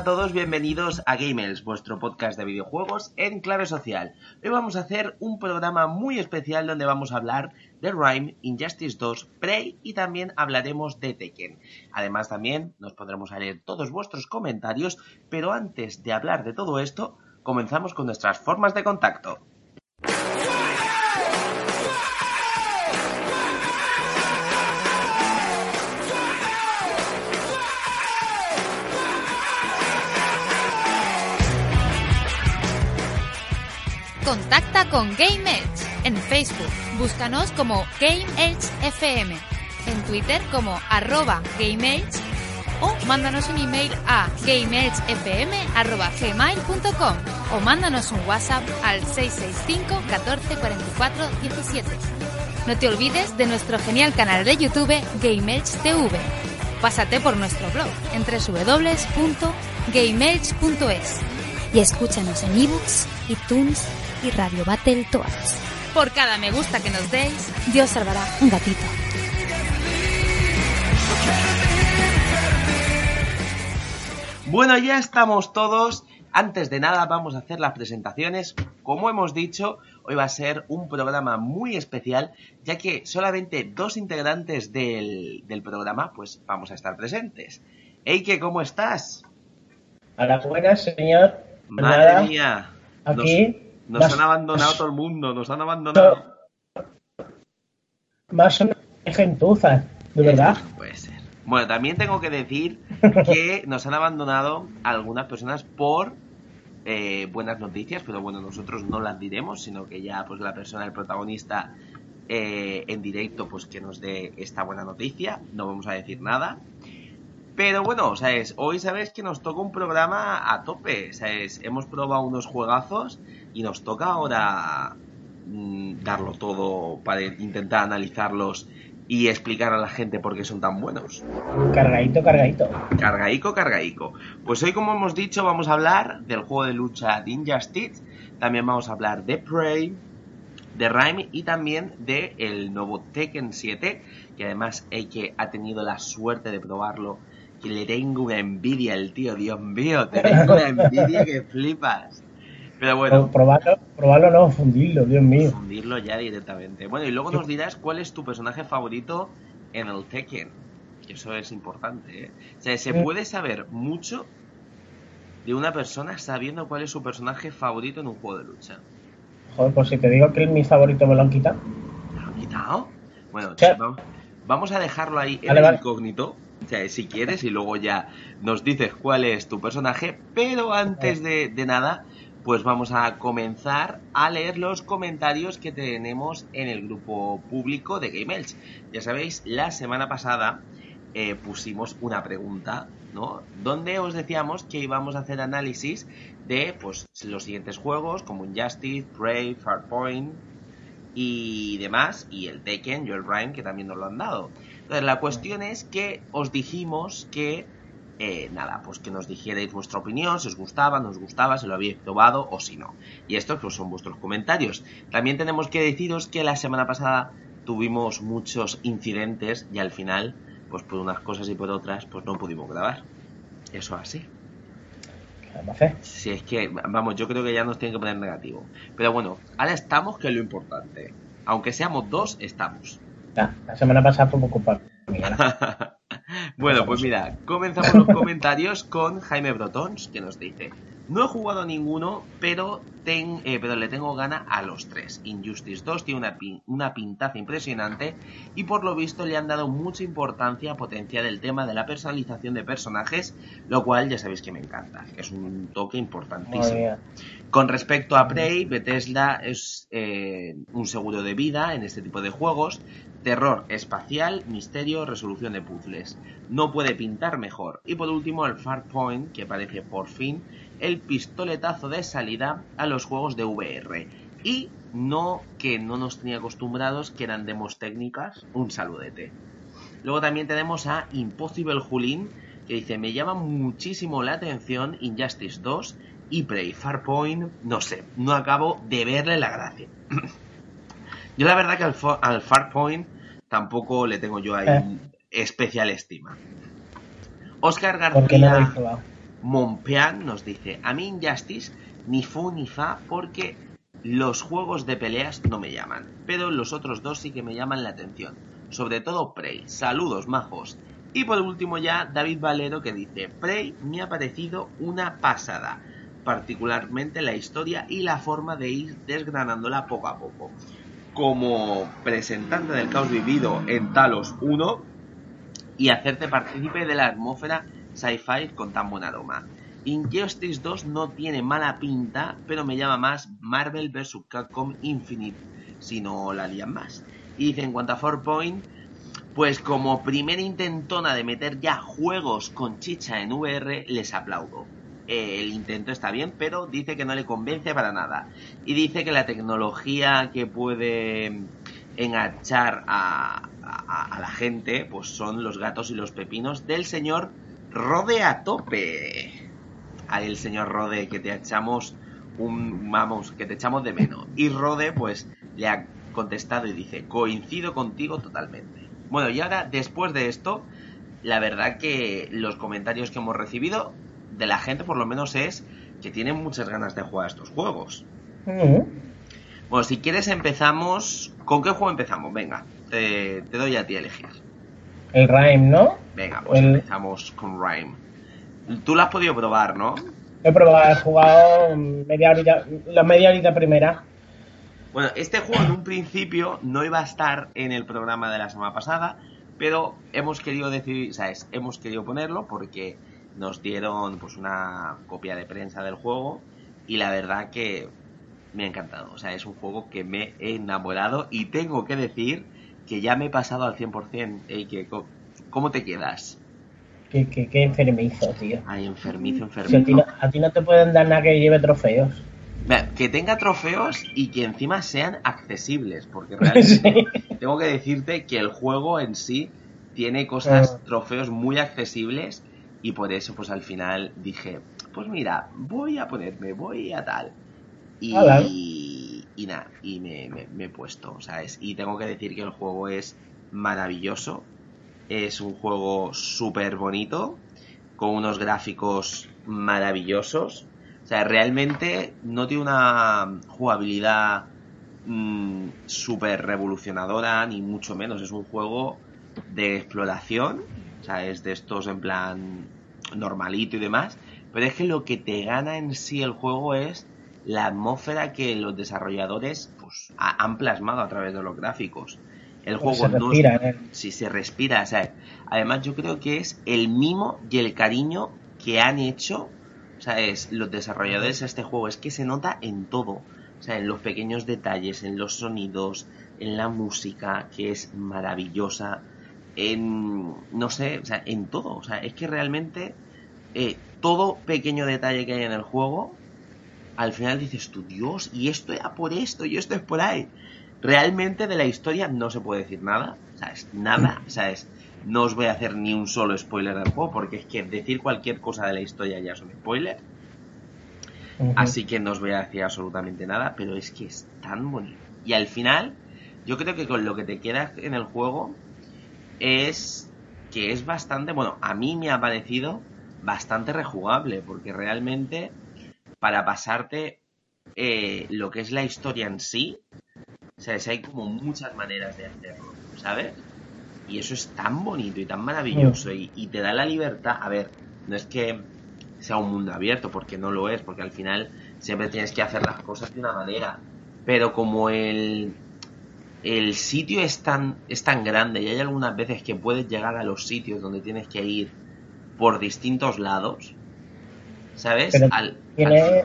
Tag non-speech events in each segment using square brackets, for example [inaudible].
A todos, bienvenidos a Gamers, vuestro podcast de videojuegos en clave social. Hoy vamos a hacer un programa muy especial donde vamos a hablar de Rhyme, Injustice 2, Prey y también hablaremos de Tekken. Además también nos pondremos a leer todos vuestros comentarios, pero antes de hablar de todo esto, comenzamos con nuestras formas de contacto. Contacta con Game Edge en Facebook. Búscanos como Game Edge FM. En Twitter como arroba Game Edge o mándanos un email a gameedgefm.gmail.com o mándanos un WhatsApp al 665 14 44 17. No te olvides de nuestro genial canal de YouTube Game Edge TV. Pásate por nuestro blog en www.gameedge.es y escúchanos en ebooks, iTunes y Radio Battletoads. Por cada me gusta que nos deis, Dios salvará un gatito. Bueno, ya estamos todos. Antes de nada vamos a hacer las presentaciones. Como hemos dicho, hoy va a ser un programa muy especial, ya que solamente dos integrantes del, del programa pues vamos a estar presentes. Eike, ¿cómo estás? A las buenas, señor. Madre Nada, mía. Aquí, Nos más- han abandonado todo el mundo, nos han abandonado. más o menos gentuza, de verdad. No puede ser. Bueno, también tengo que decir [laughs] que nos han abandonado algunas personas por eh, buenas noticias, pero bueno, nosotros no las diremos, sino que ya pues la persona, el protagonista eh, en directo, pues que nos dé esta buena noticia. No vamos a decir nada. Pero bueno, ¿sabes? hoy sabes que nos toca un programa a tope. ¿sabes? Hemos probado unos juegazos y nos toca ahora mm, darlo todo para intentar analizarlos y explicar a la gente por qué son tan buenos. Cargadito, cargadito. Cargaico, cargaico. Pues hoy, como hemos dicho, vamos a hablar del juego de lucha de Injustice. También vamos a hablar de Prey, de Rhyme y también de el nuevo Tekken 7, que además que ha tenido la suerte de probarlo. Que le tengo una envidia al tío, Dios mío, te tengo una envidia que flipas. Pero bueno, Pro- Probarlo, probarlo no, fundirlo, Dios mío. fundirlo ya directamente. Bueno, y luego nos dirás cuál es tu personaje favorito en el Tekken. Que eso es importante, ¿eh? O sea, se Mm. puede saber mucho de una persona sabiendo cuál es su personaje favorito en un juego de lucha. Joder, pues si te digo que es mi favorito me lo han quitado. ¿Me lo han quitado? Bueno, Sí. vamos, a dejarlo ahí en Vale, incógnito. O sea, si quieres, y luego ya nos dices cuál es tu personaje. Pero antes de, de nada, pues vamos a comenzar a leer los comentarios que tenemos en el grupo público de Game Elch. Ya sabéis, la semana pasada eh, pusimos una pregunta, ¿no? Donde os decíamos que íbamos a hacer análisis de pues los siguientes juegos como Injustice, Prey, Farpoint y demás, y el Tekken, y el Rhyme, que también nos lo han dado. Entonces, la cuestión es que os dijimos que, eh, nada, pues que nos dijerais vuestra opinión, si os gustaba, no os gustaba, si lo habéis probado o si no. Y estos pues son vuestros comentarios. También tenemos que deciros que la semana pasada tuvimos muchos incidentes y al final, pues por unas cosas y por otras, pues no pudimos grabar. Eso así. Si es que, vamos, yo creo que ya nos tienen que poner negativo. Pero bueno, ahora estamos, que es lo importante. Aunque seamos dos, estamos. La semana pasada fue poco. [laughs] bueno, pues mira, comenzamos los comentarios con Jaime Brotons, que nos dice: No he jugado a ninguno, pero, ten- eh, pero le tengo gana a los tres. Injustice 2 tiene una, pin- una pintaza impresionante y por lo visto le han dado mucha importancia a potenciar el tema de la personalización de personajes, lo cual ya sabéis que me encanta, es un toque importantísimo. Con respecto a Prey, Bethesda es eh, un seguro de vida en este tipo de juegos. Terror espacial, misterio, resolución de puzzles. No puede pintar mejor. Y por último, el Farpoint, que parece por fin el pistoletazo de salida a los juegos de VR. Y no que no nos tenía acostumbrados, que eran demos técnicas. Un saludete. Luego también tenemos a Impossible Julin, que dice, me llama muchísimo la atención Injustice 2 y Prey Farpoint, no sé, no acabo de verle la gracia. [clears throat] yo la verdad que al, al Farpoint tampoco le tengo yo ahí Eh. especial estima. Oscar García. Monpean nos dice, a mí Injustice ni fu ni fa porque los juegos de peleas no me llaman, pero los otros dos sí que me llaman la atención, sobre todo Prey. Saludos majos. Y por último ya David Valero que dice, Prey me ha parecido una pasada, particularmente la historia y la forma de ir desgranándola poco a poco. Como presentante del caos vivido en Talos 1, y hacerte partícipe de la atmósfera sci-fi con tan buen aroma. Injustice 2 no tiene mala pinta, pero me llama más Marvel vs. Capcom Infinite, si no la lían más. Y dice, en cuanto a 4Point, pues como primera intentona de meter ya juegos con chicha en VR, les aplaudo. El intento está bien, pero dice que no le convence para nada. Y dice que la tecnología que puede enganchar a- a la gente, pues son los gatos y los pepinos del señor Rode a tope. Ahí el señor Rode que te echamos un vamos, que te echamos de menos. Y Rode pues le ha contestado y dice, "Coincido contigo totalmente." Bueno, y ahora después de esto, la verdad que los comentarios que hemos recibido de la gente por lo menos es que tienen muchas ganas de jugar a estos juegos. Bueno, si quieres empezamos... ¿Con qué juego empezamos? Venga, te, te doy a ti a elegir. El Rhyme, ¿no? Venga, pues El- empezamos con Rhyme. Tú lo has podido probar, ¿no? He probado, he jugado media horita, la media horita primera. Bueno, este juego en un principio no iba a estar en el programa de la semana pasada, pero hemos querido decidir, ¿sabes? Hemos querido ponerlo porque nos dieron pues una copia de prensa del juego y la verdad que me ha encantado. O sea, es un juego que me he enamorado y tengo que decir que ya me he pasado al 100%. Ey, que, ¿Cómo te quedas? Qué, qué, qué enfermizo, tío. Ay, enfermizo, Si a, enfermizo. ti no, a ti no te pueden dar nada que lleve trofeos. Que tenga trofeos y que encima sean accesibles, porque [laughs] realmente Sí. tengo que decirte que el juego en sí tiene cosas, Ah. trofeos muy accesibles y por eso pues al final dije, pues mira, voy a ponerme, voy a tal. Y. y me, he puesto, ¿sabes? Y tengo que decir que el juego es maravilloso, es un juego súper bonito, con unos gráficos maravillosos. O sea, realmente no tiene una jugabilidad mm, súper revolucionadora, ni mucho menos. Es un juego de exploración. O sea, es de estos en plan normalito y demás. Pero es que lo que te gana en sí el juego es la atmósfera que los desarrolladores pues, ha- han plasmado a través de los gráficos. El Pues juego se no respira en él. si se respira, o sea, además yo creo que es el mimo y el cariño que han hecho, o sea, es los desarrolladores de este juego, es que se nota en todo, o sea, en los pequeños detalles, en los sonidos, en la música, que es maravillosa, en, no sé, o sea, en todo, o sea, es que realmente eh, todo pequeño detalle que hay en el juego, al final dices tú, Dios, y esto era por esto, y esto es por ahí. Realmente de la historia no se puede decir nada, ¿sabes? Nada, [laughs] ¿sabes? No os voy a hacer ni un solo spoiler del juego, porque es que decir cualquier cosa de la historia ya es un spoiler. Así que no os voy a decir absolutamente nada, pero es que es tan bonito. Y al final, yo creo que con lo que te queda en el juego es que es bastante, bueno, a mí me ha parecido bastante rejugable, porque realmente para pasarte eh, lo que es la historia en sí, ¿Sabes? Hay como muchas maneras de hacerlo, ¿sabes? Y eso es tan bonito y tan maravilloso y, y te da la libertad. A ver, no es que sea un mundo abierto, porque no lo es, porque al final siempre tienes que hacer las cosas de una manera. Pero como el, el sitio es tan, es tan grande y hay algunas veces que puedes llegar a los sitios donde tienes que ir por distintos lados, ¿sabes? Pero Al- ¿Tiene, al-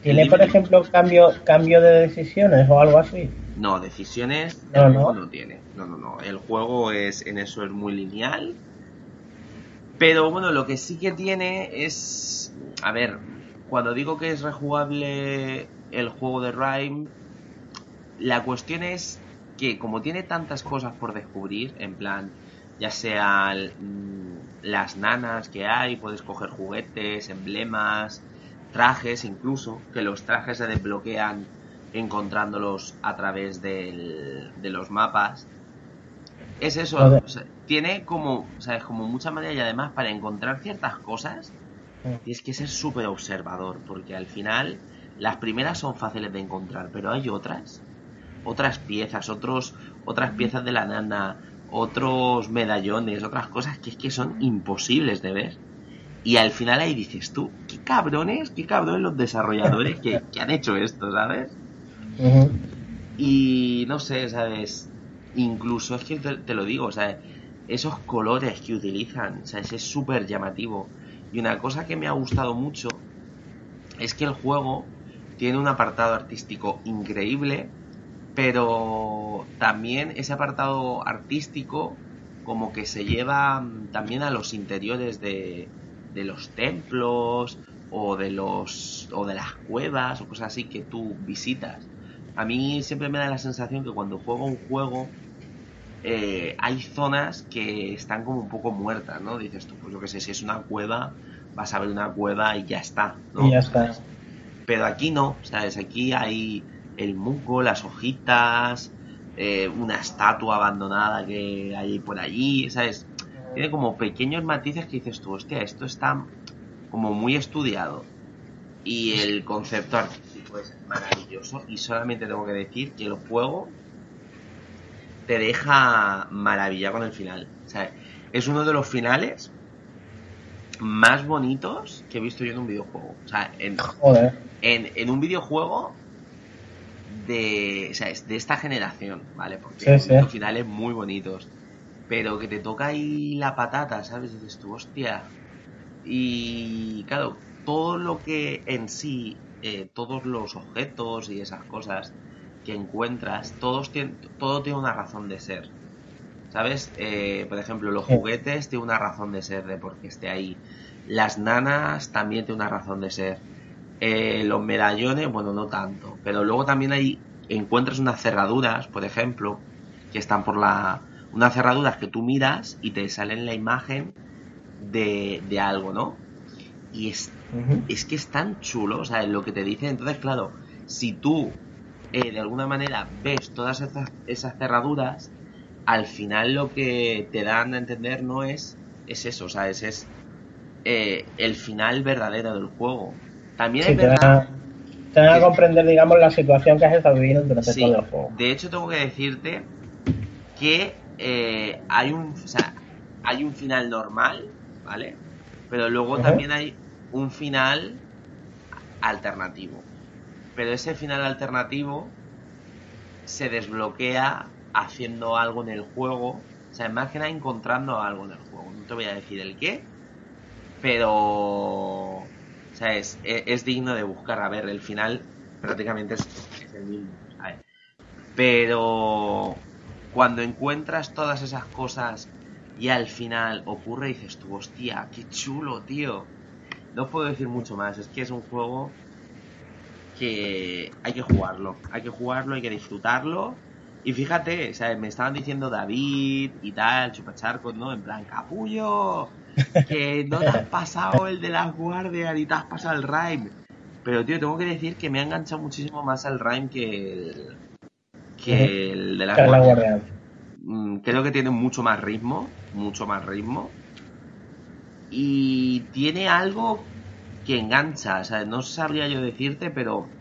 ¿tiene el por ejemplo, cambio, cambio de decisiones o algo así? No, decisiones No, el no. no tiene. No, no, no. El juego es en eso es muy lineal. Pero bueno, lo que sí que tiene es. A ver, cuando digo que es rejugable el juego de Rhyme, la cuestión es que como tiene tantas cosas por descubrir, en plan, ya sea mm, las nanas que hay, puedes coger juguetes, emblemas, trajes incluso, que los trajes se desbloquean encontrándolos a través del- de los mapas. Es eso, o sea, tiene como, ¿sabes? Como mucha manera y además para encontrar ciertas cosas Mm. tienes que ser súper observador, porque al final las primeras son fáciles de encontrar, pero hay otras, otras piezas, otros, otras piezas de la nana, otros medallones, otras cosas que es que son imposibles de ver. Y al final ahí dices tú, qué cabrones, qué cabrones los desarrolladores que, que han hecho esto, ¿sabes? Y no sé, ¿sabes? Incluso es que te, te lo digo, sea, esos colores que utilizan, ¿sabes? Es súper llamativo. Y una cosa que me ha gustado mucho es que el juego tiene un apartado artístico increíble, pero también ese apartado artístico como que se lleva mm, también a los interiores de, de los templos o de los o de las cuevas o cosas así que tú visitas. A mí siempre me da la sensación que cuando juego un juego eh, hay zonas que están como un poco muertas, ¿no? Dices tú, pues yo qué sé, si es una cueva, vas a ver una cueva y ya está, ¿no? Y ya está. Pero aquí no, ¿sabes? Aquí hay el musgo, las hojitas, eh, una estatua abandonada que hay por allí, ¿sabes? Tiene como pequeños matices que dices tú, hostia, esto está como muy estudiado. Y el concepto artístico es maravilloso. Y solamente tengo que decir que el juego te deja maravillado con el final. O sea, es uno de los finales más bonitos que he visto yo en un videojuego. O sea, en, Joder. en, en un videojuego de, o sea, es de esta generación, ¿vale? Porque Sí, muchos finales muy bonitos. Pero que te toca ahí la patata, ¿sabes? Dices tú, hostia. Y claro, todo lo que en sí, eh, todos los objetos y esas cosas que encuentras, todos tienen, todo tiene una razón de ser. ¿Sabes? Eh, por ejemplo, los juguetes tienen una razón de ser de por qué esté ahí. Las nanas también tienen una razón de ser. Eh, los medallones, bueno, no tanto. Pero luego también hay, encuentras unas cerraduras, por ejemplo, que están por la... Unas cerraduras que tú miras y te salen la imagen de, de algo, ¿no? Y es, es que es tan chulo, o sea, lo que te dicen. Entonces, claro, si tú eh, de alguna manera ves todas esas, esas cerraduras, al final lo que te dan a entender no es, es eso, o sea, es, es eh, el final verdadero del juego. También Sí, es verdad. da, te a comprender, digamos, la situación que has estado viviendo durante Sí, todo el juego. de hecho tengo que decirte que eh, hay un, o sea, hay un final normal, ¿vale? Pero luego también hay un final alternativo. Pero ese final alternativo se desbloquea haciendo algo en el juego, o sea, más que nada encontrando algo en el juego. No te voy a decir el qué, pero sea, es, es- es digno de buscar. A ver, el final prácticamente es, el mismo. Pero cuando encuentras todas esas cosas y al final ocurre dices tú, hostia, qué chulo, tío. No puedo decir mucho más, es que es un juego que hay que jugarlo, hay que jugarlo, hay que disfrutarlo. Y fíjate, me estaban diciendo David y tal, chupacharcos, ¿no? En plan, capullo, que no te has pasado el de las guardias ni te has pasado el Rhyme. Pero, tío, tengo que decir que me ha enganchado muchísimo más al Rhyme que el, que el de las la guardias. guardia. Mm, creo que tiene mucho más ritmo, mucho más ritmo. Y tiene algo que engancha, o sea, no sabría yo decirte, pero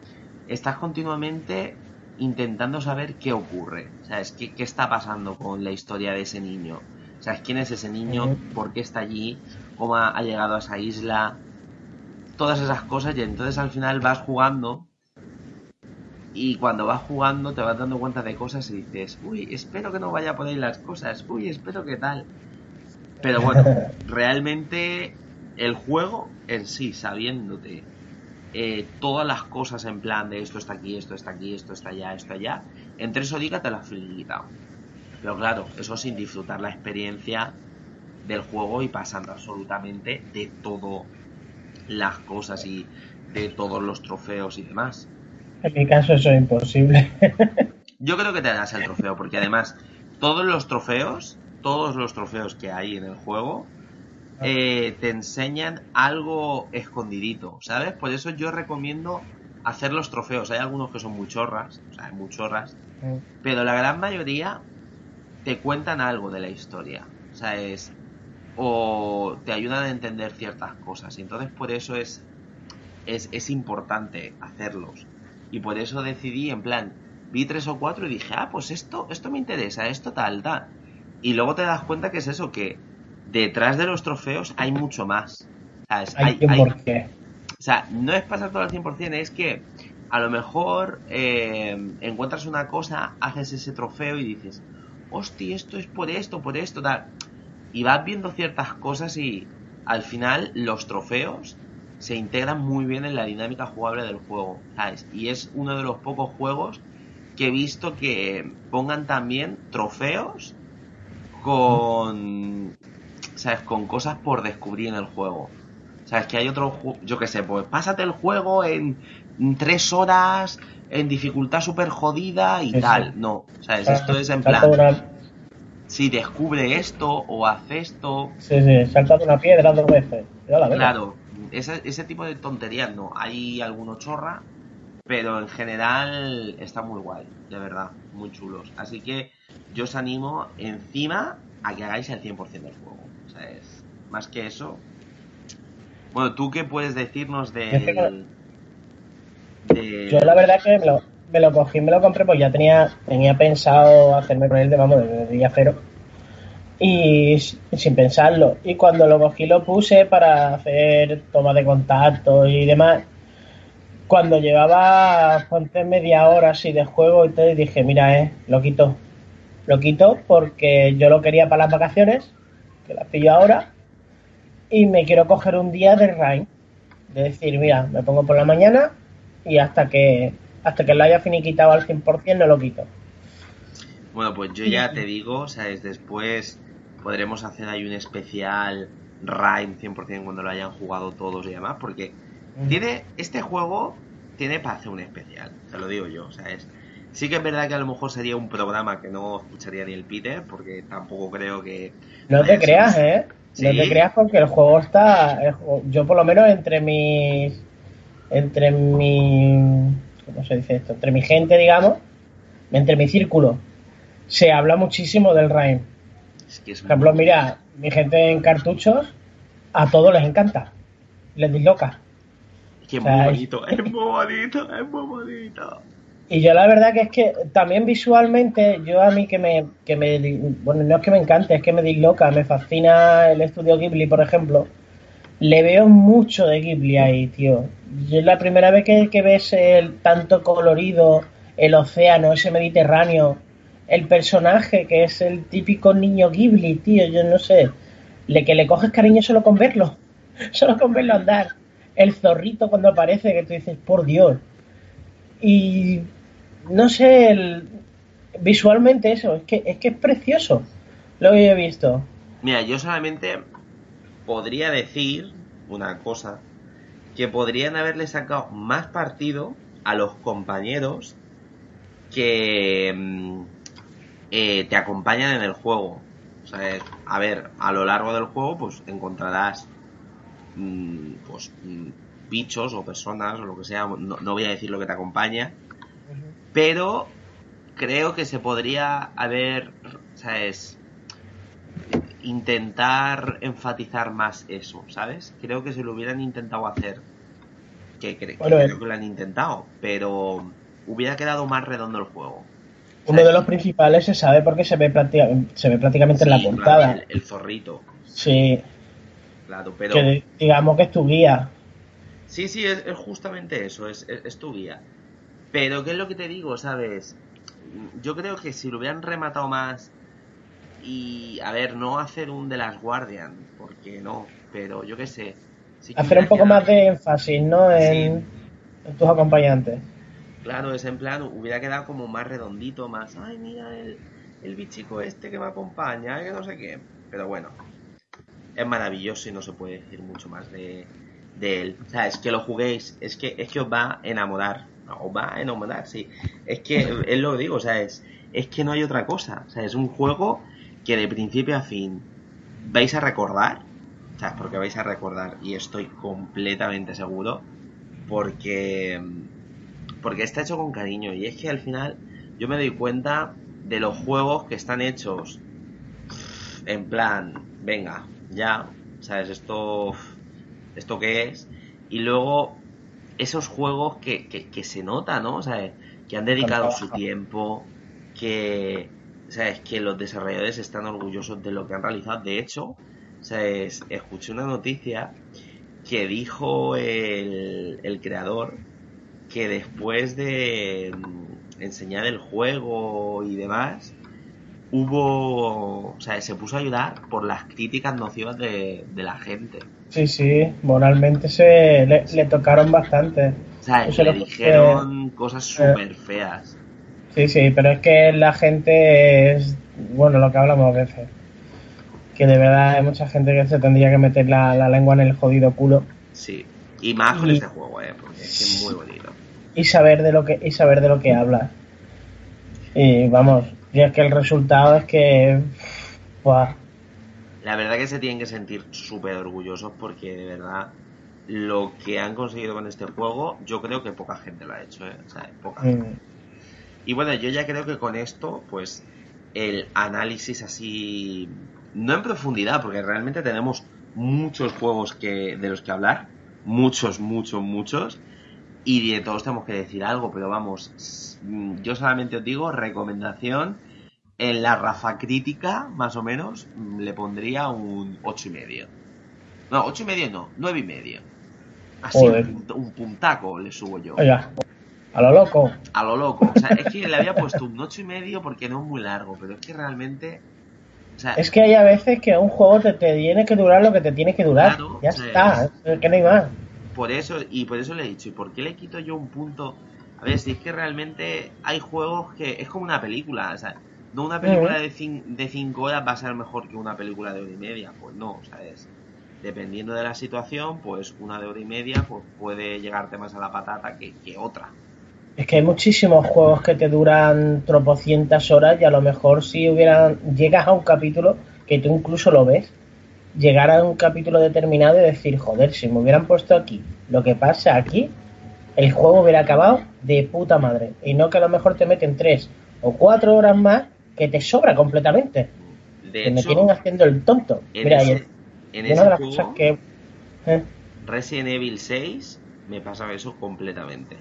estás continuamente intentando saber qué ocurre, ¿sabes? ¿Qué, qué está pasando con la historia de ese niño? ¿Sabes quién es ese niño? Ujú. ¿Por qué está allí? ¿Cómo ha, llegado a esa isla? Todas esas cosas y entonces al final vas jugando y cuando vas jugando te vas dando cuenta de cosas y dices, uy, espero que no vaya por ahí las cosas, uy, espero que tal. Pero bueno, [laughs] realmente el juego en sí, sabiéndote eh, todas las cosas en plan de esto está aquí, esto está aquí, esto está allá, esto allá, en tres horitas te las has. Pero claro, eso sin disfrutar la experiencia del juego y pasando absolutamente de todo las cosas y de todos los trofeos y demás. En mi caso eso es imposible. [laughs] Yo creo que te darás el trofeo, porque además todos los trofeos, todos los trofeos que hay en el juego, eh, te enseñan algo escondidito, ¿sabes? Por eso yo recomiendo hacer los trofeos. Hay algunos que son muy chorras, o sea, muy chorras, pero la gran mayoría te cuentan algo de la historia, o sea, es o te ayudan a entender ciertas cosas y entonces por eso es es, es importante hacerlos y por eso decidí en plan vi tres o cuatro y dije ah pues esto esto me interesa esto tal tal y luego te das cuenta que es eso que detrás de los trofeos hay mucho más ¿sabes? Hay que por qué. o sea, no es pasar todo al 100%, es que a lo mejor eh, encuentras una cosa, haces ese trofeo y dices, hostia, esto es por esto, por esto, tal. Y vas viendo ciertas cosas y al final los trofeos se integran muy bien en la dinámica jugable del juego, ¿sabes? Y es uno de los pocos juegos que he visto que pongan también trofeos con, ¿sabes? Con cosas por descubrir en el juego. ¿Sabes? Que hay otro, yo qué sé, pues pásate el juego en tres horas, en dificultad súper jodida y tal. No, ¿sabes? Esto es en plan, una- si descubre esto o hace esto, Sí, sí, salta de una piedra dos veces. Claro, ese, ese tipo de tonterías no. Hay alguno chorra, pero en general está muy guay, de verdad, muy chulos. Así que yo os animo encima a que hagáis el 100% del juego. O sea, es más que eso. Bueno, ¿tú qué puedes decirnos del... Yo la verdad que me lo, me lo cogí, me lo compré, pues ya tenía, tenía pensado hacerme con él de, vamos, día cero. Y sin pensarlo. Y cuando lo cogí lo puse para hacer toma de contacto y demás. Cuando llevaba ponte media hora así de juego y dije, mira, eh, lo quito. Lo quito porque yo lo quería para las vacaciones, que las pillo ahora, y me quiero coger un día de Rain. De decir, mira, me pongo por la mañana y hasta que hasta que lo haya finiquitado al 100% no lo quito. Bueno, pues yo ya te digo, ¿sabes? Después podremos hacer ahí un especial Rhyme 100% cuando lo hayan jugado todos y demás, porque tiene este juego tiene para hacer un especial, te lo digo yo, ¿sabes? Sí que es verdad que a lo mejor sería un programa que no escucharía ni el Peter, porque tampoco creo que... No te creas. ¿eh? No te creas porque el juego está... yo por lo menos entre mis... Entre mi... ¿Cómo se dice esto? Entre mi gente, digamos. Entre mi círculo. Se habla muchísimo del Rhyme. Es que es Por ejemplo, mira, mi gente en cartuchos, a todos les encanta. Les disloca. es que es o sea, muy es- bonito, es muy bonito, es muy bonito. Y yo la verdad que es que también visualmente, yo a mí que me, que me, bueno, no es que me encante, es que me disloca, me fascina el estudio Ghibli, por ejemplo. Le veo mucho de Ghibli ahí, tío. Yo es la primera vez que, ves el tanto colorido, el océano, ese Mediterráneo, el personaje que es el típico niño Ghibli, tío, yo no sé. Le, que le coges cariño solo con verlo, [laughs] solo con verlo andar. El zorrito cuando aparece, que tú dices, por Dios. Y no sé, visualmente eso, es que, es que es precioso lo que yo he visto. Mira, yo solamente podría decir una cosa, que podrían haberle sacado más partido a los compañeros que mm, eh, te acompañan en el juego. O sea, a ver, a lo largo del juego pues encontrarás mm, pues mm, bichos o personas o lo que sea, no, no voy a decir lo que te acompaña, pero creo que se podría haber, ¿sabes? Intentar enfatizar más eso, ¿sabes? Creo que si lo hubieran intentado hacer, que cre- que creo eh. que lo han intentado, pero hubiera quedado más redondo el juego. Uno de los principales se sabe porque se ve, prácticamente, se ve prácticamente en la portada. El, el, zorrito. Sí. Claro, pero. Que digamos que es tu guía. Sí, sí, es, es justamente eso, es, es, tu guía. Pero, ¿qué es lo que te digo, sabes? Yo creo que si lo hubieran rematado más y, a ver, no hacer un de las Guardian, porque no, pero yo qué sé. hacer un poco más de énfasis, ¿no? En, en tus acompañantes. Claro, es en plan, hubiera quedado como más redondito, más, ay, mira el, el bichico este que me acompaña, que no sé qué. Pero bueno, es maravilloso y no se puede decir mucho más de, de él. O sea, es que lo juguéis, es que, es que os va a enamorar. Os va a enamorar, sí. Es que, es lo que digo, o sea, es, es que no hay otra cosa. O sea, es un juego que de principio a fin vais a recordar. O sea, porque vais a recordar, y estoy completamente seguro, porque porque está hecho con cariño. Y es que al final yo me doy cuenta de los juegos que están hechos en plan, venga, ya, ¿sabes? Esto, esto qué es. Y luego esos juegos que, que, se nota, ¿no? O sea, que han dedicado su tiempo, que, ¿sabes? Que los desarrolladores están orgullosos de lo que han realizado. De hecho, ¿sabes? Escuché una noticia que dijo el, el creador que después de mm, enseñar el juego y demás, hubo, o sea, se puso a ayudar por las críticas nocivas de, la gente. Sí, sí, moralmente se le, tocaron bastante. O sea, le dijeron cosas súper feas. Sí, sí, pero es que la gente es, bueno, lo que hablamos a veces, que de verdad hay mucha gente que se tendría que meter la, lengua en el jodido culo. Sí, y más con este juego, eh, porque es muy bonito y saber de lo que y saber de lo que habla y vamos y es que el resultado es que la verdad que se tienen que sentir súper orgullosos porque de verdad lo que han conseguido con este juego yo creo que poca gente lo ha hecho ¿eh? o sea, poca mm. Y bueno yo ya creo que con esto pues el análisis así no en profundidad porque realmente tenemos muchos juegos que de los que hablar muchos muchos muchos y de todos tenemos que decir algo, pero vamos, yo solamente os digo recomendación. En la rafa crítica, más o menos, le pondría un ocho y medio. No, ocho y medio no, nueve y medio. Así, un, puntaco le subo yo. A lo loco. A lo loco. O sea, es que le había puesto un ocho y medio porque no es muy largo, pero es que realmente... es que hay a veces que un juego te, tiene que durar lo que te tiene que durar. ya está, es que no hay más por eso, y por eso le he dicho, ¿y por qué le quito yo un punto? A ver, si es que realmente hay juegos que es como una película, o sea, no una película de, de cinco horas va a ser mejor que una película de hora y media, pues no, ¿sabes? Dependiendo de la situación, pues una de hora y media pues puede llegarte más a la patata que, que otra. Es que hay muchísimos juegos que te duran tropocientas horas y a lo mejor si hubieran llegas a un capítulo que tú incluso lo ves llegar a un capítulo determinado y decir, joder, si me hubieran puesto aquí lo que pasa aquí, el juego hubiera acabado de puta madre. Y no que a lo mejor te meten tres o cuatro horas más que te sobra completamente. que me tienen haciendo el tonto. Mira, en ese juego, que... ¿eh? Resident Evil 6 me pasa eso completamente.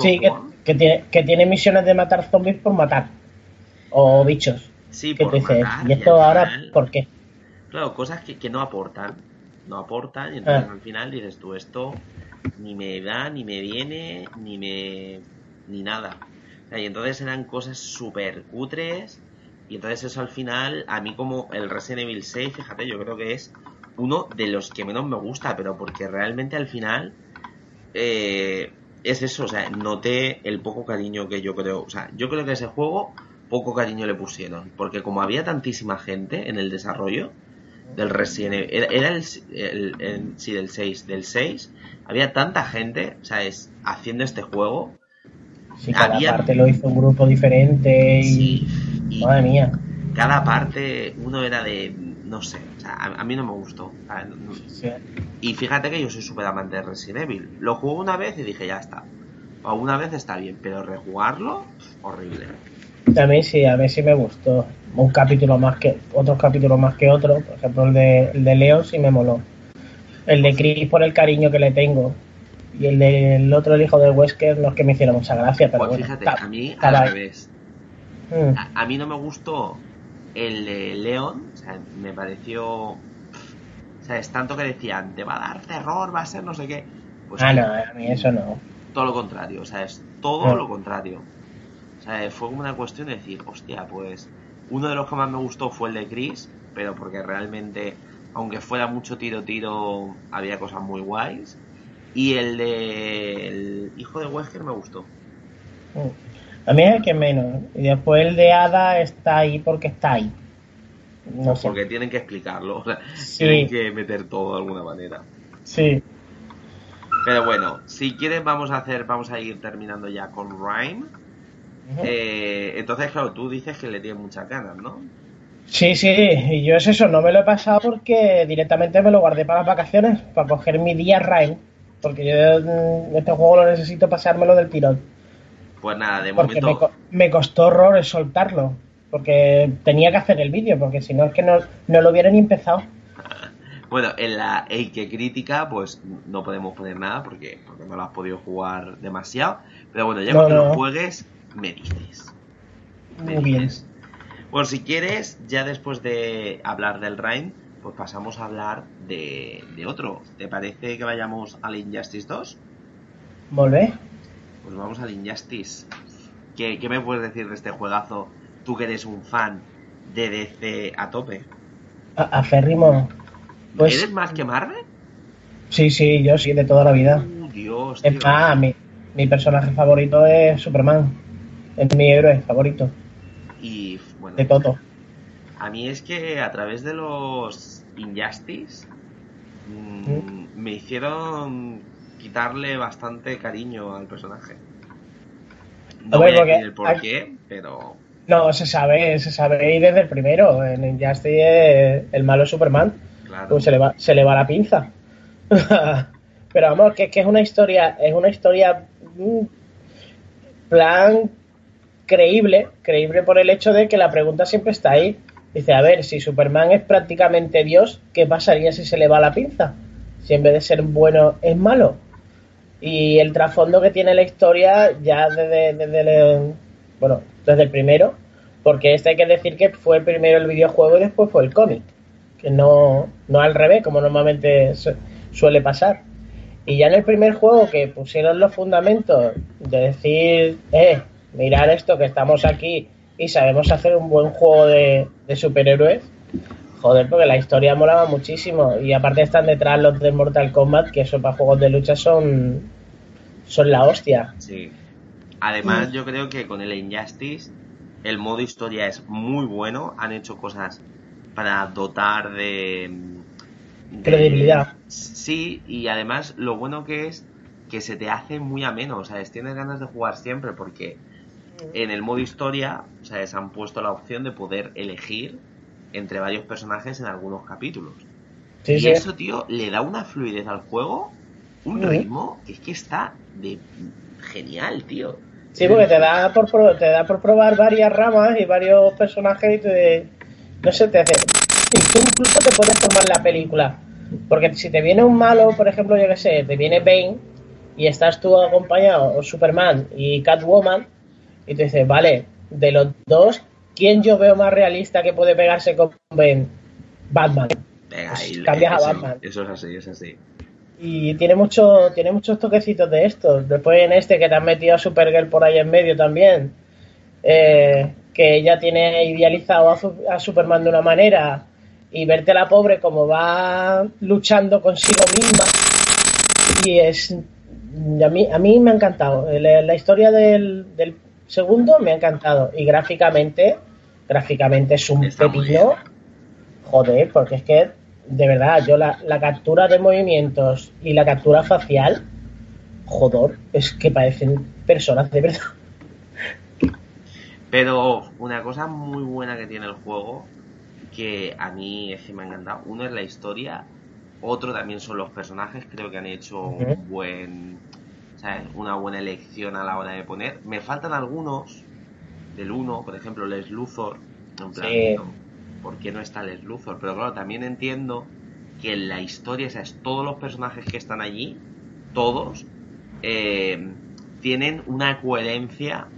Sí, que, tiene, que tiene misiones de matar zombies por matar. O bichos. Sí, por ¿y esto ahora por qué? Claro, cosas que, no aportan. No aportan y entonces ah. al final dices tú, esto ni me da, ni me viene, ni me... ni nada. y entonces eran cosas súper cutres y entonces eso al final, a mí como el Resident Evil 6, fíjate, yo creo que es uno de los que menos me gusta, pero porque realmente al final eh, es eso, o sea, noté el poco cariño que yo creo, o sea, yo creo que ese juego poco cariño le pusieron. Porque como había tantísima gente en el desarrollo del Resident Evil, era, el, el, sí, del 6, del 6, había tanta gente, ¿sabes? Haciendo este juego. Sí, cada parte lo hizo un grupo diferente y... Madre mía. Cada parte, uno era de... No sé, sea, a, mí no me gustó. Y fíjate que yo soy súper amante de Resident Evil. Lo jugué una vez y dije, ya está. O una vez está bien, pero rejugarlo, horrible. A mí sí, a mí sí me gustó. Un capítulo más que, otros capítulos más que otros. Por ejemplo, el de, el de Leo sí me moló. El de Chris por el cariño que le tengo. Y el del otro, el hijo de Wesker, no es que me hiciera mucha gracia, pero Pues bueno. fíjate, a mí al revés. Mm. A, a mí no me gustó el de León, o sea, me pareció. O sea, es tanto que decían, te va a dar terror, va a ser no sé qué. Pues ah, no, a mí eso no. todo lo contrario, o sea, es todo No. lo contrario. O sea, fue como una cuestión de decir, hostia, pues uno de los que más me gustó fue el de Chris, pero porque realmente, aunque fuera mucho tiro tiro, había cosas muy guays. Y el de el hijo de Wesker me gustó. Mm. A mí es el que menos. Y después el de Ada está ahí porque está ahí. No sé. Porque tienen que explicarlo, Sí. tienen que meter todo de alguna manera. Sí. Pero bueno, si quieres vamos a hacer, vamos a ir terminando ya con Rhyme. Eh, entonces, claro, tú dices que le tienes muchas ganas, ¿no? Sí, sí, y yo es eso, no me lo he pasado porque directamente me lo guardé para las vacaciones, para coger mi día Rain, porque yo mm, este juego lo necesito pasármelo del tirón, Pues nada, de porque me, momento. co- me costó horrores soltarlo, porque tenía que hacer el vídeo, porque si no es que no, no lo hubiera ni empezado. Bueno, en la Eike crítica, pues no podemos poner nada porque, porque no lo has podido jugar demasiado. Pero bueno, ya No, cuando no. lo juegues, me dices. Me Muy bien. Bueno, si quieres, ya después de hablar del Rhyme, pues pasamos a hablar de, de otro. ¿Te parece que vayamos al Injustice 2? ¿Volvé? Pues vamos al Injustice. ¿Qué, qué me puedes decir de este juegazo? Tú que eres un fan de DC a tope. A, aférrimo. Pues ¿Eres más que Marvel? sí, sí, yo sí, de toda la vida. Uh, Dios, Es más, mi, mi personaje favorito es Superman, es mi héroe favorito, Y bueno, de todo. a mí es que a través de los Injustice mm, me hicieron quitarle bastante cariño al personaje. No A voy a decir el por qué, pero No, se sabe, se sabe y desde el primero. En Injustice eh, el malo es Superman. claro. Pues se le va, se le va la pinza. [laughs] Pero vamos, que, que es una historia, es una historia mm, plan creíble, creíble por el hecho de que la pregunta siempre está ahí. Dice, a ver, si Superman es prácticamente Dios, ¿qué pasaría si se le va la pinza? Si en vez de ser bueno es malo. Y el trasfondo que tiene la historia ya desde, desde el, bueno, desde el primero, porque este hay que decir que fue primero el videojuego y después fue el cómic, que no, no al revés, como normalmente su- suele pasar. Y ya en el primer juego que pusieron los fundamentos de decir, eh, mirar esto que estamos aquí y sabemos hacer un buen juego de, de superhéroes, joder, porque la historia molaba muchísimo. Y aparte están detrás los de Mortal Kombat, que eso para juegos de lucha son, son la hostia. Sí. Mm. Además, yo creo que con el Injustice el modo historia es muy bueno. Han hecho cosas para dotar de, de- Credibilidad. Sí, y además lo bueno que es que se te hace muy ameno. O sea, tienes ganas de jugar siempre porque en el modo historia, o sea, se han puesto la opción de poder elegir entre varios personajes en algunos capítulos. Sí, y sí. eso, tío, le da una fluidez al juego, un ritmo que es que está de genial, tío. Sí, porque te da por te da por probar varias ramas y varios personajes y te, no sé, te hace y tú incluso te puedes tomar la película. Porque si te viene un malo, por ejemplo, yo que sé, te viene Bane y estás tú acompañado, o Superman y Catwoman, y te dices, vale, de los dos, ¿quién yo veo más realista que puede pegarse con Bane? Batman. Venga, Pues cambias a Batman. eso es así, es así. Y tiene mucho, tiene muchos toquecitos de estos. Después en este que te han metido a Supergirl por ahí en medio también. eh, que ella tiene idealizado a, Su- a Superman de una manera. Y verte a la pobre como va luchando consigo misma. Y es. A mí, a mí me ha encantado. La, la historia del, del segundo me ha encantado. Y gráficamente, gráficamente es un pepino. Joder, porque es que, de verdad, yo la, la captura de movimientos y la captura facial, joder, es que parecen personas de verdad. Pero una cosa muy buena que tiene el juego, que a mí es que me ha encantado, uno es la historia, otro también son los personajes, creo que han hecho un buen, ¿sabes? una buena elección a la hora de poner. Me faltan algunos del uno, por ejemplo, Les Luthor, en plan, Sí. no, ¿por qué no está Les Luthor? Pero claro, también entiendo que en la historia, ¿sabes? Todos los personajes que están allí, todos, eh, tienen una coherencia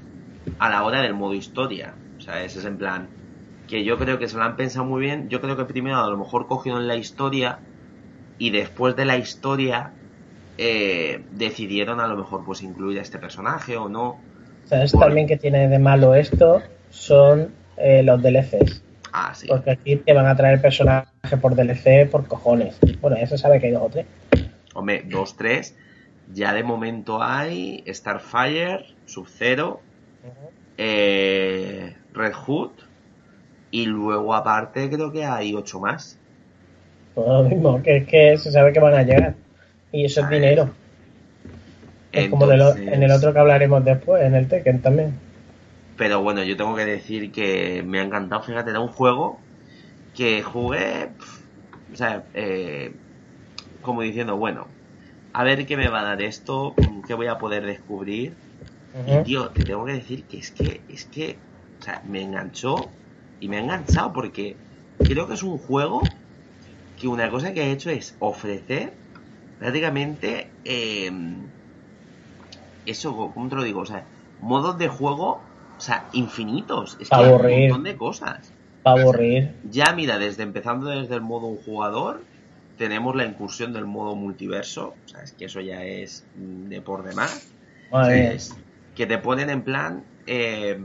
a la hora del modo historia. O sea, ese es en plan que yo creo que se lo han pensado muy bien. Yo creo que primero a lo mejor cogieron la historia y después de la historia eh, decidieron a lo mejor pues incluir a este personaje o no. ¿Sabes también que tiene de malo esto? Son eh, los DLCs. Ah, sí. Porque aquí te van a traer personaje por DLC por cojones. Bueno, ya se sabe que hay dos o tres. Hombre, dos, tres. Ya de momento hay Starfire, Sub-Zero, eh, Red Hood y luego aparte creo que hay ocho más. Pues lo mismo, que es que se sabe que van a llegar. Y eso es dinero. Es como de lo- en el otro que hablaremos después, en el Tekken también. Pero bueno, yo tengo que decir que me ha encantado. Fíjate, era un juego que jugué, o sea, eh, como diciendo, bueno, a ver qué me va a dar esto, qué voy a poder descubrir. Y tío, te tengo que decir que es que, es que, o sea, me enganchó y me ha enganchado porque creo que es un juego que una cosa que ha hecho es ofrecer prácticamente eh, eso, ¿cómo te lo digo? O sea, modos de juego, o sea, infinitos. Es que hay un Aburrir. montón de cosas. Para aburrir. Ya mira, desde empezando desde el modo un jugador, tenemos la incursión del modo multiverso. O sea, es que eso ya es mm, de por demás. Es que te ponen en plan, eh,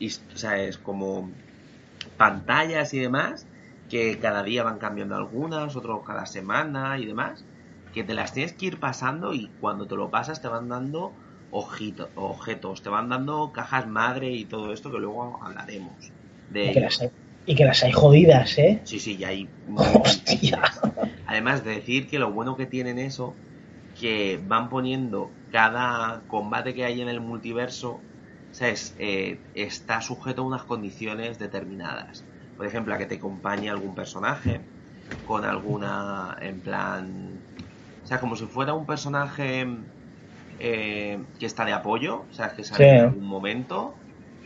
o sea, es como pantallas y demás, que cada día van cambiando algunas, otros cada semana y demás, que te las tienes que ir pasando y cuando te lo pasas te van dando ojito- objetos, te van dando cajas madre y todo esto que luego hablaremos de Y que, ello. las hay, y que las hay jodidas, ¿eh? Sí, sí, ya hay. [laughs] Hostia. Además de decir que lo bueno que tienen eso, que van poniendo cada combate que hay en el multiverso, ¿sabes? Eh, está sujeto a unas condiciones determinadas. Por ejemplo, a que te acompañe algún personaje, con alguna, en plan... O sea, como si fuera un personaje eh, que está de apoyo, o sea, que sale Sí. en algún momento,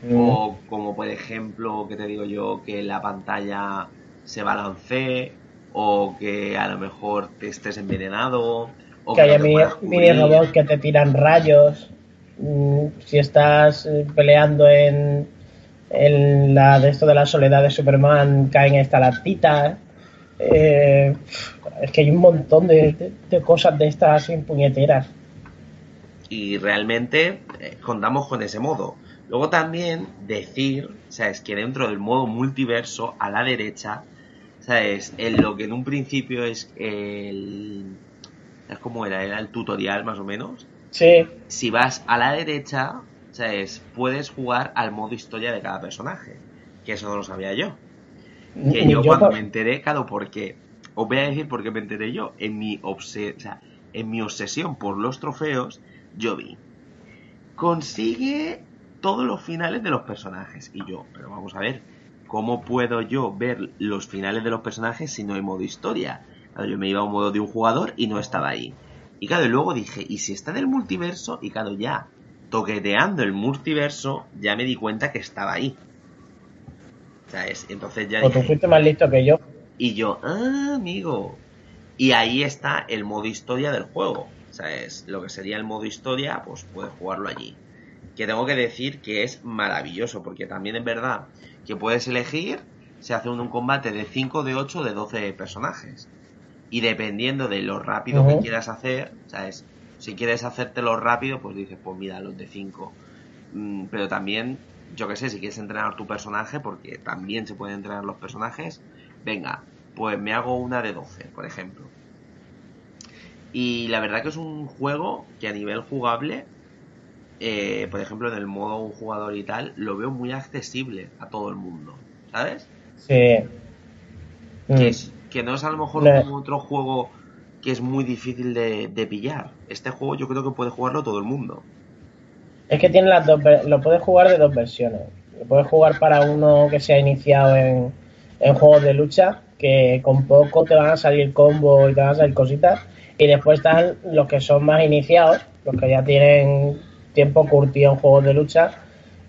Mm. o como por ejemplo, que te digo yo, que la pantalla se balancee, o que a lo mejor te estés envenenado, o que haya no mini, robots que te tiran rayos. Mm, Si estás eh, peleando en, en la de esto de la soledad de Superman, caen estalactitas. Eh, es que hay un montón de, de- de cosas de estas así puñeteras. Y realmente eh, contamos con ese modo. Luego también decir, ¿sabes? Que dentro del modo multiverso, a la derecha, ¿sabes? En lo que en un principio es el... ¿Sabes cómo era? Era el tutorial más o menos. Sí, si vas a la derecha, ¿sabes? Puedes jugar al modo historia de cada personaje. Que eso no lo sabía yo. Que yo yo cuando por- me enteré, claro, porque... Os voy a decir por qué me enteré yo. En mi, obse- o sea, en mi obsesión por los trofeos, yo vi. Consigue todos los finales de los personajes. Y yo, pero vamos a ver, ¿cómo puedo yo ver los finales de los personajes si no hay modo historia? Claro, yo me iba a un modo de un jugador y no estaba ahí. Y claro, y luego dije, ¿y si está en el multiverso? Y claro, ya, toqueteando el multiverso, ya me di cuenta que estaba ahí. ¿Sabes? Entonces ya o tú dije, fuiste más listo que yo. y yo, ah, amigo. Y ahí está el modo historia del juego. ¿Sabes? Lo que sería el modo historia, pues puedes jugarlo allí. Que tengo que decir que es maravilloso, porque también es verdad que puedes elegir, se hace un, combate de 5, de 8, de 12 personajes. Y dependiendo de lo rápido que quieras hacer, ¿sabes? Si quieres hacértelo rápido, pues dices, pues mira, los de 5. Mm, pero también, yo que sé, si quieres entrenar tu personaje, porque también se pueden entrenar los personajes, venga, pues me hago una de 12, por ejemplo. Y la verdad que es un juego que a nivel jugable, eh, por ejemplo en el modo un jugador y tal, lo veo muy accesible a todo el mundo, ¿sabes? Sí. Mm. Que, es- que no es a lo mejor como otro juego que es muy difícil de, de pillar. Este juego yo creo que puede jugarlo todo el mundo. Es que tiene las dos, lo puedes jugar de dos versiones. Lo puedes jugar para uno que se ha iniciado en, en juegos de lucha, que con poco te van a salir combos y te van a salir cositas. Y después están los que son más iniciados, los que ya tienen tiempo curtido en juegos de lucha,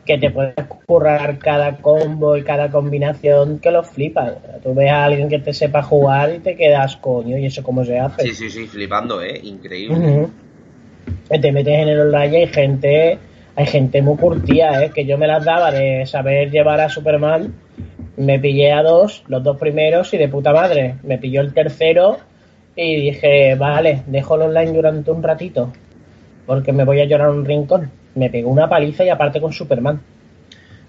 que te puedes currar cada combo y cada combinación que los flipas. Tú ves a alguien que te sepa jugar y te quedas coño, y eso cómo se hace. Sí, sí, sí, flipando, ¿eh? Increíble. Te metes en el online y hay gente, hay gente muy curtida, ¿eh? que yo me las daba de saber llevar a Superman, me pillé a dos, los dos primeros y de puta madre, me pilló el tercero y dije, vale, dejo el online durante un ratito, porque me voy a llorar un rincón. Me pegó una paliza y aparte con Superman.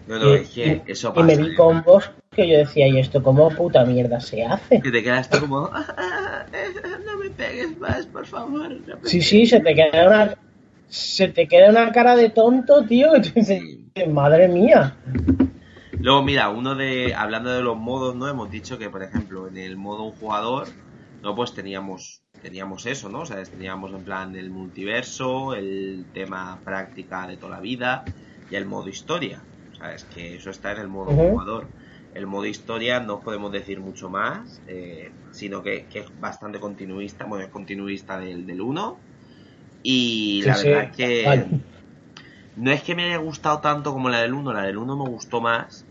No, no, y, es que eso y me vi ¿eh? combos que yo decía, ¿y esto cómo puta mierda se hace? Que te quedas tú como, "Ah, ah, eh, no me pegues más, por favor. no Sí, sí, se te queda una, se te queda una cara de tonto, tío, madre mía. Luego, mira, uno de. Hablando de los modos, ¿no? Hemos dicho que, por ejemplo, en el modo un jugador, ¿no? Pues teníamos. Teníamos eso, ¿no? O sea, teníamos en plan el multiverso, el tema práctica de toda la vida y el modo historia. ¿Sabes? Que eso está en el modo jugador. El modo historia no podemos decir mucho más, eh, sino que, que es bastante continuista, bueno, es continuista del, del 1. Y Sí, la sí, verdad es que. vale. No es que me haya gustado tanto como la del 1, la del 1 me gustó más,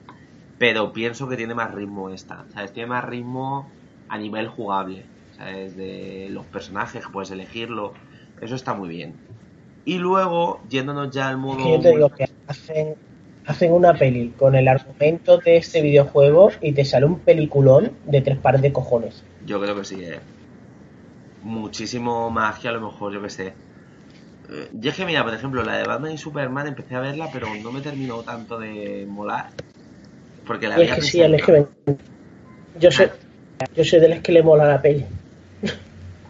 pero pienso que tiene más ritmo esta, ¿sabes? Tiene más ritmo a nivel jugable, ¿sabes? De los personajes, puedes elegirlo, eso está muy bien. Y luego, yéndonos ya al modo... Yo te digo que hacen, hacen una peli con el argumento de este videojuego y te sale un peliculón de tres pares de cojones. Yo creo que sí, ¿eh? Muchísimo que a lo mejor, yo que sé. Eh, Yo es que, mira, por ejemplo, la de Batman y Superman empecé a verla, pero no me terminó tanto de molar. Porque la Y es que sí, el que me- yo soy, yo soy de los que le mola la peli.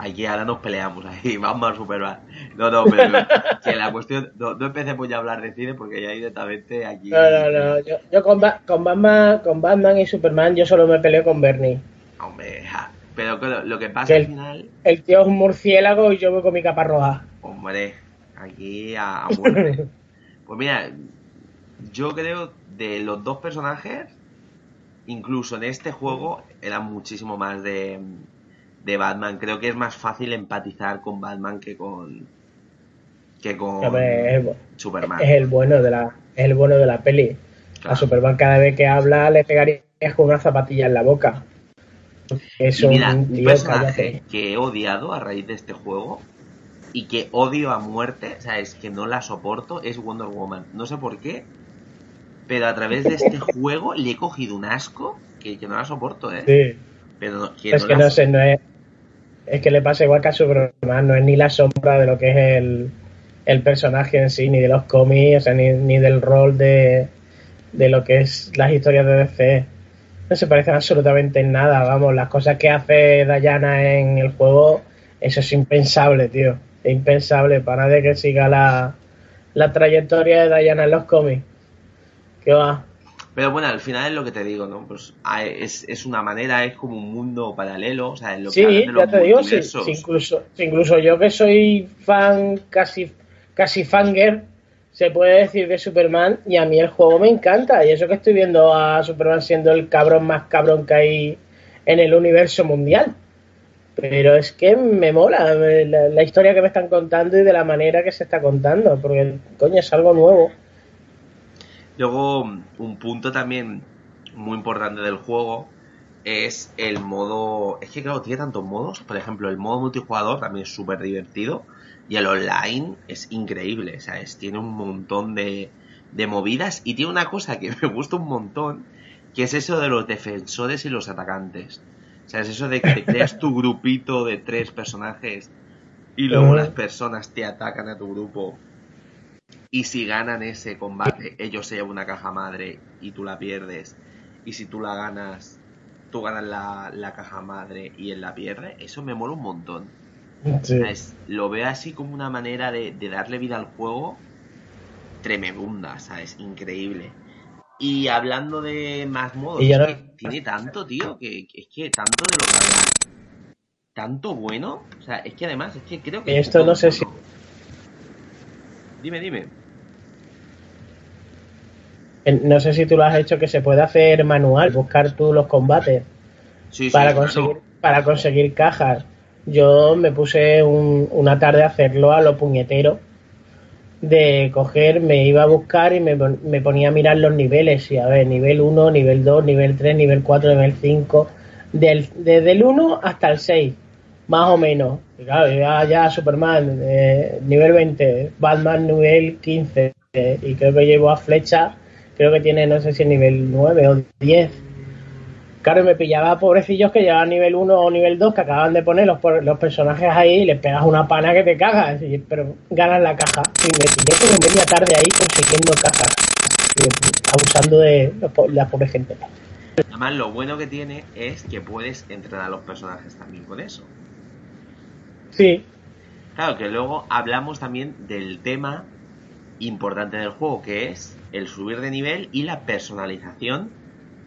Aquí ahora nos peleamos [laughs] ahí, Batman, Superman. No, no, pero [laughs] que la cuestión, no, no empecemos ya a hablar de cine porque ya directamente aquí... No, no, no. Yo, yo con, Ba- con, Batman, con Batman y Superman yo solo me peleo con Bernie. Hombre, ja. pero claro, lo que pasa Que al el- final, El tío es un murciélago y yo voy con mi capa roja. hombre, aquí a, a muerte. [laughs] Pues mira, yo creo de los dos personajes, incluso en este juego, era muchísimo más de, de Batman. Creo que es más fácil empatizar con Batman que con que con es, Superman. es el bueno de la, es el bueno de la peli. Claro. A Superman cada vez que habla le pegarías con una zapatilla en la boca. Es Y un mira, un tío, personaje cállate. que he odiado a raíz de este juego y que odio a muerte, o sea, es que no la soporto, es Wonder Woman. No sé por qué, pero a través de este juego le he cogido un asco que, que no la soporto, ¿eh? Sí. Pero no, que Es no que la no sé, no es. Es que le pasa igual que a Superman, no es ni la sombra de lo que es el, el personaje en sí, ni de los cómics, o sea, ni, ni del rol de, de lo que es las historias de DC. No se parecen absolutamente en nada, vamos, las cosas que hace Diana en el juego, eso es impensable, tío. Es impensable para nadie que siga la, la trayectoria de Diana en los cómics. ¿Qué va? Pero bueno, al final es lo que te digo, ¿no? Pues ah, es, es una manera, es como un mundo paralelo, o sea, en lo que Sí, de los ya te digo, sí, sí, incluso, incluso yo que soy fan, casi, casi fanger, se puede decir de Superman, y a mí el juego me encanta, y eso que estoy viendo a Superman siendo el cabrón más cabrón que hay en el universo mundial. Pero es que me mola la historia que me están contando y de la manera que se está contando, porque coño es algo nuevo. Luego, un punto también muy importante del juego es el modo. Es que, claro, tiene tantos modos. Por ejemplo, el modo multijugador también es súper divertido. Y el online es increíble, ¿sabes? Tiene un montón de, de movidas. Y tiene una cosa que [laughs] me gusta un montón: que es eso de los defensores y los atacantes. ¿Sabes? Eso de que te creas tu grupito de tres personajes y luego las personas te atacan a tu grupo y si ganan ese combate, ellos se llevan una caja madre y tú la pierdes. Y si tú la ganas, tú ganas la, la caja madre y él la pierde. Eso me mola un montón. Sí. ¿Sabes? Lo veo así como una manera de, de darle vida al juego tremenda, ¿sabes? Increíble. Y hablando de más modos, Y es no- tiene tanto, tío, que, que es que tanto de lo que hablar, tanto bueno. O sea, es que además, es que creo que... Esto no sé si- Dime, dime. No sé si tú lo has hecho que se puede hacer manual, buscar tú los combates. Sí, sí, para claro. conseguir para conseguir cajas. Yo me puse un- una tarde a hacerlo a lo puñetero de coger, me iba a buscar y me, me ponía a mirar los niveles y a ver, nivel 1, nivel 2, nivel 3, nivel 4, nivel 5, del, desde el 1 hasta el 6. más o menos. Y claro, ya, ya Superman eh, nivel 20, Batman nivel 15 eh, y creo que llevo a Flecha, creo que tiene no sé si nivel 9 o 10. Claro, me pillaba pobrecillos que llevaban nivel 1 o nivel 2 que acaban de poner los, los personajes ahí y les pegas una pana que te cagas, pero ganas la caja. Y me pillé como media tarde ahí consiguiendo cajas, abusando de la pobre gente. Además, lo bueno que tiene es que puedes entrenar a los personajes también con eso. Sí. Claro, que luego hablamos también del tema importante del juego, que es el subir de nivel y la personalización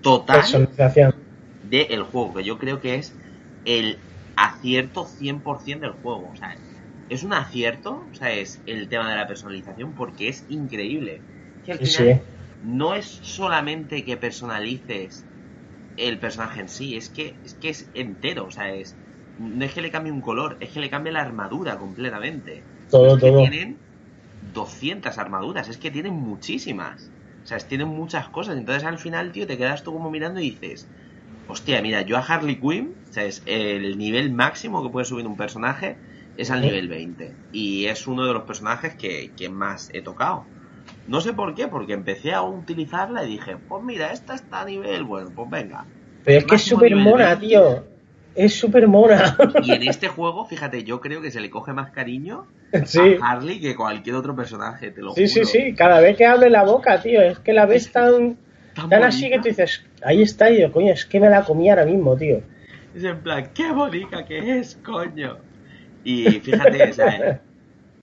total personalización. del juego, que yo creo que es el acierto 100% del juego. O sea, es un acierto, o sea, es el tema de la personalización porque es increíble. Que al final no es solamente que personalices el personaje en sí, es que es que es entero, o sea, es no es que le cambie un color, es que le cambie la armadura completamente. Todo, todo. tienen 200 armaduras, es que tienen muchísimas. O sea, tienen muchas cosas. Entonces al final, tío, te quedas tú como mirando y dices, hostia, mira, yo a Harley Quinn, o sea, es el nivel máximo que puede subir un personaje es al nivel 20. Y es uno de los personajes que, que más he tocado. No sé por qué, porque empecé a utilizarla y dije, pues mira, esta está a nivel, bueno, pues venga. Pero es que es súper mona, tío. Es súper mona. Y en este juego, fíjate, yo creo que se le coge más cariño a Harley que cualquier otro personaje, te lo sí, juro. Sí, sí, cada vez que abre la boca, tío, es que la ves tan, tan, así que tú dices, ahí está, y yo, coño, es que me la comí ahora mismo, tío. Es en plan, qué bonita que es, coño. Y fíjate, o sea,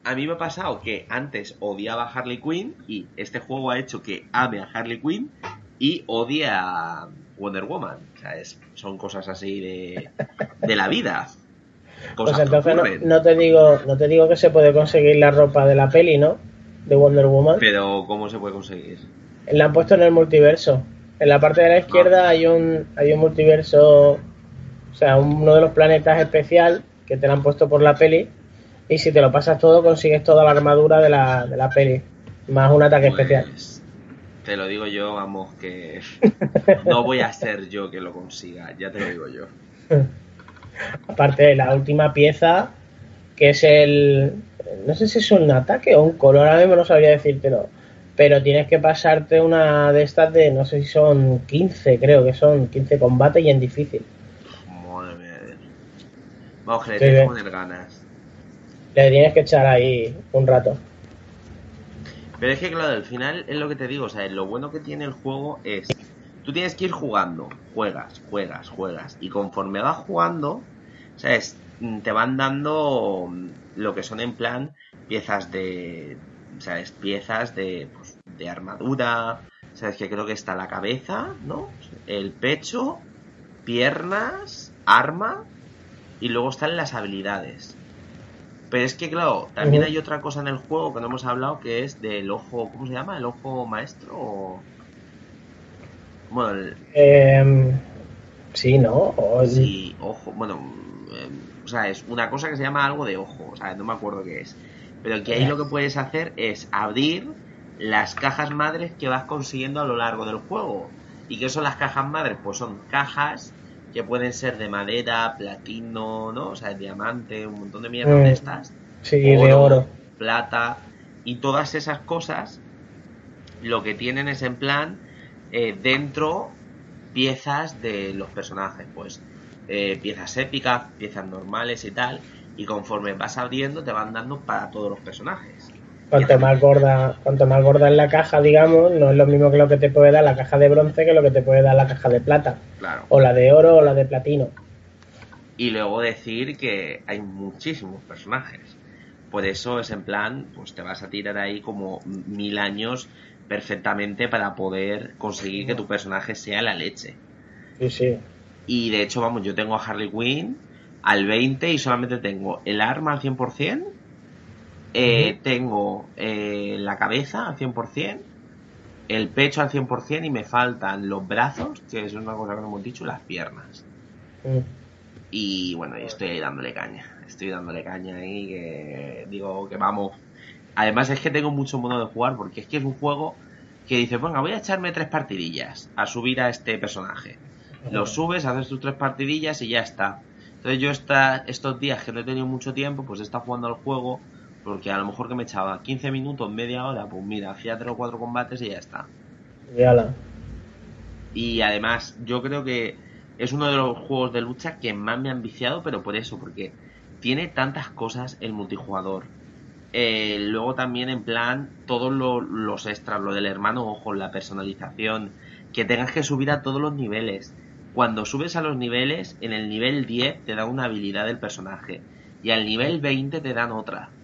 a mí me ha pasado que antes odiaba a Harley Quinn y este juego ha hecho que ame a Harley Quinn y odie a Wonder Woman. O sea, es, son cosas así de, de la vida. pues entonces no, te digo, no te digo que se puede conseguir la ropa de la peli, ¿no? De Wonder Woman. Pero ¿cómo se puede conseguir? La han puesto en el multiverso. En la parte de la izquierda ah. hay un hay un multiverso, o sea, uno de los planetas especial que te lo han puesto por la peli y si te lo pasas todo, consigues toda la armadura de la, de la peli. Más un ataque pues, especial. Te lo digo yo, vamos, que [laughs] no voy a ser yo que lo consiga, ya te lo digo yo. Aparte de la última pieza, que es el. No sé si es un ataque o un color, ahora mismo no sabría decírtelo. Pero tienes que pasarte una de estas de, no sé si son 15, creo que son 15 combates y en difícil. Madre mía. Vamos, que le tengo que poner ganas le tienes que echar ahí un rato. Pero es que, claro, al final es lo que te digo, o sea, lo bueno que tiene el juego es, tú tienes que ir jugando, juegas, juegas, juegas, y conforme vas jugando, ¿sabes? Te van dando lo que son en plan piezas de, ¿sabes? Piezas de, pues, de armadura, ¿sabes? Que creo que está la cabeza, ¿no? El pecho, piernas, arma, y luego están las habilidades. Pero es que, claro, también hay otra cosa en el juego que no hemos hablado que es del ojo, ¿cómo se llama? ¿El ojo maestro? Bueno, em, sí, ¿no? Sí, ojo, bueno, em, o sea, es una cosa que se llama algo de ojo, o sea, no me acuerdo qué es. Pero que ahí lo que puedes hacer es abrir las cajas madres que vas consiguiendo a lo largo del juego. ¿Y qué son las cajas madres? Pues son cajas que pueden ser de madera, platino, ¿no? O sea, diamante, un montón de mierda de mm. estas. Sí, de oro. Plata. Y todas esas cosas lo que tienen es en plan eh, dentro piezas de los personajes, pues eh, piezas épicas, piezas normales y tal. Y conforme vas abriendo te van dando para todos los personajes. Cuanto más gorda, cuanto más gorda es la caja, digamos, no es lo mismo que lo que te puede dar la caja de bronce que lo que te puede dar la caja de plata. Claro. O la de oro o la de platino. Y luego decir que hay muchísimos personajes. Por eso es en plan, pues te vas a tirar ahí como mil años perfectamente para poder conseguir que tu personaje sea la leche. Sí, sí. Y de hecho, vamos, yo tengo a Harley Quinn al 20 y solamente tengo el arma al 100%, eh, tengo eh, la cabeza al 100%, el pecho al 100% y me faltan los brazos, que es una cosa que no hemos dicho, las piernas. Mm. Y bueno, y estoy dándole caña. Estoy dándole caña ahí que digo que vamos. Además es que tengo mucho modo de jugar porque es que es un juego que dice, venga, voy a echarme tres partidillas a subir a este personaje. Lo subes, haces tus tres partidillas y ya está. Entonces yo esta, estos días que no he tenido mucho tiempo, pues he estado jugando al juego, porque a lo mejor que me echaba 15 minutos, media hora, pues mira, hacía 3 o 4 combates y ya está. Yala. Y además, yo creo que es uno de los juegos de lucha que más me han viciado, pero por eso, porque tiene tantas cosas el multijugador. Eh, luego también en plan todos lo- los extras, lo del hermano ojo, la personalización, que tengas que subir a todos los niveles. Cuando subes a los niveles, en el nivel 10 te da una habilidad del personaje y al nivel 20 te dan otra.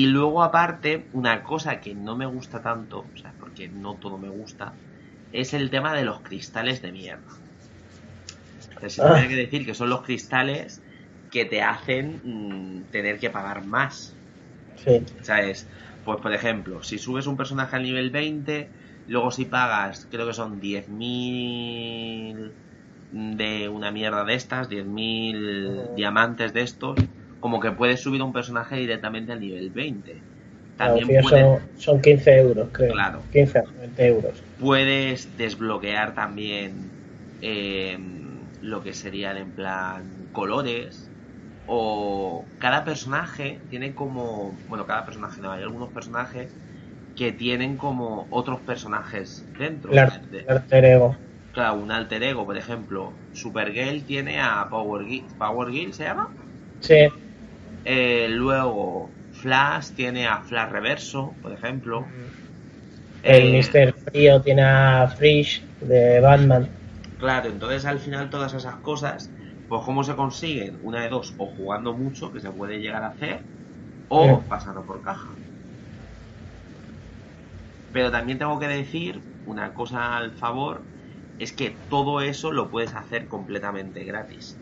Y luego aparte, una cosa que no me gusta tanto, o sea, porque no todo me gusta, es el tema de los cristales de mierda. Se Ah. tiene que decir que son los cristales que te hacen mm, tener que pagar más. Sí. ¿Sabes? Pues por ejemplo, si subes un personaje al nivel 20, luego si pagas, creo que son 10.000 de una mierda de estas, 10.000 diamantes de estos, como que puedes subir a un personaje directamente al nivel 20. También Claro, puedes, son, son 15 euros, creo. Claro. 15 o 20 euros. puedes desbloquear también eh, lo que serían en plan colores o cada personaje tiene como bueno cada personaje no hay algunos personajes que tienen como otros personajes dentro El, el alter ego. claro un alter ego por ejemplo Supergirl tiene a Power Girl, Power Girl se llama Sí. Eh, luego Flash tiene a Flash Reverso por ejemplo El Eh, Mr. Frío tiene a Frisch de Batman. Claro, entonces al final todas esas cosas, pues cómo se consiguen, una de dos, o jugando mucho, que se puede llegar a hacer, o pasando por caja. Pero también tengo que decir una cosa al favor, es que todo eso lo puedes hacer completamente gratis.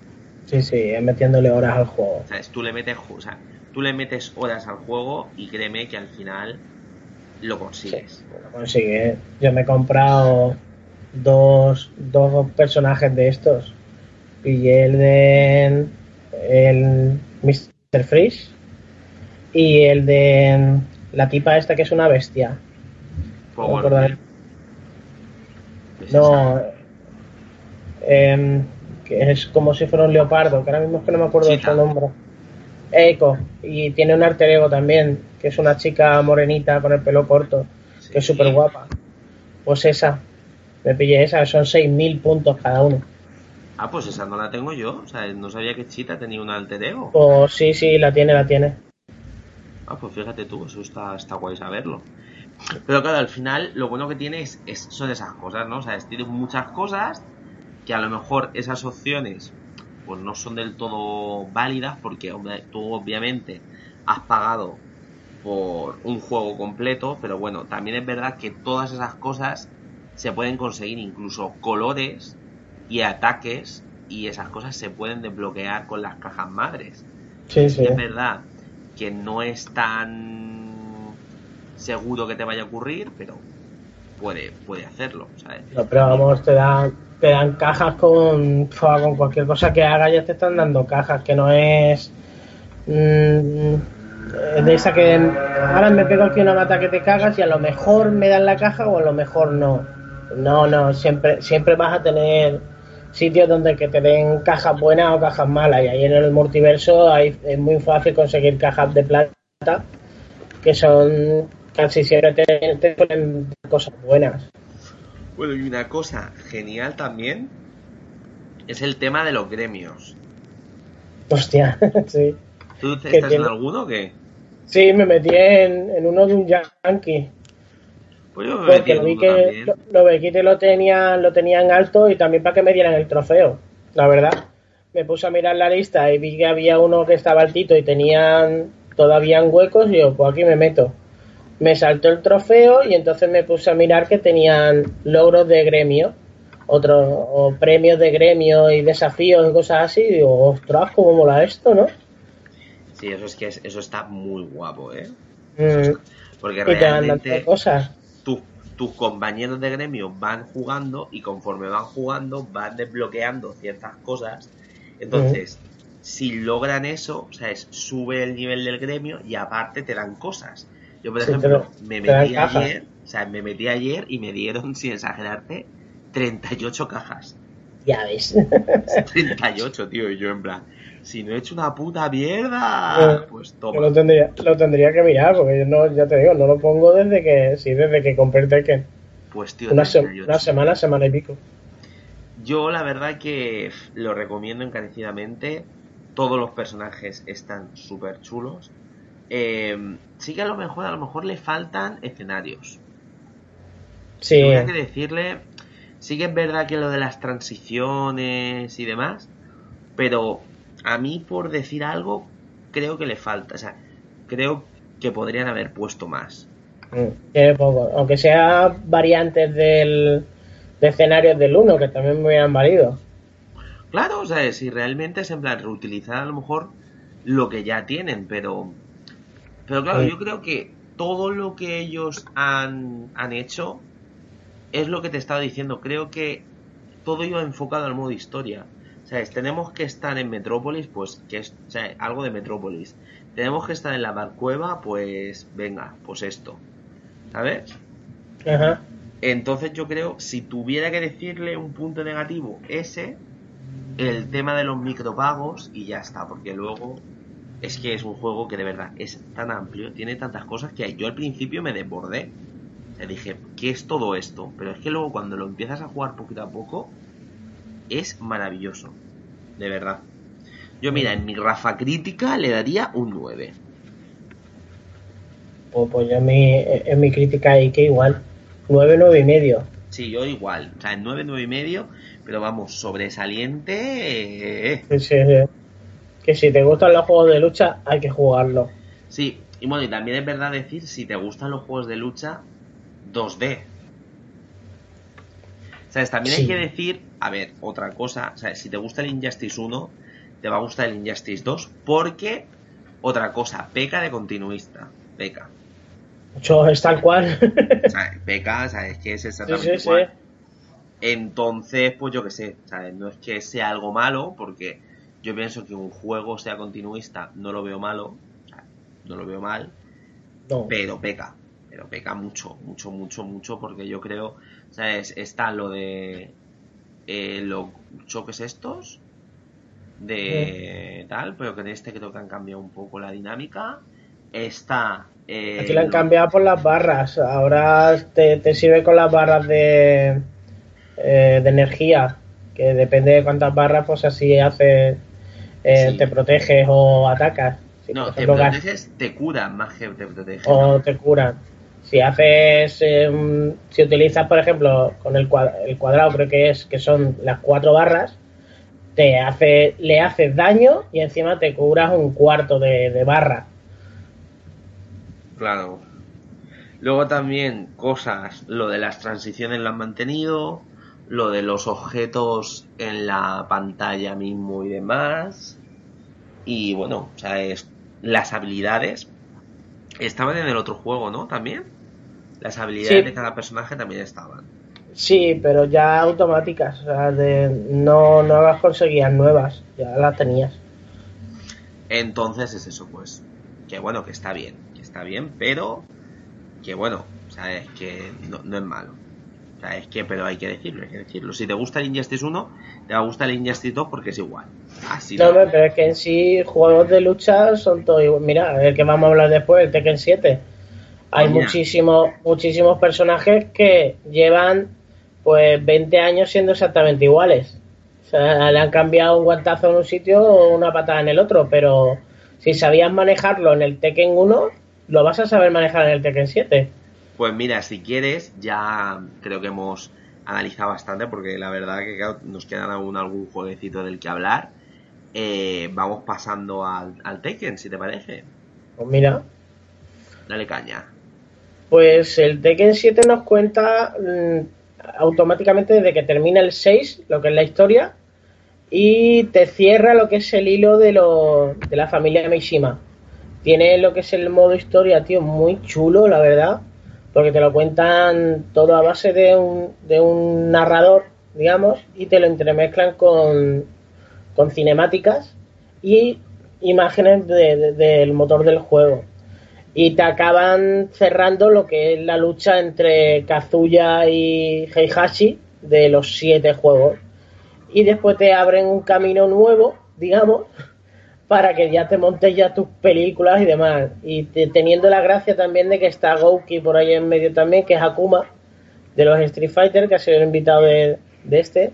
Sí, sí, es metiéndole horas al juego. O sea, es- tú le metes, o sea, tú le metes horas al juego y créeme que al final lo consigues. Lo consigue. Yo me he comprado dos, dos personajes de estos. Pillé el de el Mr. Freeze y el de la tipa esta que es una bestia. Power me acuerdo Girl. ¿Es No? Que es como si fuera un leopardo, que ahora mismo es que no me acuerdo de su nombre. Echo, y tiene un alter ego también, que es una chica morenita con el pelo corto, que es súper guapa. Pues esa, me pillé esa, son 6.000 puntos cada uno. Ah, pues esa no la tengo yo. O sea, no sabía que Chita tenía un alter ego. Pues sí, sí, la tiene, la tiene. Ah, pues fíjate tú, eso está, está guay saberlo. Pero claro, al final lo bueno que tiene es, es- son esas cosas, ¿no? O sea, es- tiene muchas cosas que a lo mejor esas opciones pues no son del todo válidas porque tú obviamente has pagado por un juego completo, pero bueno, también es verdad que todas esas cosas se pueden conseguir, incluso colores y ataques y esas cosas se pueden desbloquear con las cajas madres. Sí, sí. Es verdad que no es tan seguro que te vaya a ocurrir, pero puede, puede hacerlo, ¿sabes? No, pero vamos, te dan, te dan cajas con, con cualquier cosa que hagas, ya te están dando cajas, que no es mm, de esa que ahora me pego aquí una mata que te cagas y a lo mejor me dan la caja o a lo mejor no. No, no, siempre, siempre vas a tener sitios donde que te den cajas buenas o cajas malas y ahí en el multiverso hay, es muy fácil conseguir cajas de plata que son casi siempre te ponen cosas buenas. Bueno, y una cosa genial también es el tema de los gremios. Hostia, [laughs] sí. ¿Tú te estás en tiene- alguno o qué? Sí, me metí en, en uno de un yankee. Pues yo me metí Porque en lo vi que también. lo, lo vi que lo tenían, lo tenían alto y también para que me dieran el trofeo, la verdad. Me puse a mirar la lista y vi que había uno que estaba altito y tenían todavía huecos y yo, pues aquí me meto. Me saltó el trofeo y entonces me puse a mirar que tenían logros de gremio, otros o premios de gremio y desafíos y cosas así. Y digo, ostras, cómo mola esto, ¿no? Sí, eso es que es- eso está muy guapo, ¿eh? Mm, Porque realmente cosas. tu- tus compañeros de gremio van jugando y conforme van jugando van desbloqueando ciertas cosas. Entonces, si logran eso, o sea, es, sube el nivel del gremio y aparte te dan cosas. Yo, por Sí, ejemplo, me metí ayer, o sea, me metí ayer y me dieron, [laughs] sin exagerarte, 38 cajas. Ya ves. [laughs] 38, tío, y yo en plan, si no he hecho una puta mierda, Eh, pues Yo toma. lo tendría, lo tendría que mirar, porque yo no, ya te digo, no lo pongo desde que, sí, desde que compré el Tekken. Pues tío, Una, se- 38. una semana, semana y pico. Yo la verdad que lo recomiendo encarecidamente. Todos los personajes están súper chulos. Eh, sí que a lo mejor, a lo mejor le faltan escenarios. Sí, Tengo que decirle, sí que es verdad que lo de las transiciones y demás, pero a mí por decir algo creo que le falta, o sea, creo que podrían haber puesto más. mm, tiene poco. Aunque sea variantes del, de escenarios del 1, que también me hubieran valido. Claro, o sea, si realmente es en plan reutilizar a lo mejor lo que ya tienen, pero pero claro, Sí. yo creo que todo lo que ellos han, han hecho es lo que te estaba diciendo. Creo que todo iba enfocado al modo historia. ¿Sabes? Tenemos que estar en Metrópolis, pues que es o sea, algo de Metrópolis. Tenemos que estar en la Barcueva, pues venga, pues esto. ¿Sabes? Ajá. Entonces yo creo, si tuviera que decirle un punto negativo, ese, el tema de los micropagos y ya está, porque luego es que es un juego que de verdad es tan amplio, tiene tantas cosas que yo al principio me desbordé. Le dije, ¿qué es todo esto? Pero es que luego cuando lo empiezas a jugar poquito a poco, es maravilloso. De verdad. Yo mira, en mi rafa crítica le daría un 9. Pues, pues yo en mi, en mi crítica ahí que igual. 9, 9 y medio. Sí, yo igual. O sea, en 9, 9 y medio, pero vamos, sobresaliente. eh. Sí, sí, sí. Que si te gustan los juegos de lucha, hay que jugarlo. Sí, y bueno, y también es verdad decir, si te gustan los juegos de lucha, 2D. ¿Sabes? También hay que decir, a ver, otra cosa, ¿sabes? Si te gusta el Injustice 1, te va a gustar el Injustice 2, porque, otra cosa, peca de continuista, peca. Mucho es tal cual. Sea, [laughs] peca, ¿sabes? Que es exactamente sí, sí. igual. Entonces, pues yo qué sé, ¿sabes? No es que sea algo malo, porque yo pienso que un juego sea continuista, no lo veo malo, no lo veo mal, No. pero peca, pero peca mucho, mucho, mucho, mucho, porque yo creo, ¿sabes? Está lo de eh, los choques estos, de tal, pero que en este creo que han cambiado un poco la dinámica. Está... eh, Aquí la han cambiado por las barras. Ahora te, te sirve con las barras de, eh, de energía. Que depende de cuántas barras, pues así hace. Eh, Sí. Te proteges o atacas. Si, No, te proteges, te curan más que te protegen. o te curan. Si haces, eh, si utilizas, por ejemplo, con el, cua- el cuadrado, creo que es que son las cuatro barras, te hace, le haces daño y encima te curas un cuarto de, de barra. Claro. Luego también cosas, lo de las transiciones lo han mantenido, lo de los objetos en la pantalla mismo y demás. Y bueno, o sea, es, las habilidades estaban en el otro juego, ¿no? También. Las habilidades Sí. de cada personaje también estaban. Sí, pero ya automáticas, o sea, de, no, no las conseguías nuevas, ya las tenías. Entonces es eso, pues. Que bueno, que está bien, que está bien, pero que bueno, o sea, es que no, no es malo. Sea, es que, pero hay que decirlo, hay que decirlo. Si te gusta el Injustice 1, te va a gustar el Injustice 2 porque es igual. Así No, no. pero es que en sí juegos de lucha son todos igual. Mira, el que vamos a hablar después, el Tekken 7. Hay mira. muchísimos, muchísimos personajes que llevan pues 20 años siendo exactamente iguales. O sea, le han cambiado un guantazo en un sitio o una patada en el otro, pero si sabías manejarlo en el Tekken 1, lo vas a saber manejar en el Tekken 7. Pues mira, si quieres, ya creo que hemos analizado bastante porque la verdad que claro, nos quedan aún algún jueguecito del que hablar. Eh, vamos pasando al, al Tekken, si te parece. Pues mira, Dale caña. Pues el Tekken 7 nos cuenta mm, automáticamente desde que termina el 6, lo que es la historia, y te cierra lo que es el hilo de, lo, de la familia Mishima. Tiene lo que es el modo historia, tío, muy chulo, la verdad, porque te lo cuentan todo a base de un, de un narrador, digamos, y te lo entremezclan con, con cinemáticas y imágenes de- de- del motor del juego y te acaban cerrando lo que es la lucha entre Kazuya y Heihachi de los siete juegos. Y después te abren un camino nuevo, digamos, para que ya te montes ya tus películas y demás. Y teniendo la gracia también de que está Gouki por ahí en medio también, que es Akuma, de los Street Fighter, que ha sido el invitado de, este.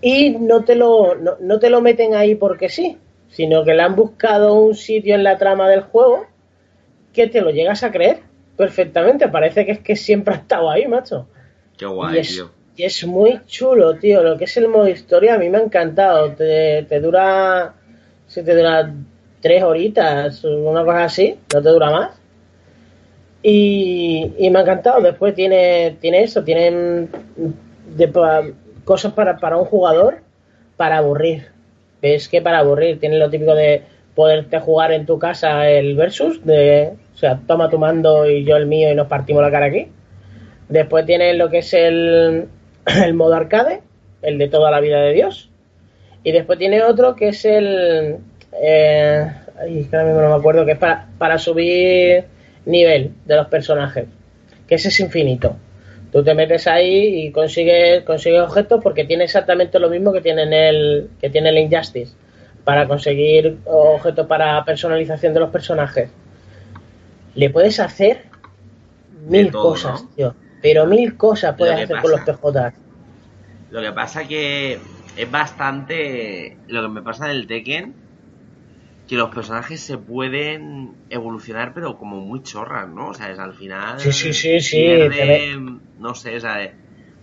Y no te, lo, no, te lo meten ahí porque sí, sino que le han buscado un sitio en la trama del juego que te lo llegas a creer perfectamente. Parece que es que siempre ha estado ahí, macho. Qué guay, y tío. Y es muy chulo, tío. Lo que es el modo historia a mí me ha encantado. Te, te dura. Si te dura tres horitas, una cosa así, no te dura más. Y, me ha encantado. Después tiene, tiene eso, tienen de, cosas para, para un jugador para aburrir. Es que para aburrir, tiene lo típico de poderte jugar en tu casa el versus, de, o sea, toma tu mando y yo el mío y nos partimos la cara aquí. Después tiene lo que es el, [clears throat] el modo arcade, el de toda la vida de Dios. Y después tiene otro que es el... Eh, ay, ahora mismo no me acuerdo, que es para, para subir nivel de los personajes, que ese es infinito. Tú te metes ahí y consigues, consigues objetos porque tiene exactamente lo mismo que tiene en el, que tiene el Injustice, para conseguir objetos para personalización de los personajes. Le puedes hacer mil cosas, tío. Pero mil cosas puedes hacer con los PJ. Lo que pasa que es bastante. Lo que me pasa del Tekken que los personajes se pueden evolucionar, pero como muy chorras, ¿no? O sea, es al final. Sí, sí, sí, sí. no sé, o sea,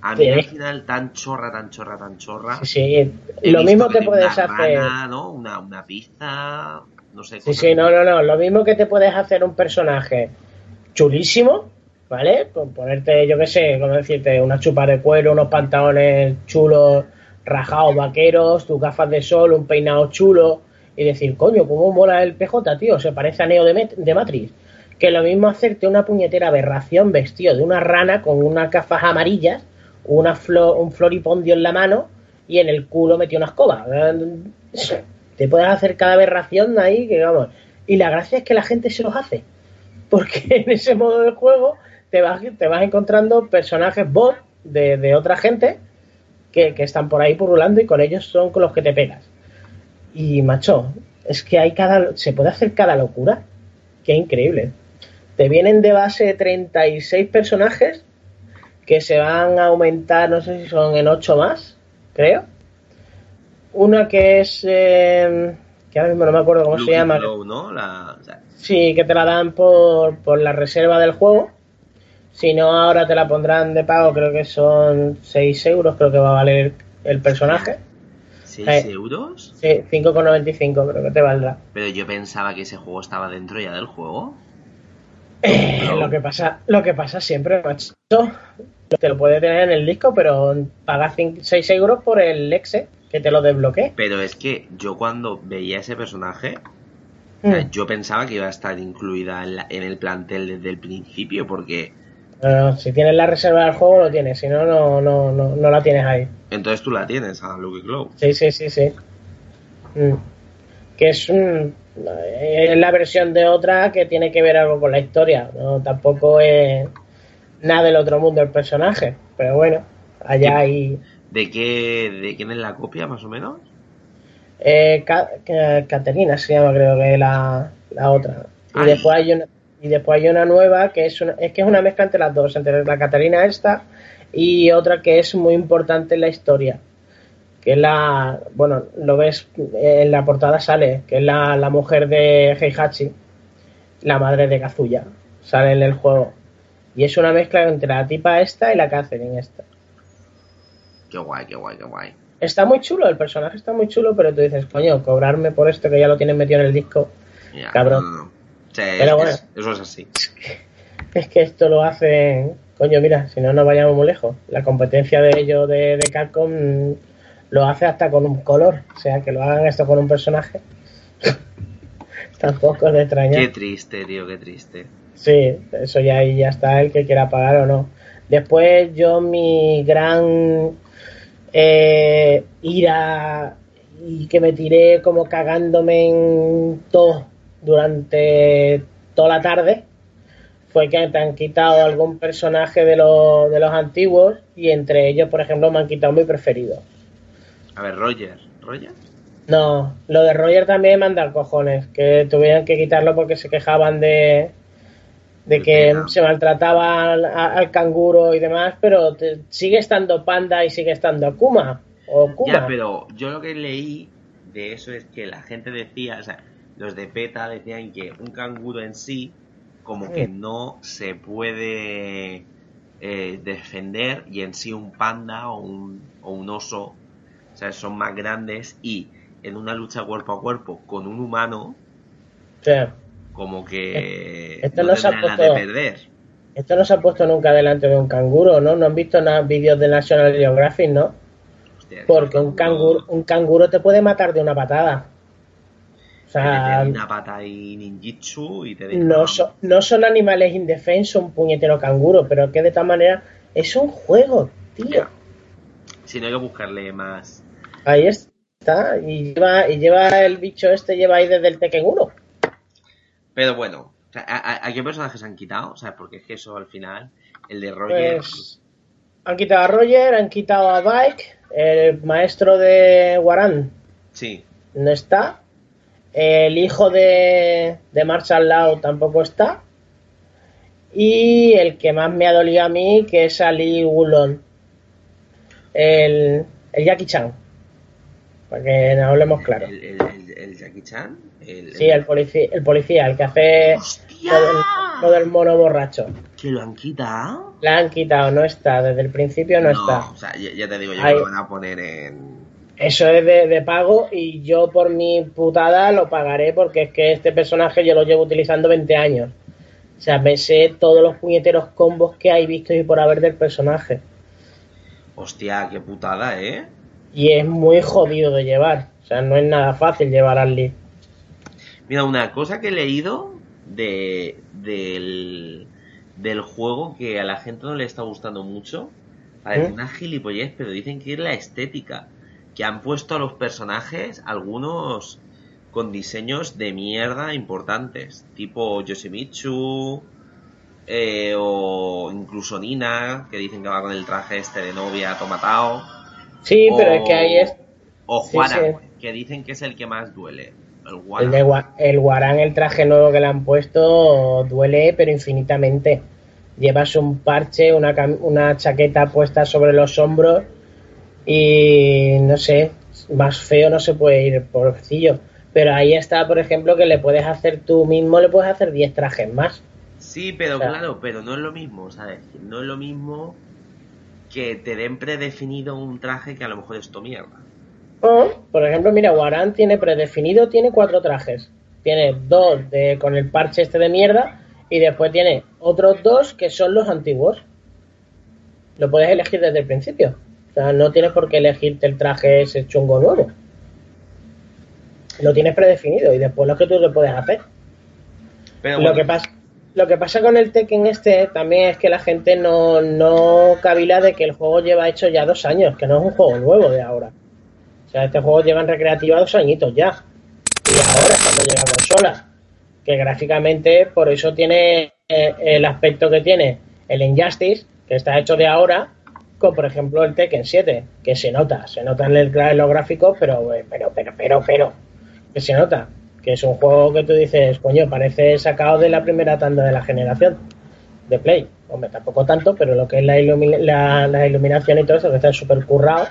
a mí al final tan chorra, tan chorra, tan chorra. Sí, sí. Lo mismo que, puedes hacer. ¿no? Una, una pista, no sé. Sí, sí, no, no, no. Lo mismo que te puedes hacer un personaje chulísimo, ¿vale? Con ponerte, yo qué sé, como decirte, una chupa de cuero, unos pantalones chulos, rajados, vaqueros, tus gafas de sol, un peinado chulo y decir, coño, ¿cómo mola el PJ, tío? Se parece a Neo de, Matrix. Que lo mismo hacerte una puñetera aberración vestido de una rana con unas gafas amarillas, una un floripondio en la mano y en el culo metió una escoba. Te puedes hacer cada aberración ahí que vamos. Y la gracia es que la gente se los hace. Porque [laughs] en ese modo de juego te vas, te vas encontrando personajes bot de, de otra gente que, que, están por ahí purulando y con ellos son con los que te pegas. Y macho, es que hay cada. Se puede hacer cada locura. Qué increíble. Te vienen de base 36 personajes que se van a aumentar, no sé si son en 8 más, creo. Una que es. Eh, que ahora mismo no me acuerdo cómo se llama. Sí, que te la dan por, por la reserva del juego. Si no, ahora te la pondrán de pago, creo que son 6 euros, creo que va a valer el personaje. ¿6 eh, euros? Sí, 5,95 creo que te valdrá. Pero yo pensaba que ese juego estaba dentro ya del juego. Eh, lo que pasa lo que pasa siempre, macho, te lo puede tener en el disco, pero pagas 6 euros por el exe que te lo desbloquee. Pero es que yo cuando veía ese personaje, hmm. yo pensaba que iba a estar incluida en, el plantel desde el principio, porque si tienes la reserva del juego, lo tienes. Si no, no, no, no, la tienes ahí. Entonces tú la tienes a Lucky Glow. Sí, sí, sí, sí. Mm. Que es, es la versión de otra que tiene que ver algo con la historia. No, tampoco es nada del otro mundo el personaje. Pero bueno, allá hay. ¿De qué, de quién es la copia, más o menos? Eh, Caterina se llama, creo que es la, la otra. Y después hay una, y después hay una nueva que es, una, es que es una mezcla entre las dos, entre la Catalina esta y otra que es muy importante en la historia, que es la, bueno, lo ves, en la portada sale, que es la, la mujer de Heihachi, la madre de Kazuya, sale en el juego. Y es una mezcla entre la tipa esta y la Catherine esta. Qué guay, qué guay, qué guay. Está muy chulo, el personaje está muy chulo, pero tú dices, coño, cobrarme por esto que ya lo tienen metido en el disco. cabrón. Pero bueno, eso es así. Es que esto lo hacen. Coño, mira, si no nos vayamos muy lejos. La competencia de ellos de, de Capcom lo hace hasta con un color. O sea, que lo hagan esto con un personaje. [laughs] Tampoco es de extrañar. Qué triste, tío, qué triste. Sí, eso ya ahí ya está el que quiera pagar o no. Después yo mi gran eh, ira y que me tiré como cagándome en todo durante toda la tarde fue que te han quitado algún personaje de, los, de los antiguos y entre ellos, por ejemplo, me han quitado mi preferido. A ver, Roger. ¿Roger? No, lo de Roger también me manda cojones, que tuvieran que quitarlo porque se quejaban de, de que Pena. se maltrataba al, al canguro y demás, pero te- sigue estando Panda y sigue estando Akuma. O Kuma. Ya, pero yo lo que leí de eso es que la gente decía, o sea, los de PETA decían que un canguro en sí, como que no se puede eh, defender, y en sí un panda o un, o un oso, o sea, son más grandes y en una lucha cuerpo a cuerpo con un humano, como que Esto no no se ha nada de puesto- perder. esto no se ha puesto nunca delante de un canguro, ¿no? No han visto nada vídeos de National Geographic, ¿no? Hostia, Porque un canguro, un canguro te puede matar de una patada. O sea, una pata y ninjitsu y te no, so- no son animales indefensos, un puñetero canguro, pero que de tal manera es un juego, tío. Si no hay que buscarle más. Ahí está. Y lleva, y lleva el bicho este, lleva ahí desde el Tekken 1. Pero bueno, ¿a, a- a qué personajes han quitado? O sea, porque es que eso al final, el de Roger. Pues han quitado a Roger, han quitado a Bike, el maestro de Waran Sí, no está. El hijo de, de Marshall Law tampoco está. Y el que más me ha dolido a mí, que es Ali Wulon. El, el Jackie Chan. Para que nos hablemos claro. el, el, el- el Jackie Chan. El, Sí, el policía, el policía, el que hace lo del mono borracho. ¿Que lo han quitado? La han quitado, no está. Desde el principio no, está. O sea, ya, ya te digo yo Ahí. que lo van a poner en. Eso es de, de pago y yo por mi putada lo pagaré porque es que este personaje yo lo llevo utilizando 20 años. O sea, me sé todos los puñeteros combos que hay visto y por haber del personaje. Hostia, qué putada, ¿eh? Y es muy jodido de llevar. O sea, no es nada fácil llevar al Lee. Mira, una cosa que he leído de, del, del juego que a la gente no le está gustando mucho. Parece ¿Eh? una gilipollez, pero dicen que es la estética. Que han puesto a los personajes algunos con diseños de mierda importantes. Tipo Yoshimitsu. eh, o incluso Nina, que dicen que va con el traje este de novia tomatao. Sí, o, pero es que ahí es. O Juana, sí. que dicen que es el que más duele. El El, Juana. de Gua- el Guarán, el traje nuevo que le han puesto, duele, pero infinitamente. Llevas un parche, una, una chaqueta puesta sobre los hombros y no sé, más feo no se puede ir, pobrecillo. Pero ahí está, por ejemplo, que le puedes hacer tú mismo, le puedes hacer 10 trajes más. Sí, pero O sea- claro, pero no es lo mismo, ¿sabes? No es lo mismo que te den predefinido un traje que a lo mejor es tu mierda. O, por ejemplo, mira, Guarán tiene predefinido, tiene cuatro trajes. Tiene dos de, con el parche este de mierda y después tiene otros dos que son los antiguos. Lo puedes elegir desde el principio. O sea, no tienes por qué elegirte el traje ese chungo nuevo. Lo tienes predefinido y después lo que tú le puedes hacer. Pero Lo que pasa lo que pasa con el Tekken este también es que la gente no, no cavila de que el juego lleva hecho ya dos años, que no es un juego nuevo de ahora. O sea, este juego lleva en recreativa dos añitos ya. Y ahora cuando llega a consola. Que gráficamente por eso tiene eh, el aspecto que tiene el Injustice, que está hecho de ahora, por ejemplo el Tekken 7, que se nota, se nota en, el, en los gráficos, pero, eh, pero, pero, pero, pero, que se nota. Que es un juego que tú dices, coño, parece sacado de la primera tanda de la generación de Play. Hombre, tampoco tanto, pero lo que es la, ilumi- la, la iluminación y todo eso, que está súper currado,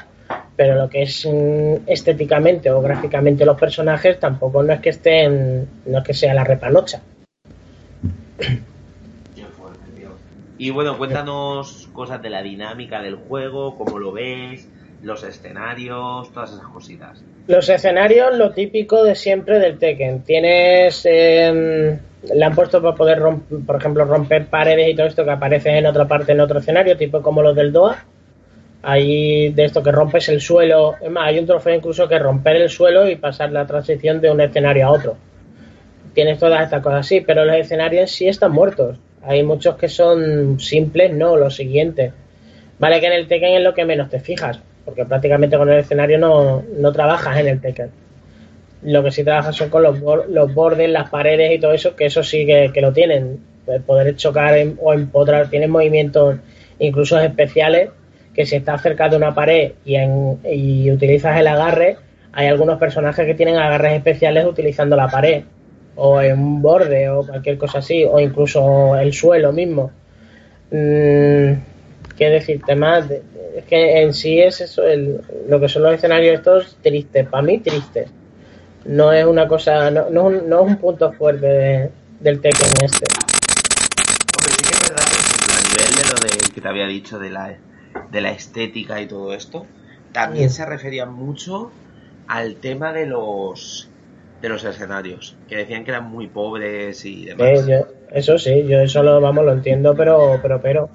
pero lo que es mm, estéticamente o gráficamente los personajes tampoco no es que estén, no es que sea la repanocha. Y bueno, cuéntanos cosas de la dinámica del juego, cómo lo ves, los escenarios, todas esas cositas. Los escenarios, lo típico de siempre del Tekken. Tienes. eh, le han puesto para poder, romp- por ejemplo, romper paredes y todo esto que aparece en otra parte, en otro escenario, tipo como los del DOA. Hay de esto que rompes el suelo. Es más, hay un trofeo incluso que romper el suelo y pasar la transición de un escenario a otro. Tienes todas estas cosas así, pero los escenarios en sí están muertos. Hay muchos que son simples, no, lo siguiente. Vale que en el Tekken es lo que menos te fijas, porque prácticamente con el escenario no, no trabajas en el Tekken. Lo que sí trabajas son con los, los bordes, las paredes y todo eso, que eso sí que, que lo tienen. El poder chocar en- o empotrar, tienen movimientos incluso especiales, que si estás cerca de una pared y, y utilizas el agarre, hay algunos personajes que tienen agarres especiales utilizando la pared o en un borde o cualquier cosa así, o incluso el suelo mismo. Mm, ¿Qué decirte más? Es que en sí es eso, el, lo que son los escenarios estos tristes, para mí tristes. No es una cosa, no, no, es un- no es un punto fuerte de- del Tekken este. Hombre, sí que es verdad que a nivel de lo de, que te había dicho de la, de la estética y todo esto, también Mm. se refería mucho al tema de los de los escenarios, que decían que eran muy pobres y demás. Yo- eso sí, yo eso lo, vamos, lo entiendo, pero, pero, pero,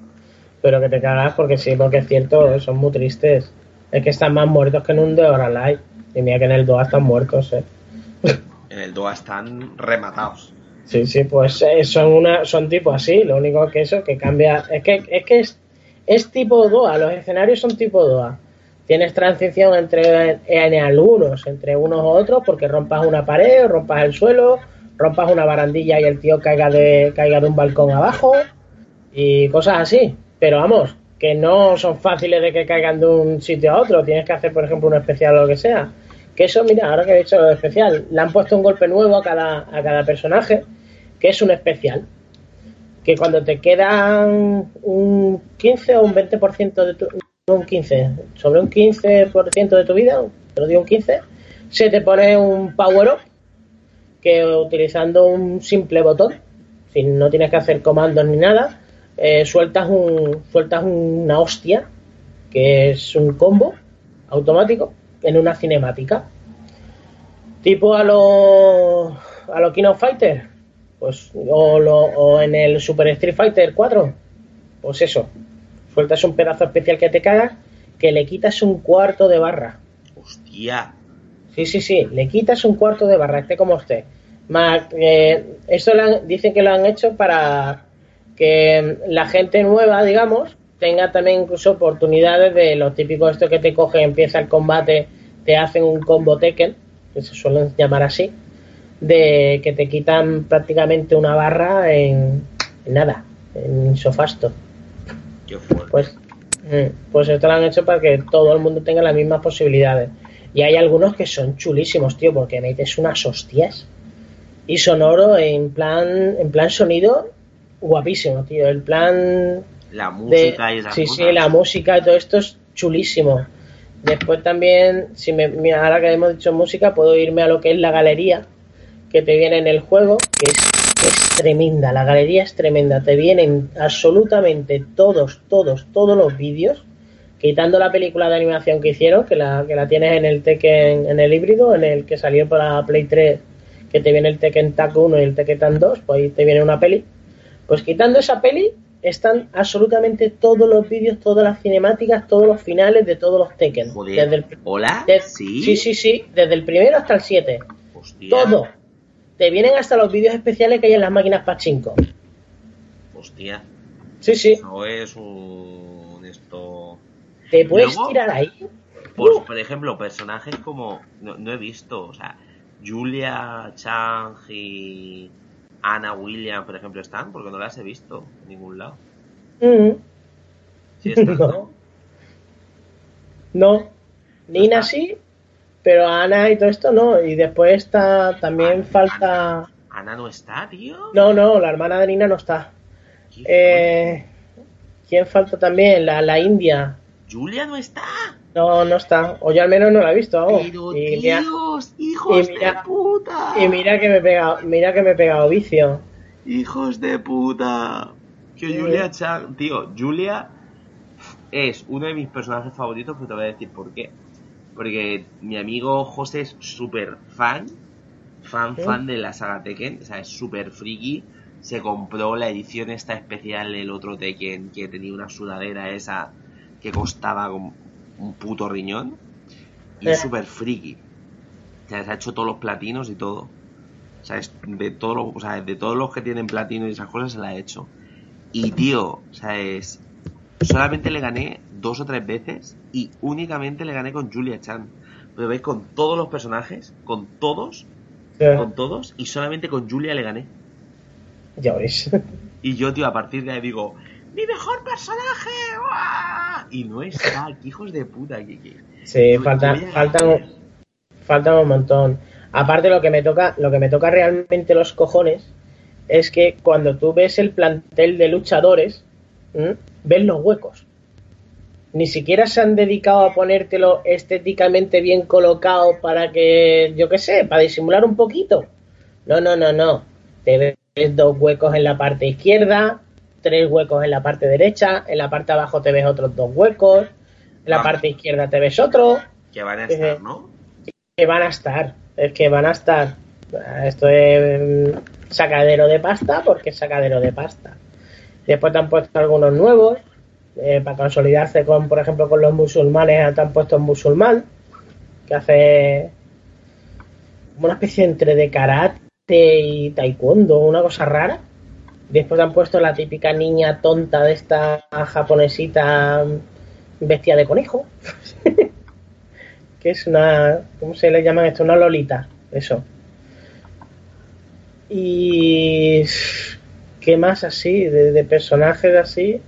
pero que te cagas porque sí, porque es cierto, son muy tristes. Es que están más muertos que en un Dead or Alive. Y mira que en el 2 están muertos, eh. En el DOA están rematados. Sí, sí, pues eh, son una, son tipo así, lo único que eso que cambia, es que es que es, es tipo DOA, los escenarios son tipo DOA. Tienes transición entre en algunos, entre unos u otros, porque rompas una pared, rompas el suelo, rompas una barandilla y el tío caiga de, caiga de un balcón abajo y cosas así. Pero vamos, que no son fáciles de que caigan de un sitio a otro. Tienes que hacer, por ejemplo, un especial o lo que sea. Que eso, mira, ahora que he dicho lo especial, le han puesto un golpe nuevo a cada, a cada personaje, que es un especial. Que cuando te quedan un 15 o un 20% de tu. Un 15, sobre un 15% de tu vida, te lo digo un 15, se te pone un power up que utilizando un simple botón, si no tienes que hacer comandos ni nada, eh, sueltas un sueltas una hostia que es un combo automático en una cinemática. Tipo a los a los King of Fighter pues o, lo- o en el Super Street Fighter 4 pues eso sueltas un pedazo especial que te cagas que le quitas un cuarto de barra Hostia. Sí, sí, sí, le quitas un cuarto de barra, esté como esté. Más, eh, esto lo han- dicen que lo han hecho para que la gente nueva, digamos, tenga también incluso oportunidades de los típicos esto que te coge, empieza el combate, te hacen un combo Tekken, que se suelen llamar así, de que te quitan prácticamente una barra en, en nada, en sofasto. Qué fuerte. Pues, mm, pues esto lo han hecho para que todo el mundo tenga las mismas posibilidades. Y hay algunos que son chulísimos, tío, porque metes unas hostias. Y sonoro en plan, en plan sonido, guapísimo, tío. El plan la de, música y esas sí, cosas. sí, la música y todo esto es chulísimo. Después también, si me, mira, ahora que hemos dicho música, puedo irme a lo que es la galería que te viene en el juego, que es tremenda. La galería es tremenda. Te vienen absolutamente todos, todos, todos los vídeos, quitando la película de animación que hicieron, que la, que la tienes en el Tekken, en el híbrido, en el que salió para Play 3, que te viene el Tekken Tag 1 y el Tekken 2, pues ahí te viene una peli. Pues quitando esa peli, están absolutamente todos los vídeos, todas las cinemáticas, todos los finales de todos los Tekken. Joder. Desde el, ¿Hola? ¿Sí? sí, sí, sí, desde el primero hasta el 7. Hostia. Todo. Te vienen hasta los vídeos especiales que hay en las máquinas Pachinko. Hostia. Sí, sí. Eso es un... Esto... Te puedes Luego- tirar ahí. Por, Uh. por ejemplo, personajes como... No, no he visto, o sea... Julia Chang y Anna Williams, por ejemplo, están, porque no las he visto en ningún lado. Mm, Sí están, [laughs] ¿no? No. No. Nina sí, pero Ana y todo esto no. Y después está también Ana- falta. Ana no está, tío. No, no, la hermana de Nina no está. Eh, ¿Quién falta también? La, la India. Julia no está. No, no está. O yo al menos no la he visto. Pero Y mira, hijos y mira- de puta. y mira que me he pegado, mira que me he pegado vicio. Hijos de puta. Que Sí. Julia tío, Julia es uno de mis personajes favoritos, pero te voy a decir por qué. Porque mi amigo José es súper fan, fan, Sí. fan de la saga Tekken, o sea, es súper friki. Se compró la edición esta especial del otro Tekken que tenía una sudadera esa que costaba como un puto riñón. Y es súper friki. O sea, se ha hecho todos los platinos y todo. O sea, es de, todos los, o sea, de todos los que tienen platino y esas cosas se la ha hecho. Y tío, o sea, es. Solamente le gané dos o tres veces y únicamente le gané con Julia Chan. Pero veis, con todos los personajes, con todos, con todos, y solamente con Julia le gané. Ya veis. [laughs] Y yo, tío, a partir de ahí digo, ¡mi mejor personaje! ¡Uah! Y no está, qué hijos de puta. Que, que- Sí, Yo- faltan, ganar. faltan un montón. Aparte lo que me toca, lo que me toca realmente los cojones es que cuando tú ves el plantel de luchadores, ves los huecos. Ni siquiera se han dedicado a ponértelo estéticamente bien colocado para que, yo qué sé, para disimular un poquito. No, no, no, no. Te ves dos huecos en la parte izquierda, tres huecos en la parte derecha, en la parte de abajo te ves otros dos huecos, en la parte izquierda te ves otro. Que van a estar, ¿no? Que van a estar, es que van a estar. Esto es mm, sacadero de pasta porque es sacadero de pasta. Después te han puesto algunos nuevos eh, para consolidarse con, por ejemplo, con los musulmanes, han puesto un musulmán que hace una especie entre de karate y taekwondo, una cosa rara. Después han puesto la típica niña tonta de esta japonesita bestia de conejo. [laughs] que es una. ¿Cómo se le llaman esto? Una lolita. Eso. Y. ¿Qué más así? De, personajes así.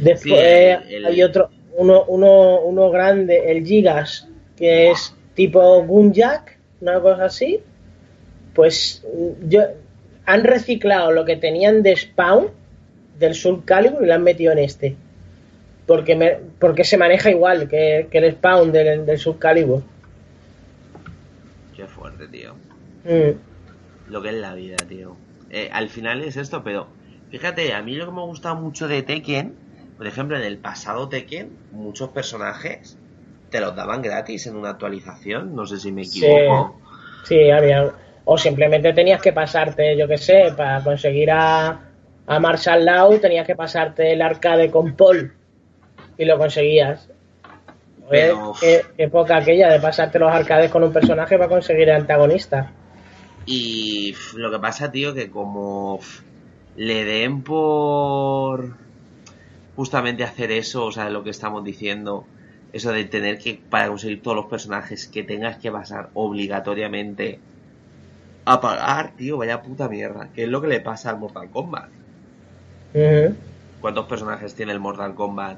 Después hay otro. Uno, uno, uno grande, el Gigas, que es tipo Gunjak, una cosa así. Pues yo han reciclado lo que tenían de Spawn del Soul Calibur y lo han metido en este. Porque, me, porque se maneja igual que, el Spawn del, del Soul Calibur. Qué fuerte, tío. Mm. Lo que es la vida, tío. Eh, al final es esto, pero fíjate, a mí lo que me gusta mucho de Tekken, por ejemplo, en el pasado Tekken, muchos personajes te los daban gratis en una actualización, no sé si me equivoco. Sí, había o simplemente tenías que pasarte, yo qué sé, para conseguir a, a Marshall Law tenías que pasarte el arcade con Paul y lo conseguías. Pero... ¿Qué, época aquella de pasarte los arcades con un personaje para conseguir el antagonista. Y lo que pasa, tío, que como le den por justamente hacer eso, o sea, lo que estamos diciendo, eso de tener que, para conseguir todos los personajes, que tengas que pasar obligatoriamente a pagar, tío, vaya puta mierda. ¿Qué es lo que le pasa al Mortal Kombat? ¿Cuántos personajes tiene el Mortal Kombat?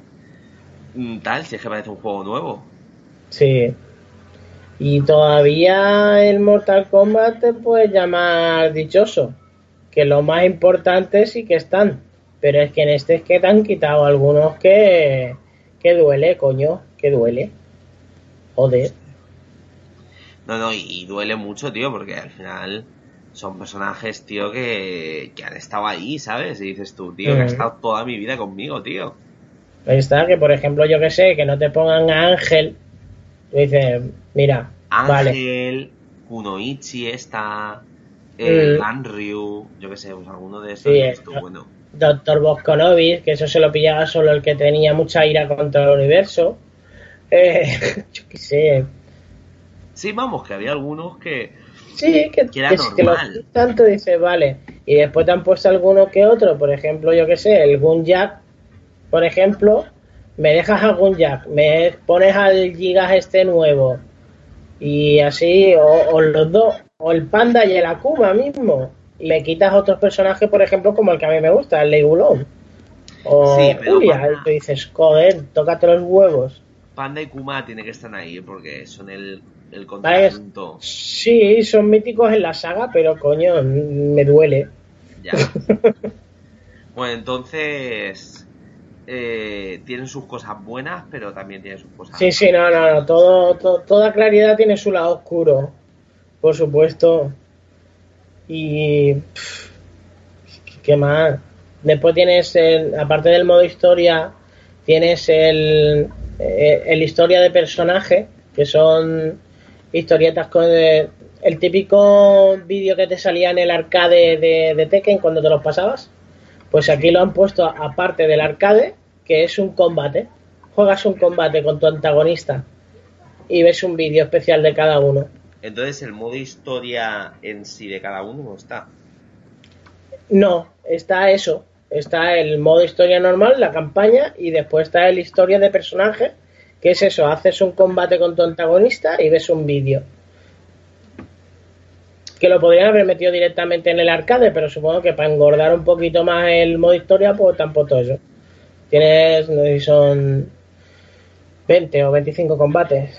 Mm, tal, si es que parece un juego nuevo. Sí. Y todavía el Mortal Kombat te puedes llamar dichoso. Que lo más importante sí que están. Pero es que en este es que te han quitado algunos que, que duele, coño, que duele. Joder. No, no, y, duele mucho, tío, porque al final son personajes, tío, que, han estado ahí, ¿sabes? Y dices tú, tío, que ha estado toda mi vida conmigo, tío. Ahí está, que por ejemplo, yo que sé, que no te pongan a Ángel. Tú dices, mira, Ángel, Kunoichi está, eh, Ganryu, yo que sé, pues alguno de esos. Sí, bueno. Doctor Boskonovich, que eso se lo pillaba solo el que tenía mucha ira contra el universo. Eh, [laughs] yo qué sé, Sí, vamos, que había algunos que. Sí, que, que, que, lo tanto dice, vale. Y después te han puesto alguno que otro, por ejemplo, yo que sé, el Gunjack, por ejemplo, me dejas a Gunjack, me pones al Gigas este nuevo, y así, o, los dos, o el Panda y el Akuma mismo, y me quitas otros personajes, por ejemplo, como el que a mí me gusta, el Leigulón. O Julia, y tú dices, joder, tócate los huevos. Panda y Kuma tiene que estar ahí porque son el el contrapunto. Sí, son míticos en la saga, pero coño, me duele. Ya. [laughs] bueno, entonces eh, tienen sus cosas buenas, pero también tienen sus cosas. Sí, sí, no, no, no. Todo, toda claridad tiene su lado oscuro, por supuesto. Y. ¿Qué más? Después tienes, el, aparte del modo historia, tienes el, eh, el historia de personaje, que son historietas con el, típico vídeo que te salía en el arcade de, Tekken cuando te los pasabas. Pues aquí lo han puesto aparte del arcade, que es un combate. Juegas un combate con tu antagonista y ves un vídeo especial de cada uno. Entonces el modo historia en sí de cada uno no está. No, está eso. Está el modo historia normal, la campaña, y después está el historia de personaje, ¿Qué es eso? Haces un combate con tu antagonista y ves un vídeo. Que lo podrían haber metido directamente en el arcade, pero supongo que para engordar un poquito más el modo historia, pues tampoco eso. Tienes, no sé si son 20 o 25 combates.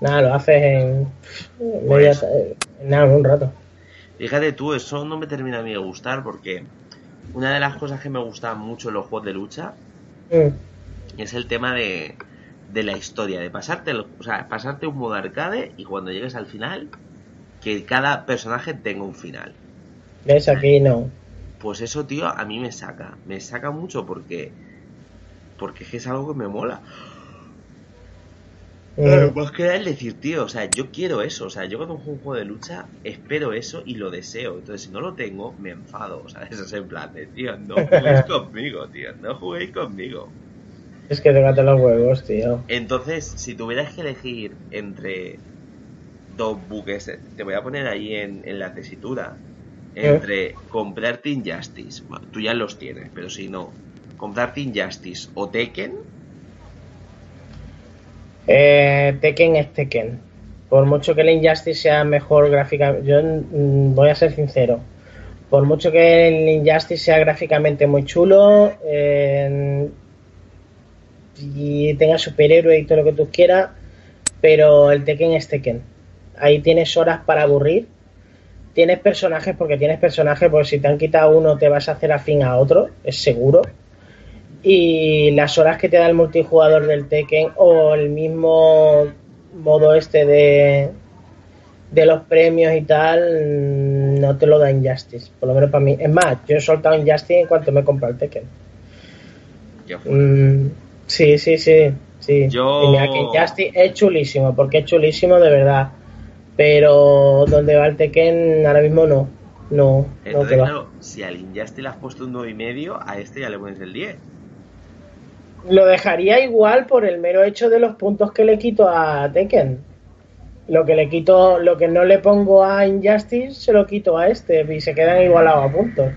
Nada, lo haces en. media- Pues- en nada, en un rato. Fíjate tú, eso no me termina a mí de gustar porque una de las cosas que me gustan mucho en los juegos de lucha Mm. es el tema de, de la historia, de pasarte, o sea, pasarte un modo arcade y cuando llegues al final, que cada personaje tenga un final. ¿Ves? Aquí no. Pues eso, tío, a mí me saca. Me saca mucho porque. Porque es que es algo que me mola. Eh, Mm. Más que nada el decir, tío, o sea, yo quiero eso. O sea, yo cuando juego un juego de lucha, espero eso y lo deseo. Entonces, si no lo tengo, me enfado. O sea, [laughs] eso es en plan de, tío, no juguéis [laughs] conmigo, tío, no juguéis conmigo. Es que tócate los huevos, tío. Entonces, si tuvieras que elegir entre dos buques, eh, te voy a poner ahí en, en la tesitura, entre comprarte Injustice, bueno, tú ya los tienes, pero si no, comprarte Injustice o Tekken, Eh, Tekken es Tekken. Por mucho que el Injustice sea mejor gráficamente, yo mm, voy a ser sincero. Por mucho que el Injustice sea gráficamente muy chulo eh, y tenga superhéroe y todo lo que tú quieras, pero el Tekken es Tekken. Ahí tienes horas para aburrir. Tienes personajes porque tienes personajes, porque si te han quitado uno te vas a hacer afín a otro, es seguro y las horas que te da el multijugador del Tekken o el mismo modo este de de los premios y tal no te lo da Injustice por lo menos para mí es más yo he soltado Injustice en cuanto me he comprado el Tekken fue. Mm, sí sí sí sí Yo- Y mira que Injustice es chulísimo porque es chulísimo de verdad pero donde va el Tekken ahora mismo no no va. claro, si al Injustice le has puesto un 9 y medio, a este ya le pones el 10. Lo dejaría igual por el mero hecho de los puntos que le quito a Tekken. Lo que le quito, lo que no le pongo a Injustice, se lo quito a este y se quedan igualados a puntos.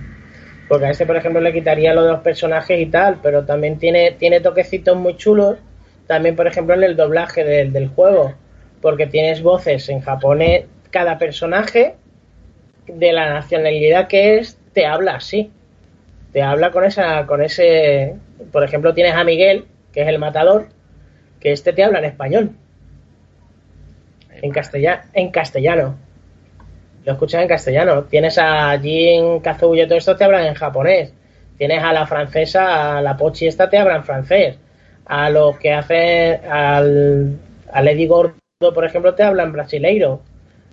Porque a este, por ejemplo, le quitaría lo de los personajes y tal, pero también tiene, tiene toquecitos muy chulos. También, por ejemplo, en el doblaje del, del juego. Porque tienes voces en japonés, cada personaje de la nacionalidad que es, te habla así te habla con esa con ese por ejemplo tienes a Miguel que es el matador que este te habla en español. En castellano en castellano. Lo escuchas en castellano. Tienes a Jin Kazuya todo esto te hablan en japonés. Tienes a la francesa a la Pochi esta te hablan francés. A los que hacen al a Lady Gordo por ejemplo te hablan brasileiro.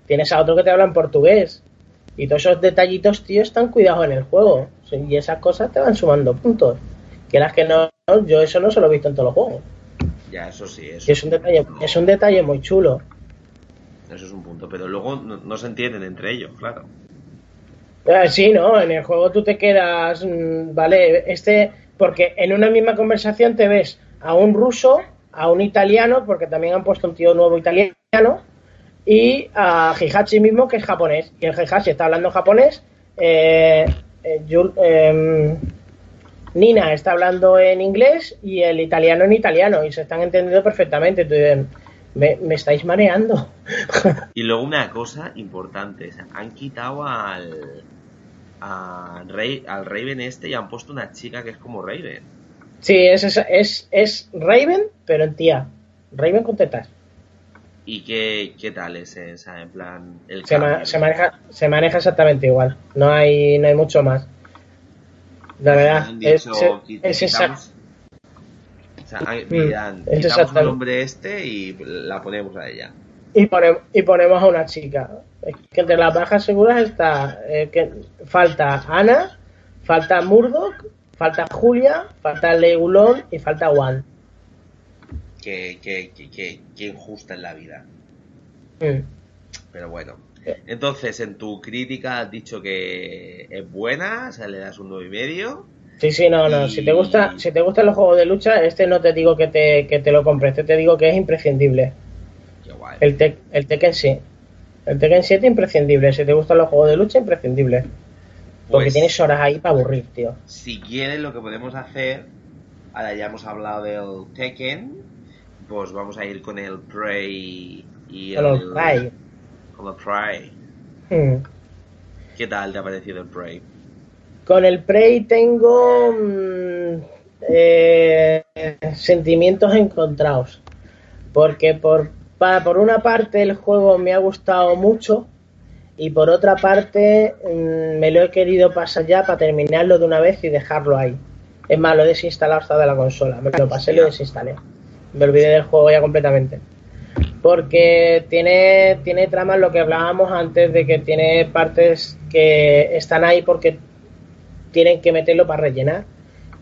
Tienes a otro que te habla en portugués. Y todos esos detallitos, tío, están cuidados en el juego. Y esas cosas te van sumando puntos. Que las que no, yo eso no se lo he visto en todos los juegos. Ya, eso sí, eso, Y es un detalle, es un detalle muy chulo. eso es un punto. Pero luego no, no se entienden entre ellos, claro. Eh, sí, ¿no? En el juego tú te quedas, mm, vale, este, porque en una misma conversación te ves a un ruso, a un italiano, porque también han puesto un tío nuevo italiano, y a Hihachi mismo, que es japonés. Y el Hihachi está hablando japonés, eh, eh, em, Nina está hablando en inglés y el italiano en italiano, y se están entendiendo perfectamente. Me, me estáis mareando. Y luego una cosa importante, o sea, han quitado al, al, Rey, al Raven este y han puesto una chica que es como Raven. Sí, es, es, es, es Raven, pero en tía. Raven con tetas. ¿Y qué, qué tal es esa? En plan, el Se, ma- se maneja, se maneja exactamente igual. No hay, no hay mucho más. La verdad, es, dicho, es, qui- es esa- quitamos- o sea, han- Mm, es quitamos el nombre este y la ponemos a ella. y, ponemos, y ponemos a una chica. Es que entre las bajas seguras está eh, que falta Ana, falta Murdoch, falta Julia, falta Leulón y falta Juan. Que, que, que, que, injusta en la vida. Pero bueno. Entonces, en tu crítica has dicho que es buena, o sea, le das un 9 y medio. Sí, sí, no, no. Y- Si te gusta, si te gustan los juegos de lucha, este no te digo que te, que te lo compres, este te digo que es imprescindible. Qué guay. El, Tek- el Tekken sí. El Tekken 7 imprescindible. Si te gustan los juegos de lucha, imprescindible. Porque Pues, tienes horas ahí para aburrir, tío. Si quieres, lo que podemos hacer, ahora ya hemos hablado del Tekken, pues vamos a ir con el Prey y Con el Prey. Con el Prey. Hmm. ¿Qué tal te ha parecido el Prey? Con el Prey tengo mm, eh, sentimientos encontrados. Porque por, para, por una parte el juego me ha gustado mucho y por otra parte mm, me lo he querido pasar ya para terminarlo de una vez y dejarlo ahí. Es más, lo he desinstalado hasta de la consola. Me lo pasé y lo desinstalé. Me olvidé del juego ya completamente. Porque tiene, tiene tramas lo que hablábamos antes de que tiene partes que están ahí porque tienen que meterlo para rellenar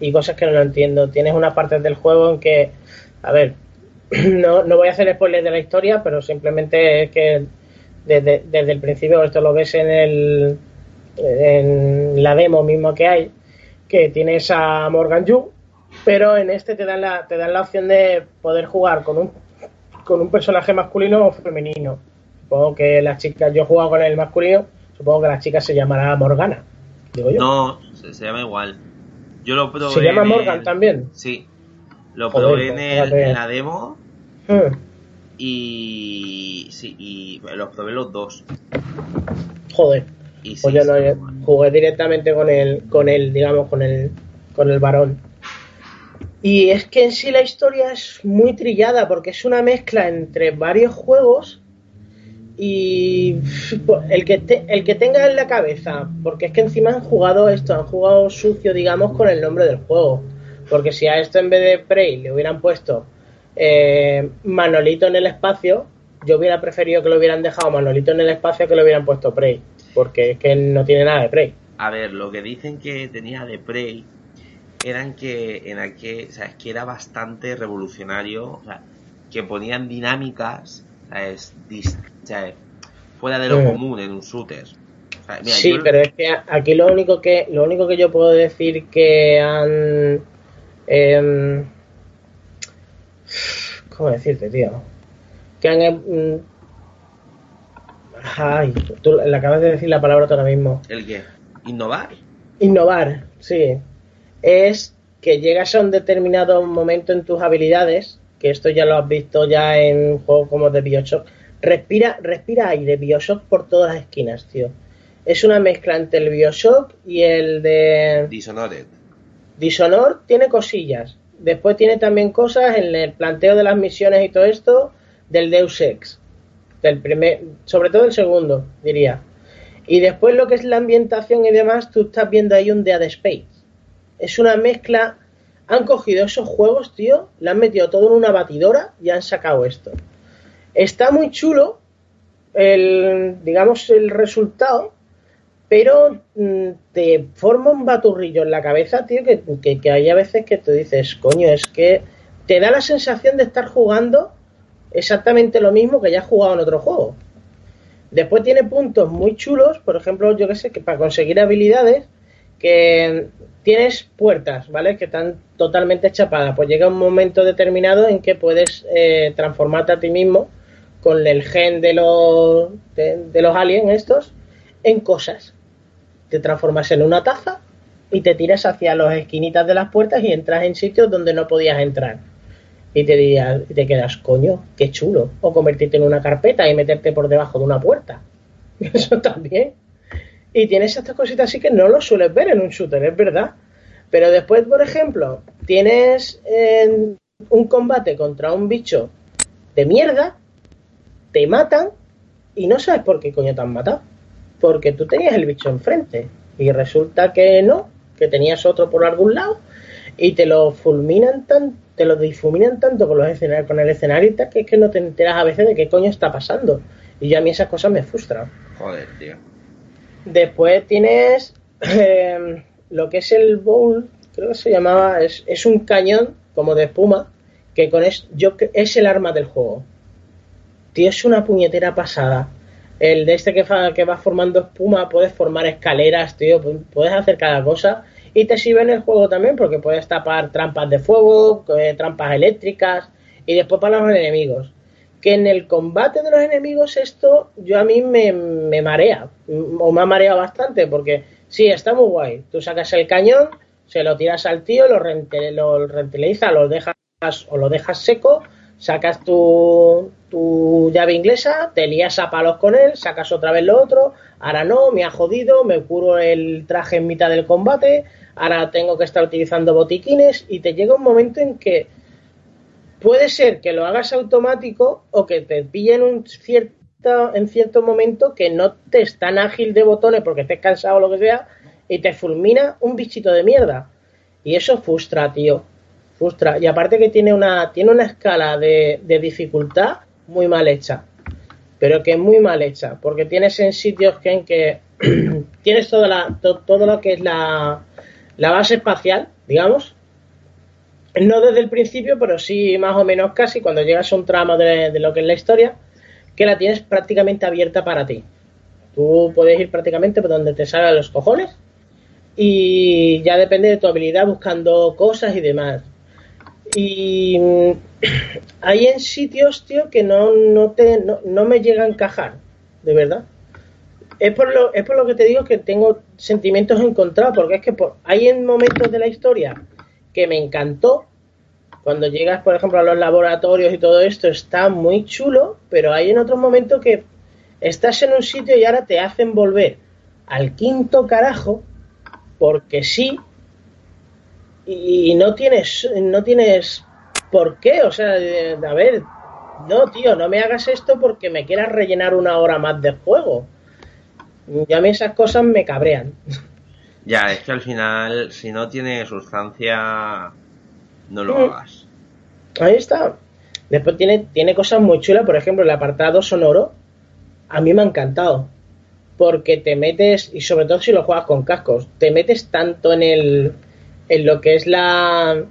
y cosas que no lo entiendo. Tienes unas partes del juego en que, a ver, [clears throat] no, no voy a hacer spoilers de la historia, pero simplemente es que desde, desde el principio, esto lo ves en, el, en la demo mismo que hay, que tienes a Morgan Yu, pero en este te dan la, te dan la opción de poder jugar con un, con un personaje masculino o femenino. Supongo que las chicas, yo he jugado con el masculino, supongo que la chica se llamará Morgana, digo yo. No, se, llama igual. Yo lo probé. ¿Se llama Morgan también? Sí. Lo Joder, probé en, pues, el- en la demo Hmm, y. Sí, y los probé los dos. Joder. Y sí, Pues yo no jugué directamente con el, con el, digamos, con el, con el varón. Y es que en sí la historia es muy trillada porque es una mezcla entre varios juegos y el que te- el que tenga en la cabeza, porque es que encima han jugado esto, han jugado sucio, digamos, con el nombre del juego. Porque si a esto en vez de Prey le hubieran puesto eh, Manolito en el espacio, yo hubiera preferido que lo hubieran dejado Manolito en el espacio que lo hubieran puesto Prey. Porque es que no tiene nada de Prey. A ver, lo que dicen que tenía de Prey eran que en aquel, o sea, es que era bastante revolucionario, o sea, que ponían dinámicas, fuera de lo común en un shooter. O sea, mira, sí, yo- pero es que aquí lo único que lo único que yo puedo decir que han em, ¿cómo decirte, tío? Que han em, ay, tú le acabas de decir la palabra ahora mismo. ¿El qué? ¿Innovar? Innovar, sí. Es que llegas a un determinado momento en tus habilidades, que esto ya lo has visto ya en juegos como de Bioshock. Respira, respira aire, Bioshock por todas las esquinas, tío. Es una mezcla entre el Bioshock y el de Dishonored. Dishonored. Tiene cosillas. Después tiene también cosas en el planteo de las misiones y todo esto del Deus Ex. Del primer, sobre todo el segundo, diría. Y después lo que es la ambientación y demás, tú estás viendo ahí un Dead Space. Es una mezcla. Han cogido esos juegos, tío, le han metido todo en una batidora y han sacado esto. Está muy chulo el, digamos, el resultado, pero mm, te forma un baturrillo en la cabeza, tío, que, hay a veces que tú dices, coño, es que te da la sensación de estar jugando exactamente lo mismo que ya has jugado en otro juego. Después tiene puntos muy chulos, por ejemplo, yo que sé, que para conseguir habilidades, que tienes puertas, ¿vale? Que están totalmente chapadas. Pues llega un momento determinado en que puedes eh, transformarte a ti mismo con el gen de los, de, los aliens estos en cosas. Te transformas en una taza y te tiras hacia las esquinitas de las puertas y entras en sitios donde no podías entrar. Y te, dirías, y te quedas, coño, qué chulo. O convertirte en una carpeta y meterte por debajo de una puerta. [laughs] Eso también. Y tienes estas cositas así que no lo sueles ver en un shooter, es verdad. Pero después, por ejemplo, tienes un combate contra un bicho de mierda, te matan y no sabes por qué coño te han matado. Porque tú tenías el bicho enfrente y resulta que no, que tenías otro por algún lado y te lo fulminan tan, te lo difuminan tanto con los escenarios, con el escenario que es que no te enteras a veces de qué coño está pasando. Y yo a mí esas cosas me frustran. Joder, tío. Después tienes eh, lo que es el bowl, creo que se llamaba, es, es un cañón como de espuma, que con es, yo, es el arma del juego. Tío, es una puñetera pasada. El de este que, que va formando espuma, puedes formar escaleras, tío, pu- puedes hacer cada cosa. Y te sirve en el juego también porque puedes tapar trampas de fuego, eh, trampas eléctricas y después para los enemigos que en el combate de los enemigos esto yo a mí me, me marea, o me ha mareado bastante, porque sí, está muy guay. Tú sacas el cañón, se lo tiras al tío, lo, rente, lo rentiliza, lo dejas o lo dejas seco, sacas tu, tu llave inglesa, te lías a palos con él, sacas otra vez lo otro, ahora no, me ha jodido, me curo el traje en mitad del combate, ahora tengo que estar utilizando botiquines y te llega un momento en que puede ser que lo hagas automático o que te pille en un cierto, en cierto momento que no te es tan ágil de botones porque estés cansado o lo que sea y te fulmina un bichito de mierda. Y eso frustra, tío. Frustra. Y aparte que tiene una, tiene una escala de, de dificultad muy mal hecha. Pero que es muy mal hecha. Porque tienes en sitios que en que [clears throat] tienes toda la, todo lo que es la, la base espacial, digamos. No desde el principio, pero sí más o menos casi cuando llegas a un tramo de, lo que es la historia, que la tienes prácticamente abierta para ti. Tú puedes ir prácticamente por donde te salgan los cojones y ya depende de tu habilidad buscando cosas y demás. Y [clears throat] hay en sitios, tío, que no, no, te, no, me llega a encajar, de verdad. Es por, lo, es por lo que te digo que tengo sentimientos encontrados, porque es que por, hay en momentos de la historia que me encantó. Cuando llegas, por ejemplo, a los laboratorios y todo esto, está muy chulo, pero hay en otros momentos que estás en un sitio y ahora te hacen volver al quinto carajo porque sí y no tienes no tienes por qué, o sea, a ver, no, tío, no me hagas esto porque me quieras rellenar una hora más de juego. Ya a mí esas cosas me cabrean. [laughs] Ya, es que al final, si no tiene sustancia, no lo mm. hagas. Ahí está. Después tiene, tiene cosas muy chulas, por ejemplo, el apartado sonoro, a mí me ha encantado porque te metes, y sobre todo si lo juegas con cascos, te metes tanto en el en lo que es la,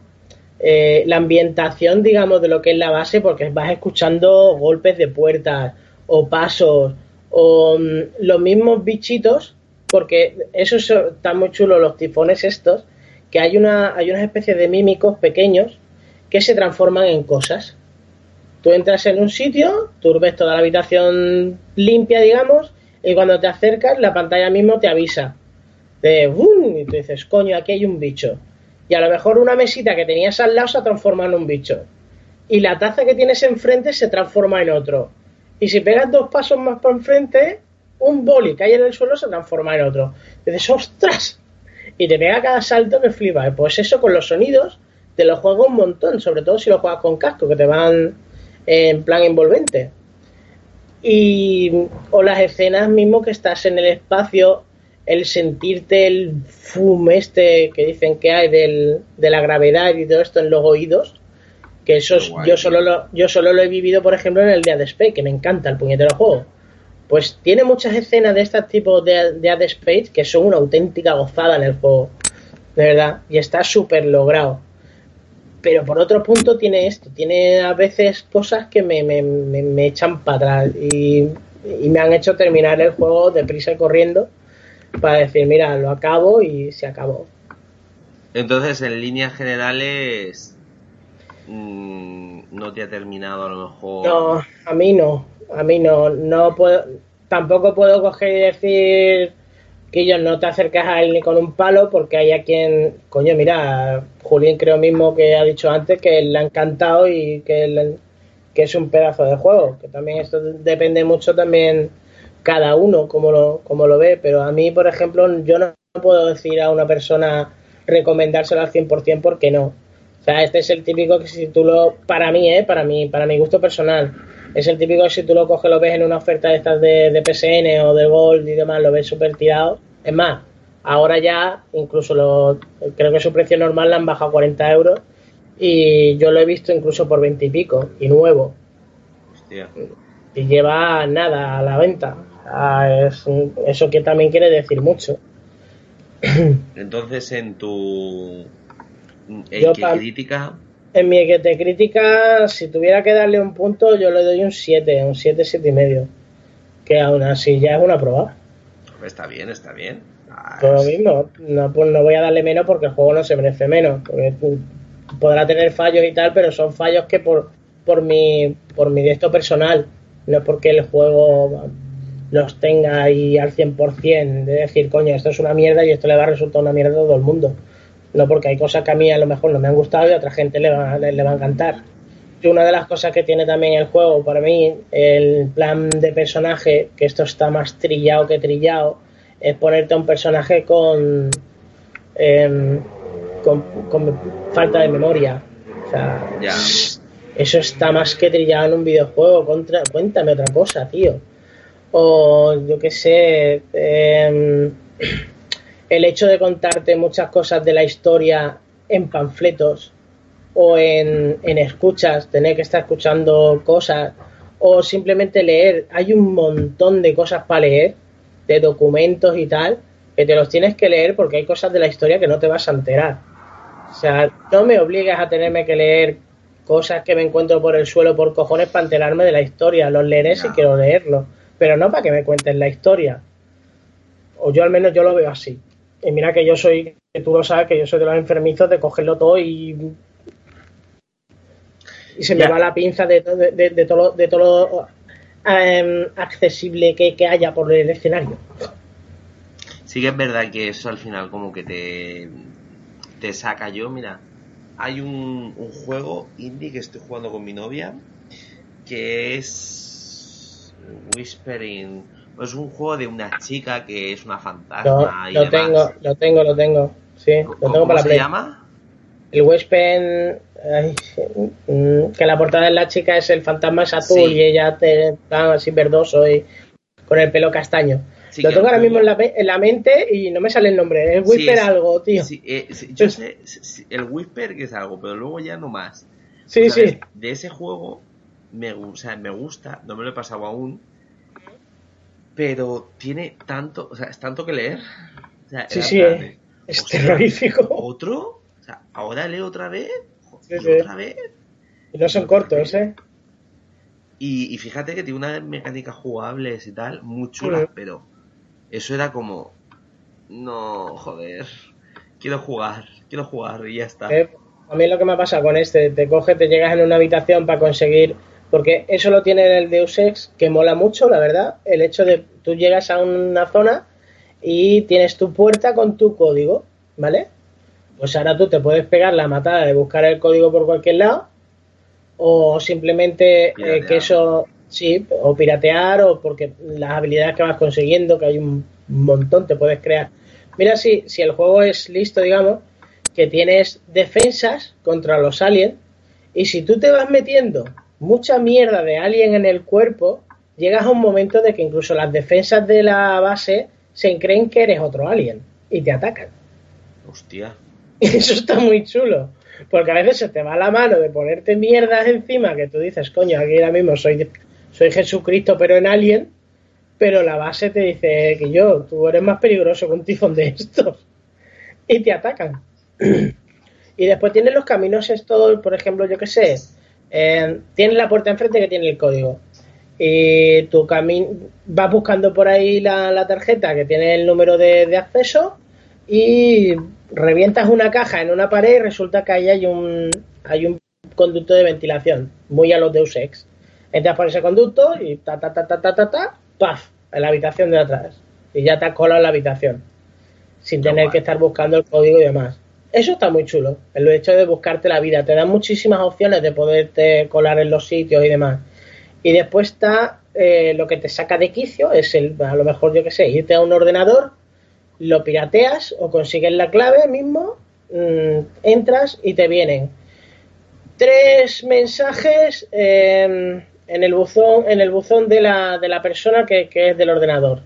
eh, la ambientación, digamos, de lo que es la base, porque vas escuchando golpes de puertas o pasos o mm, los mismos bichitos, porque eso está muy chulo, los tifones estos, que hay una, hay una especie de mímicos pequeños que se transforman en cosas. Tú entras en un sitio, tú ves toda la habitación limpia, digamos, y cuando te acercas la pantalla mismo te avisa de ¡bum! y tú dices, coño, aquí hay un bicho. Y a lo mejor una mesita que tenías al lado se transforma en un bicho. Y la taza que tienes enfrente se transforma en otro. Y si pegas dos pasos más por enfrente, un boli que hay en el suelo se transforma en otro. Y dices, ¡ostras! Y te pega cada salto que flipa. Pues eso con los sonidos te lo juego un montón, sobre todo si lo juegas con casco, que te van en plan envolvente y o las escenas mismo que estás en el espacio el sentirte el fum este que dicen que hay del, de la gravedad y todo esto en los oídos que eso yo solo lo, yo solo lo he vivido por ejemplo en el Dead Space que me encanta el puñetero juego pues tiene muchas escenas de este tipo de Dead Space que son una auténtica gozada en el juego de verdad y está súper logrado pero por otro punto tiene esto, tiene a veces cosas que me, me, me, echan para atrás y, me han hecho terminar el juego deprisa y corriendo para decir, mira, lo acabo y se acabó. Entonces, en líneas generales, mm, no te ha terminado a lo mejor. No, a mí no, a mí no, no puedo, tampoco puedo coger y decir que yo no te acercas a él ni con un palo porque hay a quien, coño, mira, Julián creo mismo que ha dicho antes que le ha encantado y que, que es un pedazo de juego, que también esto depende mucho también cada uno como lo, como lo ve, pero a mí, por ejemplo, yo no puedo decir a una persona recomendárselo al 100% porque no. O sea, este es el típico que si tú para mí, ¿eh? para mí, para mi gusto personal, es el típico si tú lo coges, lo ves en una oferta de estas de, de PSN o de Gold y demás, lo ves súper tirado. Es más, ahora ya incluso lo, creo que su precio normal la han bajado a 40 euros y yo lo he visto incluso por 20 y pico y nuevo. Hostia. Y lleva nada a la venta. es, eso que también quiere decir mucho. [clears throat] Entonces, en tu en crítica en mi te crítica, si tuviera que darle un punto, yo le doy un 7, un 7, 7 y medio. Que aún así ya es una prueba. Está bien, está bien. Ah, lo mismo, no, pues no voy a darle menos porque el juego no se merece menos. Porque podrá tener fallos y tal, pero son fallos que por, por mi por mi esto personal, no es porque el juego los tenga ahí al 100% de decir, coño, esto es una mierda y esto le va a resultar una mierda a todo el mundo no porque hay cosas que a mí a lo mejor no me han gustado y a otra gente le va, le, va a encantar. Y una de las cosas que tiene también el juego, para mí, el plan de personaje, que esto está más trillado que trillado, es ponerte a un personaje con, em, con, falta de memoria. O sea, Eso está más que trillado en un videojuego. Contra... Cuéntame otra cosa, tío. O yo qué sé. Em, el hecho de contarte muchas cosas de la historia en panfletos o en, en escuchas, tener que estar escuchando cosas o simplemente leer. Hay un montón de cosas para leer, de documentos y tal, que te los tienes que leer porque hay cosas de la historia que no te vas a enterar. O sea, no me obligas a tenerme que leer cosas que me encuentro por el suelo por cojones para enterarme de la historia. Los leeré si quiero leerlos, pero no para que me cuenten la historia. O yo al menos yo lo veo así. Y mira que yo soy, que tú lo sabes, que yo soy de los enfermizos de cogerlo todo y y se me va la pinza de, de, todo, de todo em, accesible que, haya por el escenario. Sí que es verdad que eso al final como que te, te saca yo, mira, hay un, un juego indie que estoy jugando con mi novia que es Whispering. Es un juego de una chica que es una fantasma. lo tengo, lo tengo, lo tengo. Sí, lo tengo ¿Cómo para se llama? El Whispering Mm, que la portada de la chica es el fantasma es azul y ella te está así verdoso y con el pelo castaño. lo tengo ahora mismo en la, mente y no me sale el nombre. Es Whisper algo, tío. Eh, yo sé el Whisper que es algo, pero luego ya no más. Sí, sí. De ese juego me, o sea, me gusta, no me lo he pasado aún, pero tiene tanto, o sea, es tanto que leer. sí, sí, es terrorífico. ¿Otro? O sea, ahora leo otra vez y no son cortos, ¿eh? Y, fíjate que tiene unas mecánicas jugables y tal, muy chulas, pero eso era como. No, joder. Quiero jugar, quiero jugar y ya está. Eh, a mí lo que me pasa con este, te coge, te llegas en una habitación para conseguir. Porque eso lo tiene el Deus Ex, que mola mucho, la verdad. El hecho de tú llegas a una zona y tienes tu puerta con tu código, ¿vale? Pues ahora tú te puedes pegar la matada de buscar el código por cualquier lado o simplemente eh, que eso, sí, o piratear o porque las habilidades que vas consiguiendo, que hay un montón, te puedes crear. Mira si, si el juego es listo, digamos, que tienes defensas contra los aliens y si tú te vas metiendo mucha mierda de alien en el cuerpo, llegas a un momento de que incluso las defensas de la base se creen que eres otro alien y te atacan. Hostia. [laughs] eso está muy chulo. Porque a veces se te va la mano de ponerte mierdas encima que tú dices, coño, aquí ahora mismo soy, soy Jesucristo, pero en Alien. Pero la base te dice que yo, tú eres más peligroso que un tifón de estos. [laughs] Y te atacan. [clears throat] y después tienes los caminos estos, por ejemplo, yo qué sé, eh, tienes la puerta enfrente que tiene el código. Y tu camino vas buscando por ahí la, tarjeta que tiene el número de, de acceso y revientas una caja en una pared y resulta que ahí hay un, hay un conducto de ventilación, muy a los Deus Ex. Entras por ese conducto y ta ta ta ta ta ta, ta paf, en la habitación de atrás. Y ya te has colado en la habitación. Sin tener que estar buscando el código y demás. Eso está muy chulo, el hecho de buscarte la vida. Te dan muchísimas opciones de poderte colar en los sitios y demás. Y después está eh, lo que te saca de quicio, es el, a lo mejor yo que sé, irte a un ordenador lo pirateas o consigues la clave mismo, mm, entras y te vienen tres mensajes en el buzón, en el buzón de la, de la persona que, es del ordenador.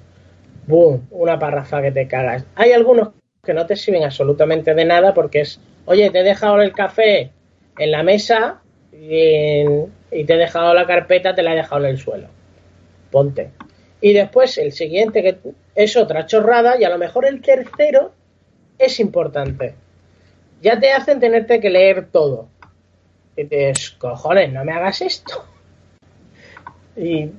¡Bum! Una parrafa que te cagas. Hay algunos que no te sirven absolutamente de nada porque es, oye, te he dejado el café en la mesa y, te he dejado la carpeta, te la he dejado en el suelo. Ponte. Y después el siguiente que es otra chorrada y a lo mejor el tercero es importante. Ya te hacen tenerte que leer todo. Y dices, cojones, no me hagas esto. Y,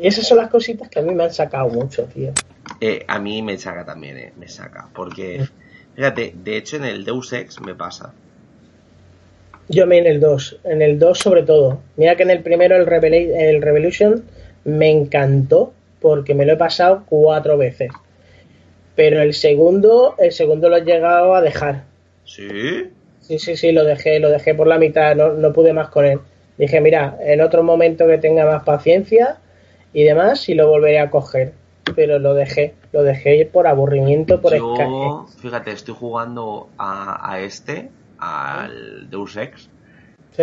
esas son las cositas que a mí me han sacado mucho, tío. Eh, a mí me saca también, eh, me saca. Porque, fíjate, de hecho en el Deus Ex me pasa. Yo me en el 2, en el 2 sobre todo. Mira que en el primero, el, el Revolution, me encantó porque me lo he pasado cuatro veces. Pero el segundo, el segundo lo he llegado a dejar. ¿Sí? Sí, sí, sí, lo dejé, lo dejé por la mitad, no, no pude más con él. Dije, mira, en otro momento que tenga más paciencia y demás, y lo volveré a coger. Pero lo dejé, lo dejé por aburrimiento, por Yo, fíjate, estoy jugando a, a este, al Deus Ex,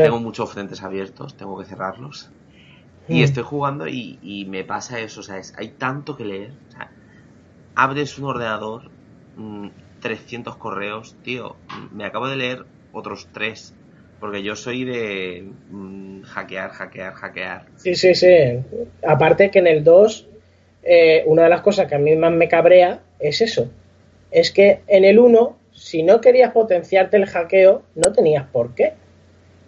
Tengo muchos frentes abiertos, tengo que cerrarlos. Y Mm. estoy jugando y, y me pasa eso, o sea, es- hay tanto que leer. O sea, abres un ordenador, mm, 300 correos, tío, me acabo de leer otros tres. Porque yo soy de mm, hackear, hackear, hackear. Sí, sí, sí. Aparte que en el 2, eh, una de las cosas que a mí más me cabrea es eso. Es que en el 1, si no querías potenciarte el hackeo, no tenías por qué.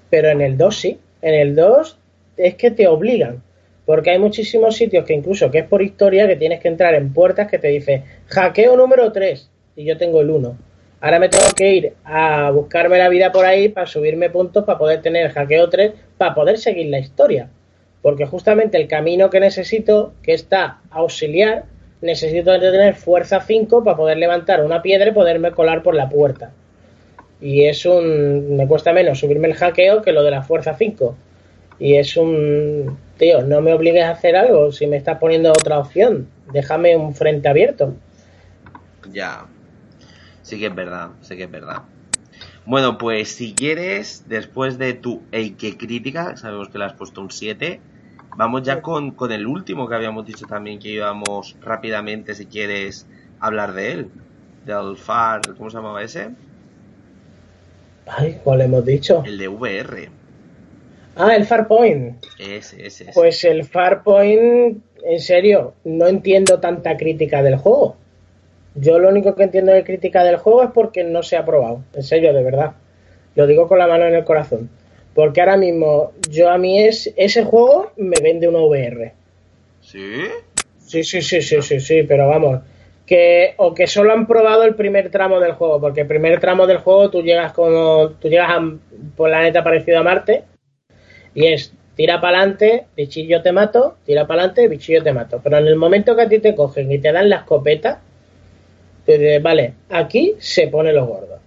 Pero en el 2 sí. En el 2 es que te obligan. Porque hay muchísimos sitios que incluso que es por historia que tienes que entrar en puertas que te dice hackeo número 3 y yo tengo el 1. Ahora me tengo que ir a buscarme la vida por ahí para subirme puntos para poder tener el hackeo 3 para poder seguir la historia. Porque justamente el camino que necesito, que está auxiliar, necesito tener fuerza 5 para poder levantar una piedra y poderme colar por la puerta. Y es un. Me cuesta menos subirme el hackeo que lo de la fuerza 5. Y es un. Tío, no me obligues a hacer algo si me estás poniendo otra opción. Déjame un frente abierto. Ya. Sí que es verdad, sí que es verdad. Bueno, pues si quieres, después de tu Eike crítica, sabemos que le has puesto un 7, vamos ya con, con el último que habíamos dicho también que íbamos rápidamente, si quieres, hablar de él. Del FAR, ¿cómo se llamaba ese? Ay, ¿cuál hemos dicho? El de VR. Ah, el Farpoint. Ese, ese, ese. Pues el Farpoint, en serio, no entiendo tanta crítica del juego. Yo lo único que entiendo de crítica del juego es porque no se ha probado. En serio, de verdad. Lo digo con la mano en el corazón. Porque ahora mismo, yo a mí es, ese juego me vende una VR. ¿Sí? Sí, sí, sí, sí, sí, sí, pero vamos. Que, o que solo han probado el primer tramo del juego, porque el primer tramo del juego tú llegas como. tú llegas a un planeta parecido a Marte, y es tira para adelante, bichillo te mato, tira para adelante, bichillo te mato. Pero en el momento que a ti te cogen y te dan la escopeta, vale, aquí se pone lo gordo.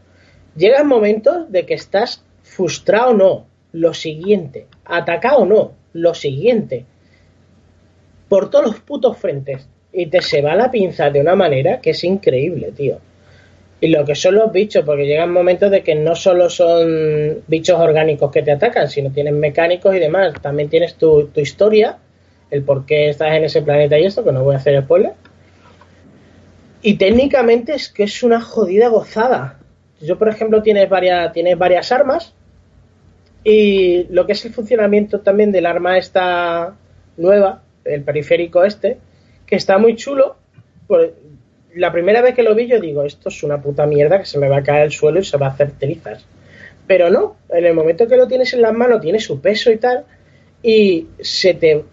Llegan momentos de que estás frustrado o no, lo siguiente, atacado o no, lo siguiente, por todos los putos frentes. Y te se va la pinza de una manera que es increíble, tío. Y lo que son los bichos, porque llegan momentos de que no solo son bichos orgánicos que te atacan, sino tienes mecánicos y demás. También tienes tu, tu historia, el por qué estás en ese planeta y esto, que no voy a hacer spoiler. Y técnicamente es que es una jodida gozada. Yo, por ejemplo, tienes varias, tienes varias armas. Y lo que es el funcionamiento también del arma esta nueva, el periférico este, que está muy chulo. Por, la primera vez que lo vi yo digo, esto es una puta mierda que se me va a caer al suelo y se va a hacer trizas. Pero no, en el momento que lo tienes en las manos tiene su peso y tal, y se te...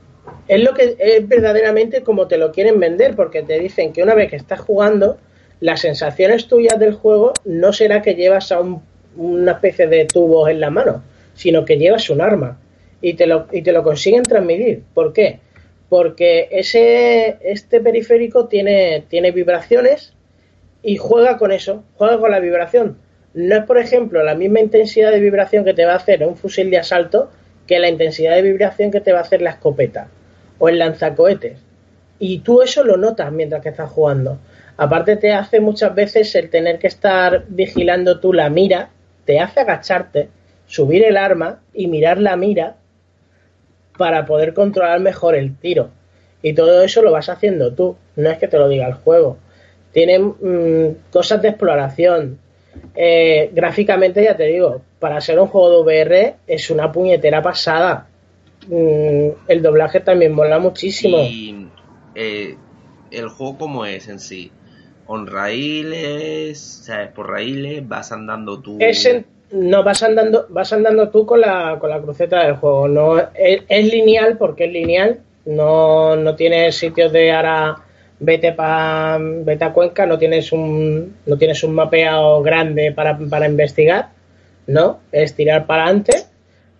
Es lo que es verdaderamente como te lo quieren vender, porque te dicen que una vez que estás jugando, las sensaciones tuyas del juego no será que llevas a un, una especie de tubos en la mano, sino que llevas un arma. Y te lo, y te lo consiguen transmitir. ¿Por qué? porque ese este periférico tiene, tiene vibraciones y juega con eso, juega con la vibración. No es, por ejemplo, la misma intensidad de vibración que te va a hacer un fusil de asalto que la intensidad de vibración que te va a hacer la escopeta o el lanzacohetes. Y tú eso lo notas mientras que estás jugando. Aparte te hace muchas veces el tener que estar vigilando tú la mira, te hace agacharte, subir el arma y mirar la mira para poder controlar mejor el tiro. Y todo eso lo vas haciendo tú, no es que te lo diga el juego. Tiene mmm, cosas de exploración. Eh, gráficamente, ya te digo, para ser un juego de VR es una puñetera pasada. Mm, el doblaje también mola muchísimo. Y eh, el juego, ¿cómo es en sí? ¿On raíles? ¿Sabes? ¿Por raíles? ¿Vas andando tú? Es en, no, vas andando, vas andando tú con la, con la cruceta del juego. No, es, es lineal porque es lineal. No, no tienes sitios de ahora vete pa, vete a Cuenca, no tienes un, no tienes un mapeado grande para, para investigar. No, es tirar para adelante.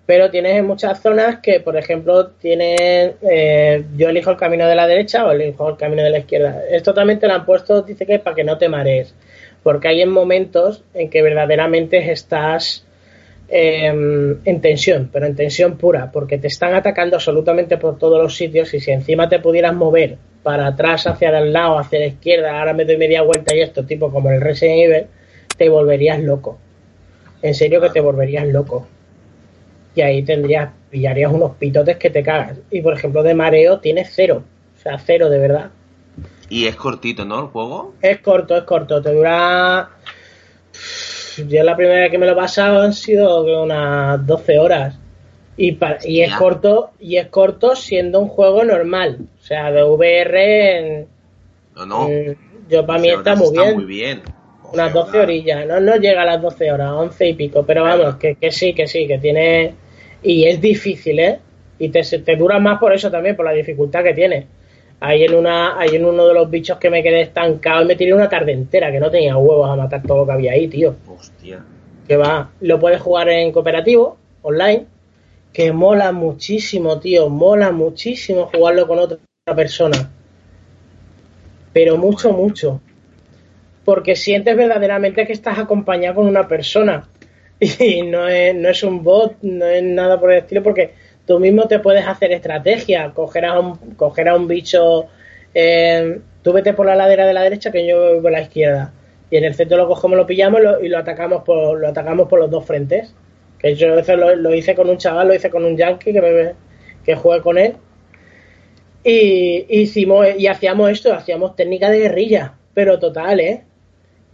Pero tienes muchas zonas que, por ejemplo, tienes. Eh, yo elijo el camino de la derecha o elijo el camino de la izquierda. Esto también te lo han puesto, dice que para que no te marees porque hay en momentos en que verdaderamente estás eh, en tensión, pero en tensión pura, porque te están atacando absolutamente por todos los sitios y si encima te pudieras mover para atrás, hacia el lado, hacia la izquierda, ahora me doy media vuelta y esto, tipo como el Resident Evil, te volverías loco. En serio que te volverías loco. Y ahí tendrías, pillarías unos pitotes que te cagas. Y por ejemplo, de mareo tienes cero, o sea, cero de verdad. Y es cortito, ¿no? El juego. Es corto, es corto, te dura. Yo la primera vez que me lo he pasado han sido unas 12 horas. Y, pa- y es corto, y es corto siendo un juego normal. O sea, de VR en- No, no. Yo para mí 12 está horas muy bien. muy bien. Unas 12 12 orillas, no, no llega a las 12 horas, 11 y pico, pero vamos, que, que sí, que sí, que tiene... Y es difícil, ¿eh? Y te, te dura más por eso también, por la dificultad que tiene. Ahí en, una, ahí en uno de los bichos que me quedé estancado y me tiré una tarde entera, que no tenía huevos a matar todo lo que había ahí, tío. Hostia. Que va, lo puedes jugar en cooperativo, online, que mola muchísimo, tío, mola muchísimo jugarlo con otra persona. Pero mucho, mucho. Porque sientes verdaderamente que estás acompañado con una persona. [laughs] Y no es, no es un bot, no es nada por el estilo, porque tú mismo te puedes hacer estrategia, coger a un, coger a un bicho, eh, tú vete por la ladera de la derecha que yo voy por la izquierda. Y en el centro lo cogemos, lo pillamos y lo atacamos por, lo atacamos por los dos frentes. Que yo eso lo, lo hice con un chaval, lo hice con un yankee que, me, que jugué con él. Y hicimos, y hacíamos esto, hacíamos técnica de guerrilla, pero total, ¿eh?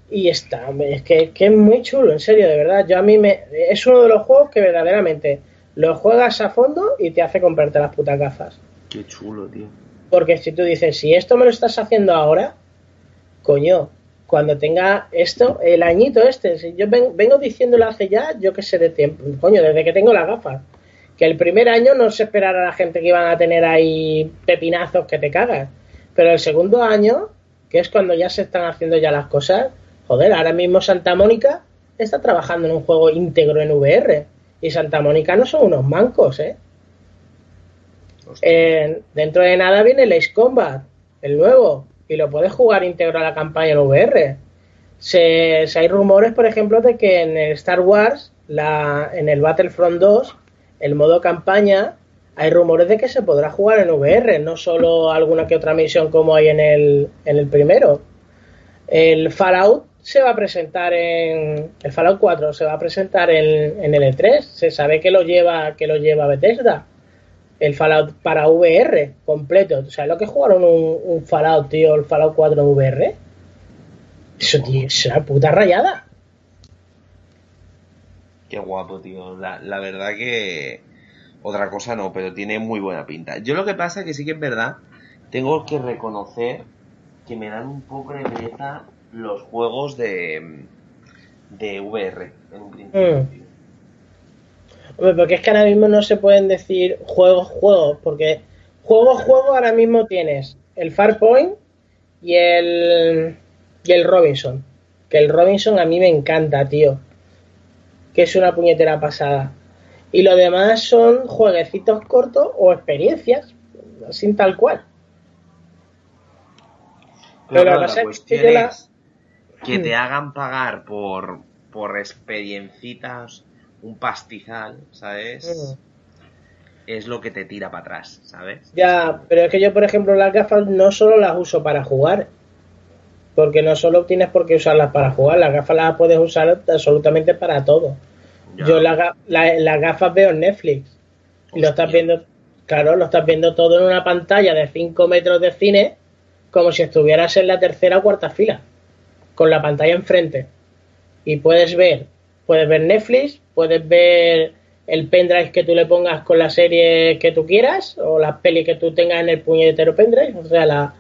Y está, es que, que es muy chulo, en serio, de verdad. Yo a mí me. Es uno de los juegos que verdaderamente lo juegas a fondo y te hace comprarte las putas gafas. Qué chulo, tío. Porque si tú dices, si esto me lo estás haciendo ahora, coño, cuando tenga esto, el añito este, si yo ven- vengo diciéndolo hace ya, yo qué sé de tiempo, coño, desde que tengo las gafas. Que el primer año no se esperara a la gente que iban a tener ahí pepinazos que te cagas. Pero el segundo año, que es cuando ya se están haciendo ya las cosas, joder, ahora mismo Santa Mónica está trabajando en un juego íntegro en VR. Y Santa Mónica no son unos mancos, ¿eh? Eh, dentro de nada viene el Ace Combat, el nuevo, y lo puedes jugar íntegro a la campaña en VR. Se, se hay rumores, por ejemplo, de que en el Star Wars, la, en el Battlefront 2, el modo campaña, hay rumores de que se podrá jugar en VR, no solo alguna que otra misión como hay en el, en el primero. El Fallout se va a presentar en el Fallout 4 se va a presentar en, en el E3, se sabe que lo lleva que lo lleva Bethesda el Fallout para VR completo. ¿Sabes lo que jugaron un, Fallout, tío? El Fallout 4 en VR. Eso, tío, es una puta rayada. Qué guapo, tío. La, la verdad que. Otra cosa no, pero tiene muy buena pinta. Yo lo que pasa es que sí que es verdad. Tengo que reconocer que me dan un poco de pereza los juegos de. de VR. En un principio, Mm. porque es que ahora mismo no se pueden decir juegos, juegos, porque juegos, juegos ahora mismo tienes el Farpoint y el y el Robinson. Que el Robinson a mí me encanta, tío. Que es una puñetera pasada. Y lo demás son jueguecitos cortos o experiencias, sin tal cual. Pero claro, la es que cuestión te hagan pagar por, por experiencitas un pastizal, ¿sabes? Es lo que te tira para atrás, ¿sabes? Ya, pero es que yo, por ejemplo, las gafas no solo las uso para jugar. Porque no solo tienes por qué usarlas para jugar, las gafas las puedes usar absolutamente para todo. Ya. Yo la ga- la- las gafas veo en Netflix. Y lo estás Hostia. viendo, claro, lo estás viendo todo en una pantalla de 5 metros de cine, como si estuvieras en la tercera o cuarta fila, con la pantalla enfrente. Y puedes ver, puedes ver Netflix, puedes ver el pendrive que tú le pongas con la serie que tú quieras, o las pelis que tú tengas en el puñetero pendrive, o sea, la,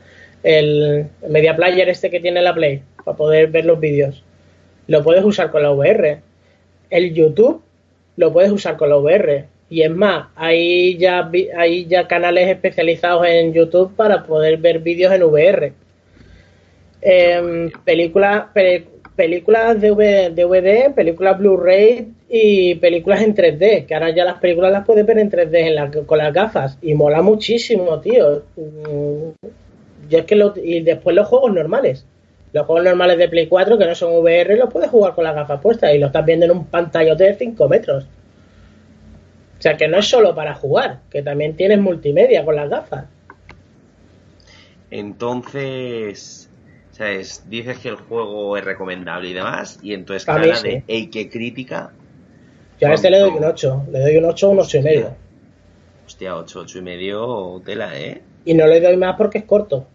el media player este que tiene la Play, para poder ver los vídeos. Lo puedes usar con la VR el YouTube lo puedes usar con la VR. Y es más, hay ya, hay ya canales especializados en YouTube para poder ver vídeos en VR. Em, películas, pe- películas DVD, DVD, películas Blu-ray y películas en 3D, que ahora ya las películas las puedes ver en 3D en la- con las gafas. Y mola muchísimo, tío. Mm, Yo es que y después los juegos normales. Los juegos normales de Play 4 que no son VR los puedes jugar con las gafas puestas y lo estás viendo en un pantallote de 5 metros. O sea que no es solo para jugar, que también tienes multimedia con las gafas. Entonces, ¿sabes? Dices que el juego es recomendable y demás, y entonces Para mí cara sí. de crítica. Yo a este le doy un 8. Le doy un 8 un 8 y medio. Hostia, 8, 8 y medio tela, ¿eh? Y no le doy más porque es corto.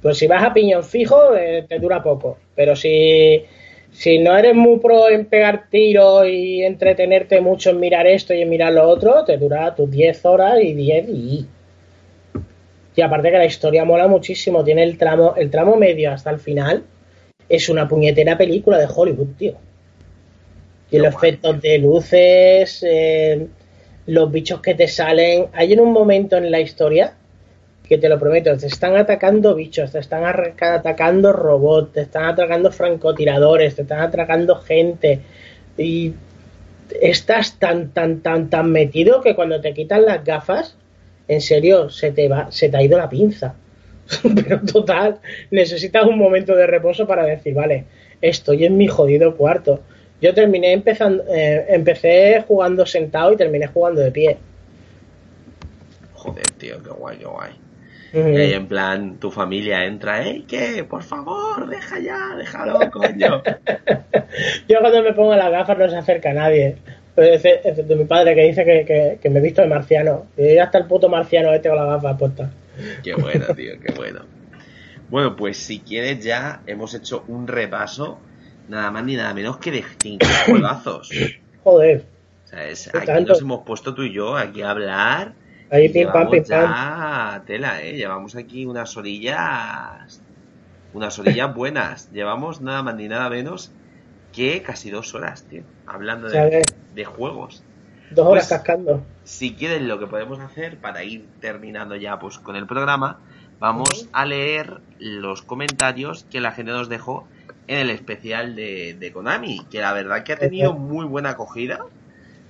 Pues si vas a piñón fijo, eh, te dura poco. Pero si, si no eres muy pro en pegar tiros y entretenerte mucho en mirar esto y en mirar lo otro, te dura tus 10 horas y 10 y... Y aparte que la historia mola muchísimo, tiene el tramo, el tramo medio hasta el final, es una puñetera película de Hollywood, tío. Y los efectos de luces, eh, los bichos que te salen. Hay en un momento en la historia que te lo prometo, te están atacando bichos, te están atacando robots, te están atacando francotiradores, te están atacando gente. Y estás tan, tan, tan, tan metido que cuando te quitan las gafas, en serio, se te va, se te ha ido la pinza. [laughs] Pero total, necesitas un momento de reposo para decir, vale, estoy en mi jodido cuarto. Yo terminé empezando, eh, empecé jugando sentado y terminé jugando de pie. Joder, tío, qué guay, qué guay. Y ahí en plan, tu familia entra, ¿eh? ¿Qué? Por favor, deja ya, déjalo, coño. [laughs] Yo cuando me pongo las gafas no se acerca a nadie. Pues excepto mi padre que dice que, que, me he visto de marciano. Y ya está el puto marciano este con las gafas puestas. Qué bueno, tío, qué bueno. Bueno, pues si quieres ya hemos hecho un repaso, nada más ni nada menos que de cinco [coughs] juegazos. Joder. O sea, es, aquí nos hemos puesto tú y yo aquí a hablar. Ahí pim pam, pim ya tela, eh. Llevamos aquí unas orillas. Unas orillas buenas. Llevamos nada más ni nada menos que casi dos horas, tío. Hablando de, de juegos. Dos horas pues, cascando. Si quieres lo que podemos hacer para ir terminando ya pues con el programa, vamos a leer los comentarios que la gente nos dejó en el especial de, Konami, que la verdad que ha tenido muy buena acogida.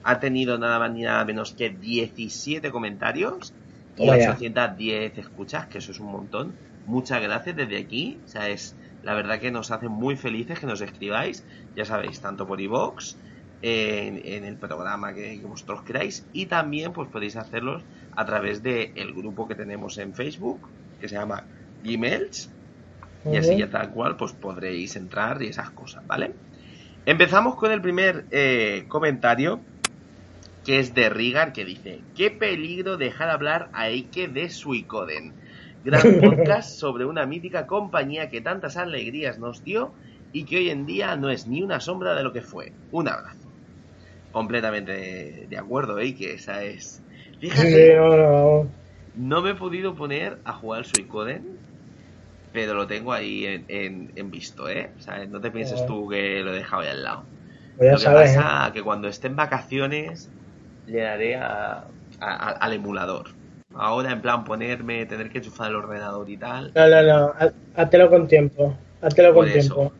Ha tenido nada más ni nada menos que 17 comentarios y 810 escuchas, que eso es un montón. Muchas gracias desde aquí. O sea, es la verdad que nos hace muy felices que nos escribáis, ya sabéis, tanto por iVoox, en, el programa que, vosotros queráis y también pues podéis hacerlos a través del el grupo que tenemos en Facebook que se llama Gmails y así ya tal cual pues podréis entrar y esas cosas, ¿vale? Empezamos con el primer eh, comentario que es de Rigar que dice qué peligro dejar hablar a Eike de Suicoden gran [laughs] podcast sobre una mítica compañía que tantas alegrías nos dio y que hoy en día no es ni una sombra de lo que fue. Un abrazo completamente de, acuerdo. Que esa es. Fíjate, no, me he podido poner a jugar Suicoden, pero lo tengo ahí en, en, visto, ¿eh? O sea, no te pienses tú que lo he dejado ahí al lado. Pues lo que pasa ¿eh? que cuando esté en vacaciones le daré a, al emulador. Ahora, en plan, ponerme, tener que enchufar el ordenador y tal. No, no, no, hátelo con tiempo. Hátelo con tiempo.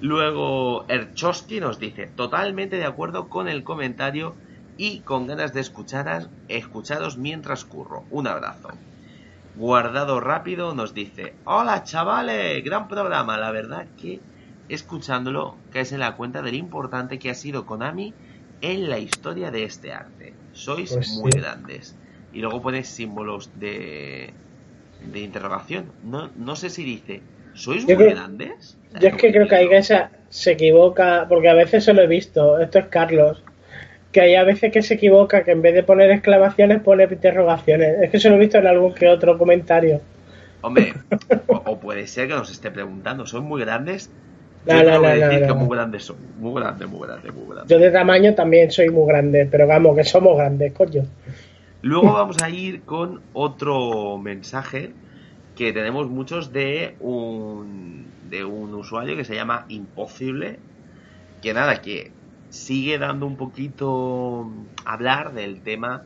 Luego, Erchowski nos dice, totalmente de acuerdo con el comentario y con ganas de escucharos, escucharos mientras curro. Un abrazo. Guardado rápido nos dice, hola chavales, gran programa. La verdad que escuchándolo caes en la cuenta de lo importante que ha sido Konami en la historia de este arte. Sois pues muy grandes. Y luego pones símbolos de, de interrogación. No, no sé si dice, ¿sois muy grandes? Yo es que creo que Aigesa se equivoca, porque a veces se lo he visto, esto es Carlos, que hay a veces que se equivoca, que en vez de poner exclamaciones pone interrogaciones. Es que se lo he visto en algún que otro comentario. Hombre, [laughs] o, puede ser que nos esté preguntando, ¿son muy grandes? Yo no, no, decir que muy grandes son, muy grandes, muy grandes, muy grandes. Yo de tamaño también soy muy grande, pero vamos, que somos grandes, coño. Luego vamos a ir con otro mensaje que tenemos muchos de un de un usuario que se llama Imposible, que nada, que sigue dando un poquito hablar del tema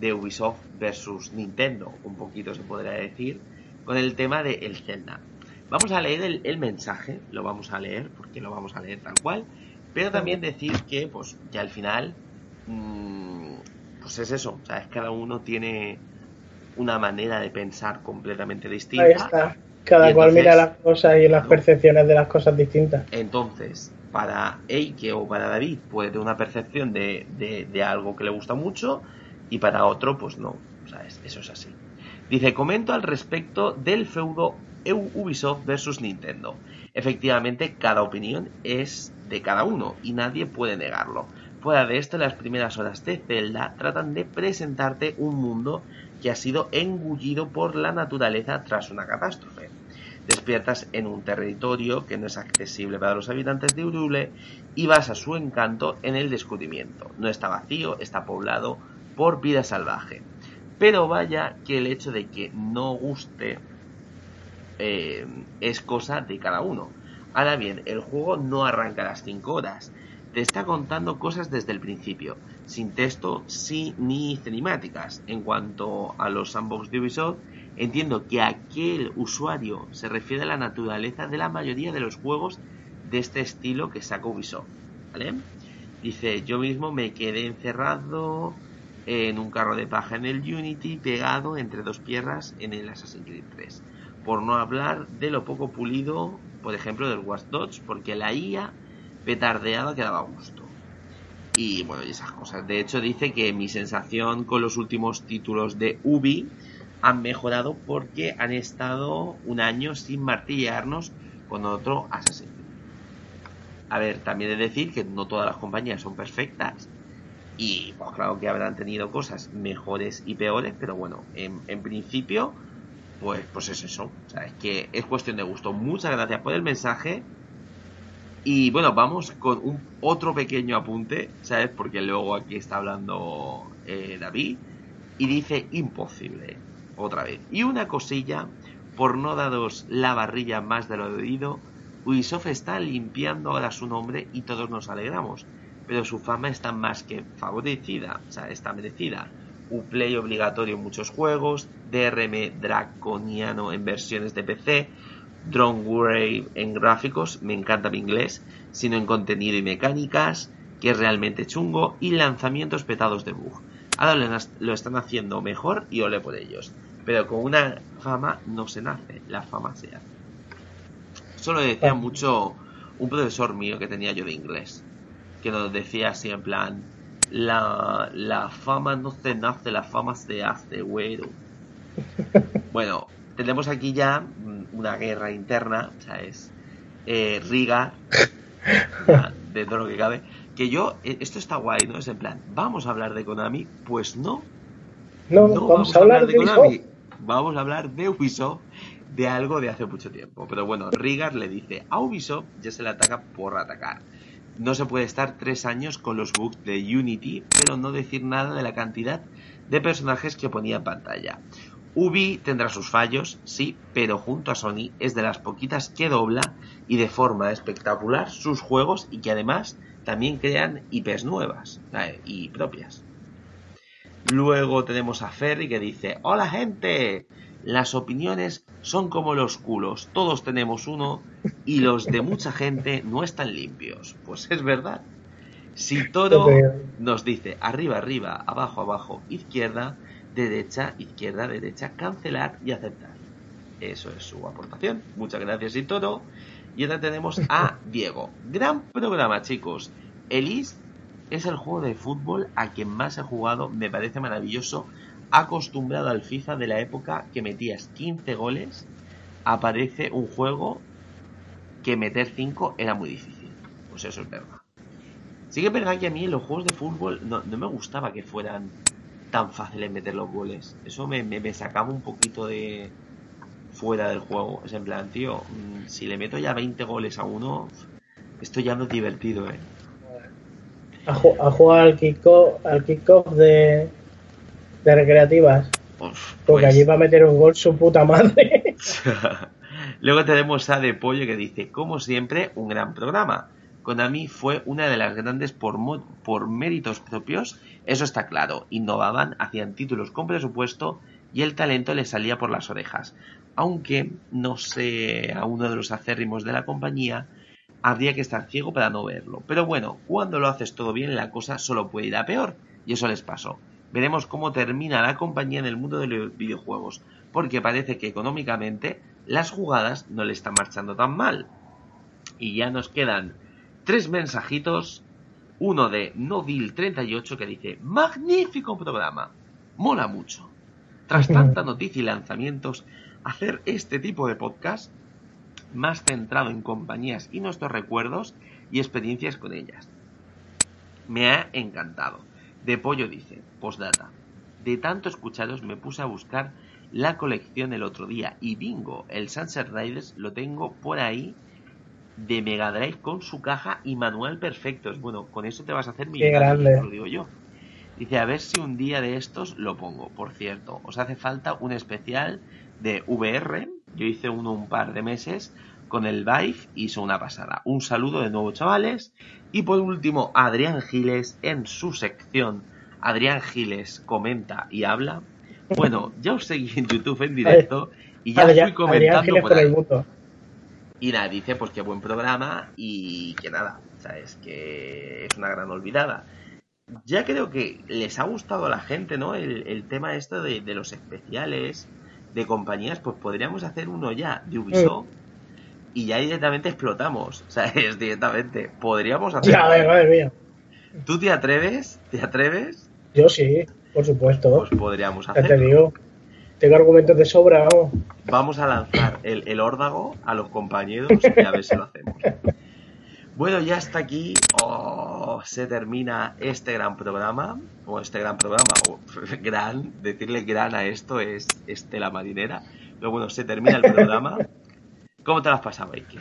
de Ubisoft versus Nintendo, un poquito se podría decir, con el tema de el Zelda. Vamos a leer el, mensaje, lo vamos a leer, porque lo vamos a leer tal cual, pero también decir que, pues, que al final, mm, pues es eso, ¿sabes? Cada uno tiene una manera de pensar completamente distinta. Ahí está. Cada cual mira las cosas y las percepciones de las cosas distintas. Entonces, para Eike o para David puede tener una percepción de, de, algo que le gusta mucho y para otro, pues no. O sea, eso es así. Dice, comento al respecto del feudo Ubisoft versus Nintendo. Efectivamente, cada opinión es de cada uno y nadie puede negarlo. Fuera de esto, las primeras horas de Zelda tratan de presentarte un mundo que ha sido engullido por la naturaleza tras una catástrofe. Despiertas en un territorio que no es accesible para los habitantes de Urule y vas a su encanto en el descubrimiento. No está vacío, está poblado por vida salvaje. Pero vaya que el hecho de que no guste eh, es cosa de cada uno. Ahora bien, el juego no arranca a las 5 horas. Te está contando cosas desde el principio, sin texto sí, ni cinemáticas. En cuanto a los sandbox de Ubisoft, entiendo que aquel usuario se refiere a la naturaleza de la mayoría de los juegos de este estilo que saca Ubisoft. Dice, yo mismo me quedé encerrado en un carro de paja en el Unity pegado entre dos piernas en el Assassin's Creed 3. Por no hablar de lo poco pulido, por ejemplo, del Watch Dogs, porque la IA petardeada que daba gusto. Y bueno, y esas cosas. De hecho, dice que mi sensación con los últimos títulos de Ubi han mejorado porque han estado un año sin martillearnos con otro Assassin's. A ver, también he de decir que no todas las compañías son perfectas y pues claro que habrán tenido cosas mejores y peores, pero bueno, en, principio, pues, pues es eso. O sea, es que es cuestión de gusto. Muchas gracias por el mensaje. Y bueno, vamos con un otro pequeño apunte, ¿sabes? Porque luego aquí está hablando eh, David y dice imposible, otra vez. Y una cosilla, por no daros la barrilla más de lo debido, Ubisoft está limpiando ahora su nombre y todos nos alegramos pero su fama está más que favorecida, o sea, está merecida. Uplay obligatorio en muchos juegos, DRM draconiano en versiones de PC, Drone Wave en gráficos, me encanta mi inglés, sino en contenido y mecánicas, que es realmente chungo, y lanzamientos petados de bug. Ahora lo están haciendo mejor y ole por ellos. Pero con una fama no se nace, la fama se hace. Solo decía mucho un profesor mío que tenía yo de inglés que nos decía así en plan, la, la fama no se nace, la fama se hace, güero. [laughs] bueno, tenemos aquí ya una guerra interna, o sea, es eh, Riga, [laughs] de todo lo que cabe, que yo, eh, esto está guay, ¿no? Es en plan, ¿vamos a hablar de Konami? Pues no. No, vamos, a hablar de, Konami. Vamos a hablar de Ubisoft, de algo de hace mucho tiempo. Pero bueno, Rigar le dice, a Ubisoft ya se le ataca por atacar. No se puede estar tres años con los bugs de Unity, pero no decir nada de la cantidad de personajes que ponía en pantalla. Ubi tendrá sus fallos, sí, pero junto a Sony es de las poquitas que dobla y de forma espectacular sus juegos y que además también crean IPs nuevas y propias. Luego tenemos a Ferry que dice, hola gente, las opiniones son como los culos, todos tenemos uno y los de mucha gente no están limpios. Pues es verdad. Si todo nos dice arriba, arriba, abajo, abajo, izquierda, derecha, izquierda, derecha, cancelar y aceptar. Eso es su aportación. Muchas gracias y todo. Y ahora tenemos a [laughs] Diego. Gran programa, chicos. Elis es el juego de fútbol a quien más he jugado. Me parece maravilloso acostumbrado al FIFA de la época que metías 15 goles, aparece un juego que meter 5 era muy difícil. Pues eso es verdad. Sí que es verdad que a mí los juegos de fútbol no, me gustaba que fueran tan fáciles meter los goles. Eso me, me, sacaba un poquito de fuera del juego. Es en plan, tío, mm, si le meto ya 20 goles a uno, esto ya no es divertido, ¿eh? A, jugar al kickoff al kick de, de recreativas. porque pues allí va a meter un gol su puta madre. [laughs] Luego tenemos a De Pollo que dice, como siempre, un gran programa. Konami fue una de las grandes por, por méritos propios, eso está claro. Innovaban, hacían títulos con presupuesto y el talento les salía por las orejas. Aunque no sé a uno de los acérrimos de la compañía, habría que estar ciego para no verlo. Pero bueno, cuando lo haces todo bien, la cosa solo puede ir a peor. Y eso les pasó veremos cómo termina la compañía en el mundo de los videojuegos, porque parece que económicamente las jugadas no le están marchando tan mal. Y ya nos quedan tres mensajitos, uno de Novil38 que dice, magnífico programa, mola mucho. Tras [laughs] tanta noticia y lanzamientos, hacer este tipo de podcast más centrado en compañías y nuestros recuerdos y experiencias con ellas. Me ha encantado. De Pollo dice, postdata. De tanto escucharos me puse a buscar la colección el otro día y bingo, el Sunset Riders lo tengo por ahí de Mega Drive con su caja y manual perfectos. Bueno, con eso te vas a hacer mi grande. lo digo yo. Dice, a ver si un día de estos lo pongo. Por cierto, os hace falta un especial de VR. Yo hice uno un par de meses con el Vive, hizo una pasada. Un saludo de nuevo, chavales. Y por último, Adrián Giles en su sección. Adrián Giles comenta y habla. Bueno, ya os seguí en YouTube en directo y ya fui comentando por ahí. Y nada, dice pues que buen programa y que nada, sabes que es una gran olvidada. Ya creo que les ha gustado a la gente, ¿no? El, tema esto de, los especiales de compañías, pues podríamos hacer uno ya de Ubisoft y ya directamente explotamos, ¿sabes? [laughs] Directamente. Podríamos hacerlo. Ya, madre mía. ¿Tú te atreves? ¿Te atreves? Yo sí, por supuesto. Pues podríamos hacerlo. Ya te digo. Tengo argumentos de sobra, vamos. Vamos a lanzar el, el órdago a los compañeros y a ver si lo hacemos. Bueno, ya está aquí. Oh, se termina este gran programa. O este gran programa. O [laughs] gran. Decirle gran a esto es, Estela marinera. Pero bueno, se termina el programa. ¿Cómo te lo has pasado, Ike?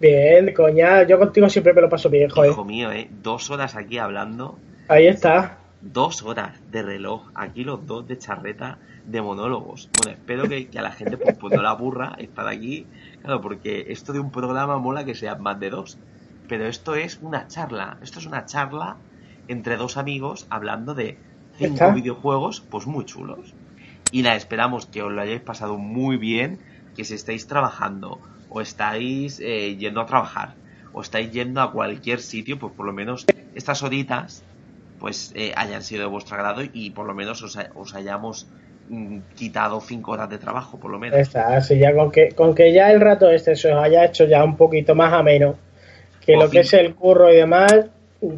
Bien, coña. Yo contigo siempre me lo paso bien, joder. Hijo mío, ¿eh? Dos horas aquí hablando. Ahí está. Dos horas de reloj. Aquí los dos de charreta de monólogos. Bueno, espero que, a la gente pues, pues, no la aburra estar aquí, claro, porque esto de un programa mola que sea más de dos. Pero esto es una charla, esto es una charla entre dos amigos hablando de cinco videojuegos, pues muy chulos. Y la esperamos que os lo hayáis pasado muy bien, que si estáis trabajando o estáis eh, yendo a trabajar o estáis yendo a cualquier sitio, pues por lo menos estas horitas pues eh, hayan sido de vuestro agrado y por lo menos os, os hayamos Mm, quitado cinco horas de trabajo, por lo menos. Está, así ya con que, con que ya el rato este se os haya hecho ya un poquito más ameno que lo que es el curro y demás,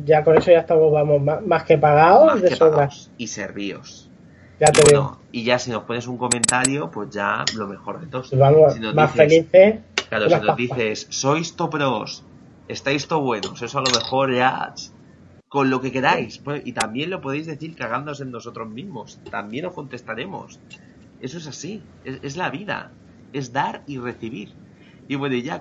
ya con eso ya estamos, vamos, más, que pagados de sobras. Y servíos. Ya te y digo. Y ya si nos pones un comentario, pues ya lo mejor de todos. Vamos, más felices. Claro, si nos dices, sois topros, estáis to buenos, eso a lo mejor ya con lo que queráis. Pues, y también lo podéis decir cagándose en nosotros mismos. También os contestaremos. Eso es así. Es, la vida. Es dar y recibir. Y bueno, ya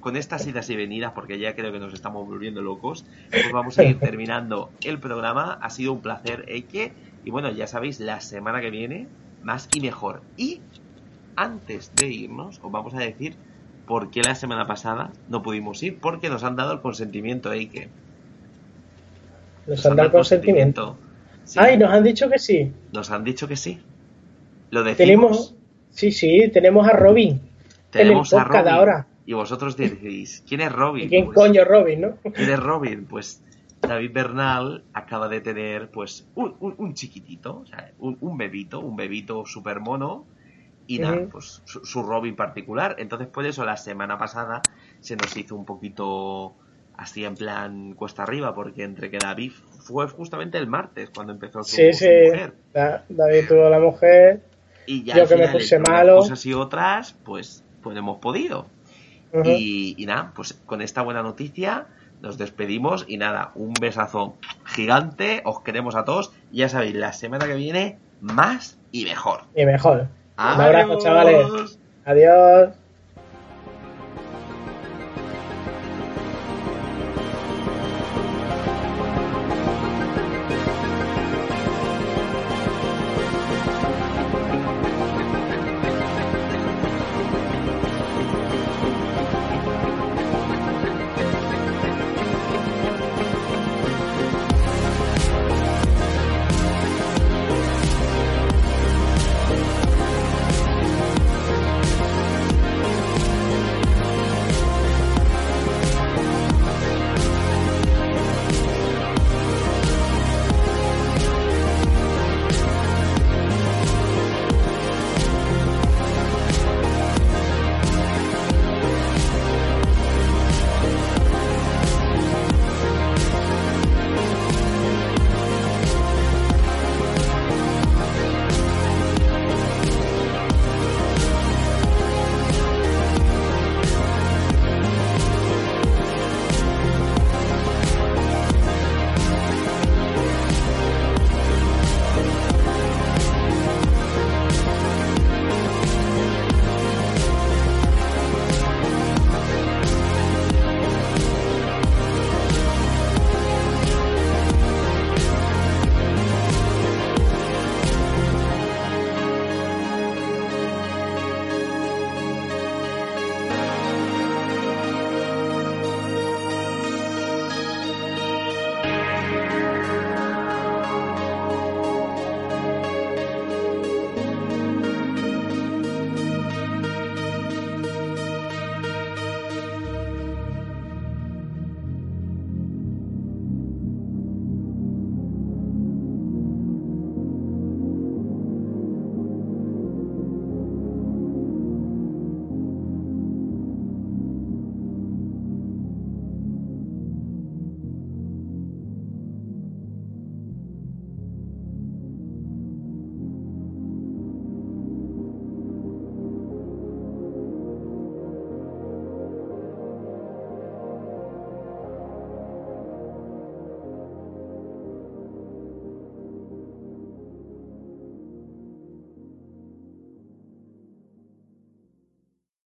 con, estas idas y venidas, porque ya creo que nos estamos volviendo locos, pues vamos a ir [laughs] terminando el programa. Ha sido un placer, Eike. Y bueno, ya sabéis, la semana que viene, más y mejor. Y antes de irnos, os vamos a decir por qué la semana pasada no pudimos ir, porque nos han dado el consentimiento, Eike. Nos, han dado consentimiento. Ay, nos han dicho que sí. Nos han dicho que sí. Lo decimos. sí, sí, tenemos a Robin. Tenemos a Robin. Ahora. Y vosotros decís, ¿quién es Robin? ¿Quién pues, coño Robin, no? ¿Quién es Robin? Pues David Bernal acaba de tener pues un, chiquitito, o sea, un, bebito, un bebito super mono y nada, pues su, su, Robin particular. Entonces por eso la semana pasada se nos hizo un poquito así en plan cuesta arriba, porque entre que David fue justamente el martes cuando empezó su, sí, sí. mujer. David tuvo la mujer. Y ya yo que me puse malo. Cosas y otras, pues, pues hemos podido. y, y, nada, pues con esta buena noticia nos despedimos y nada, un besazo gigante, os queremos a todos. Ya sabéis, la semana que viene, más y mejor. Y mejor. Un abrazo, chavales. Adiós.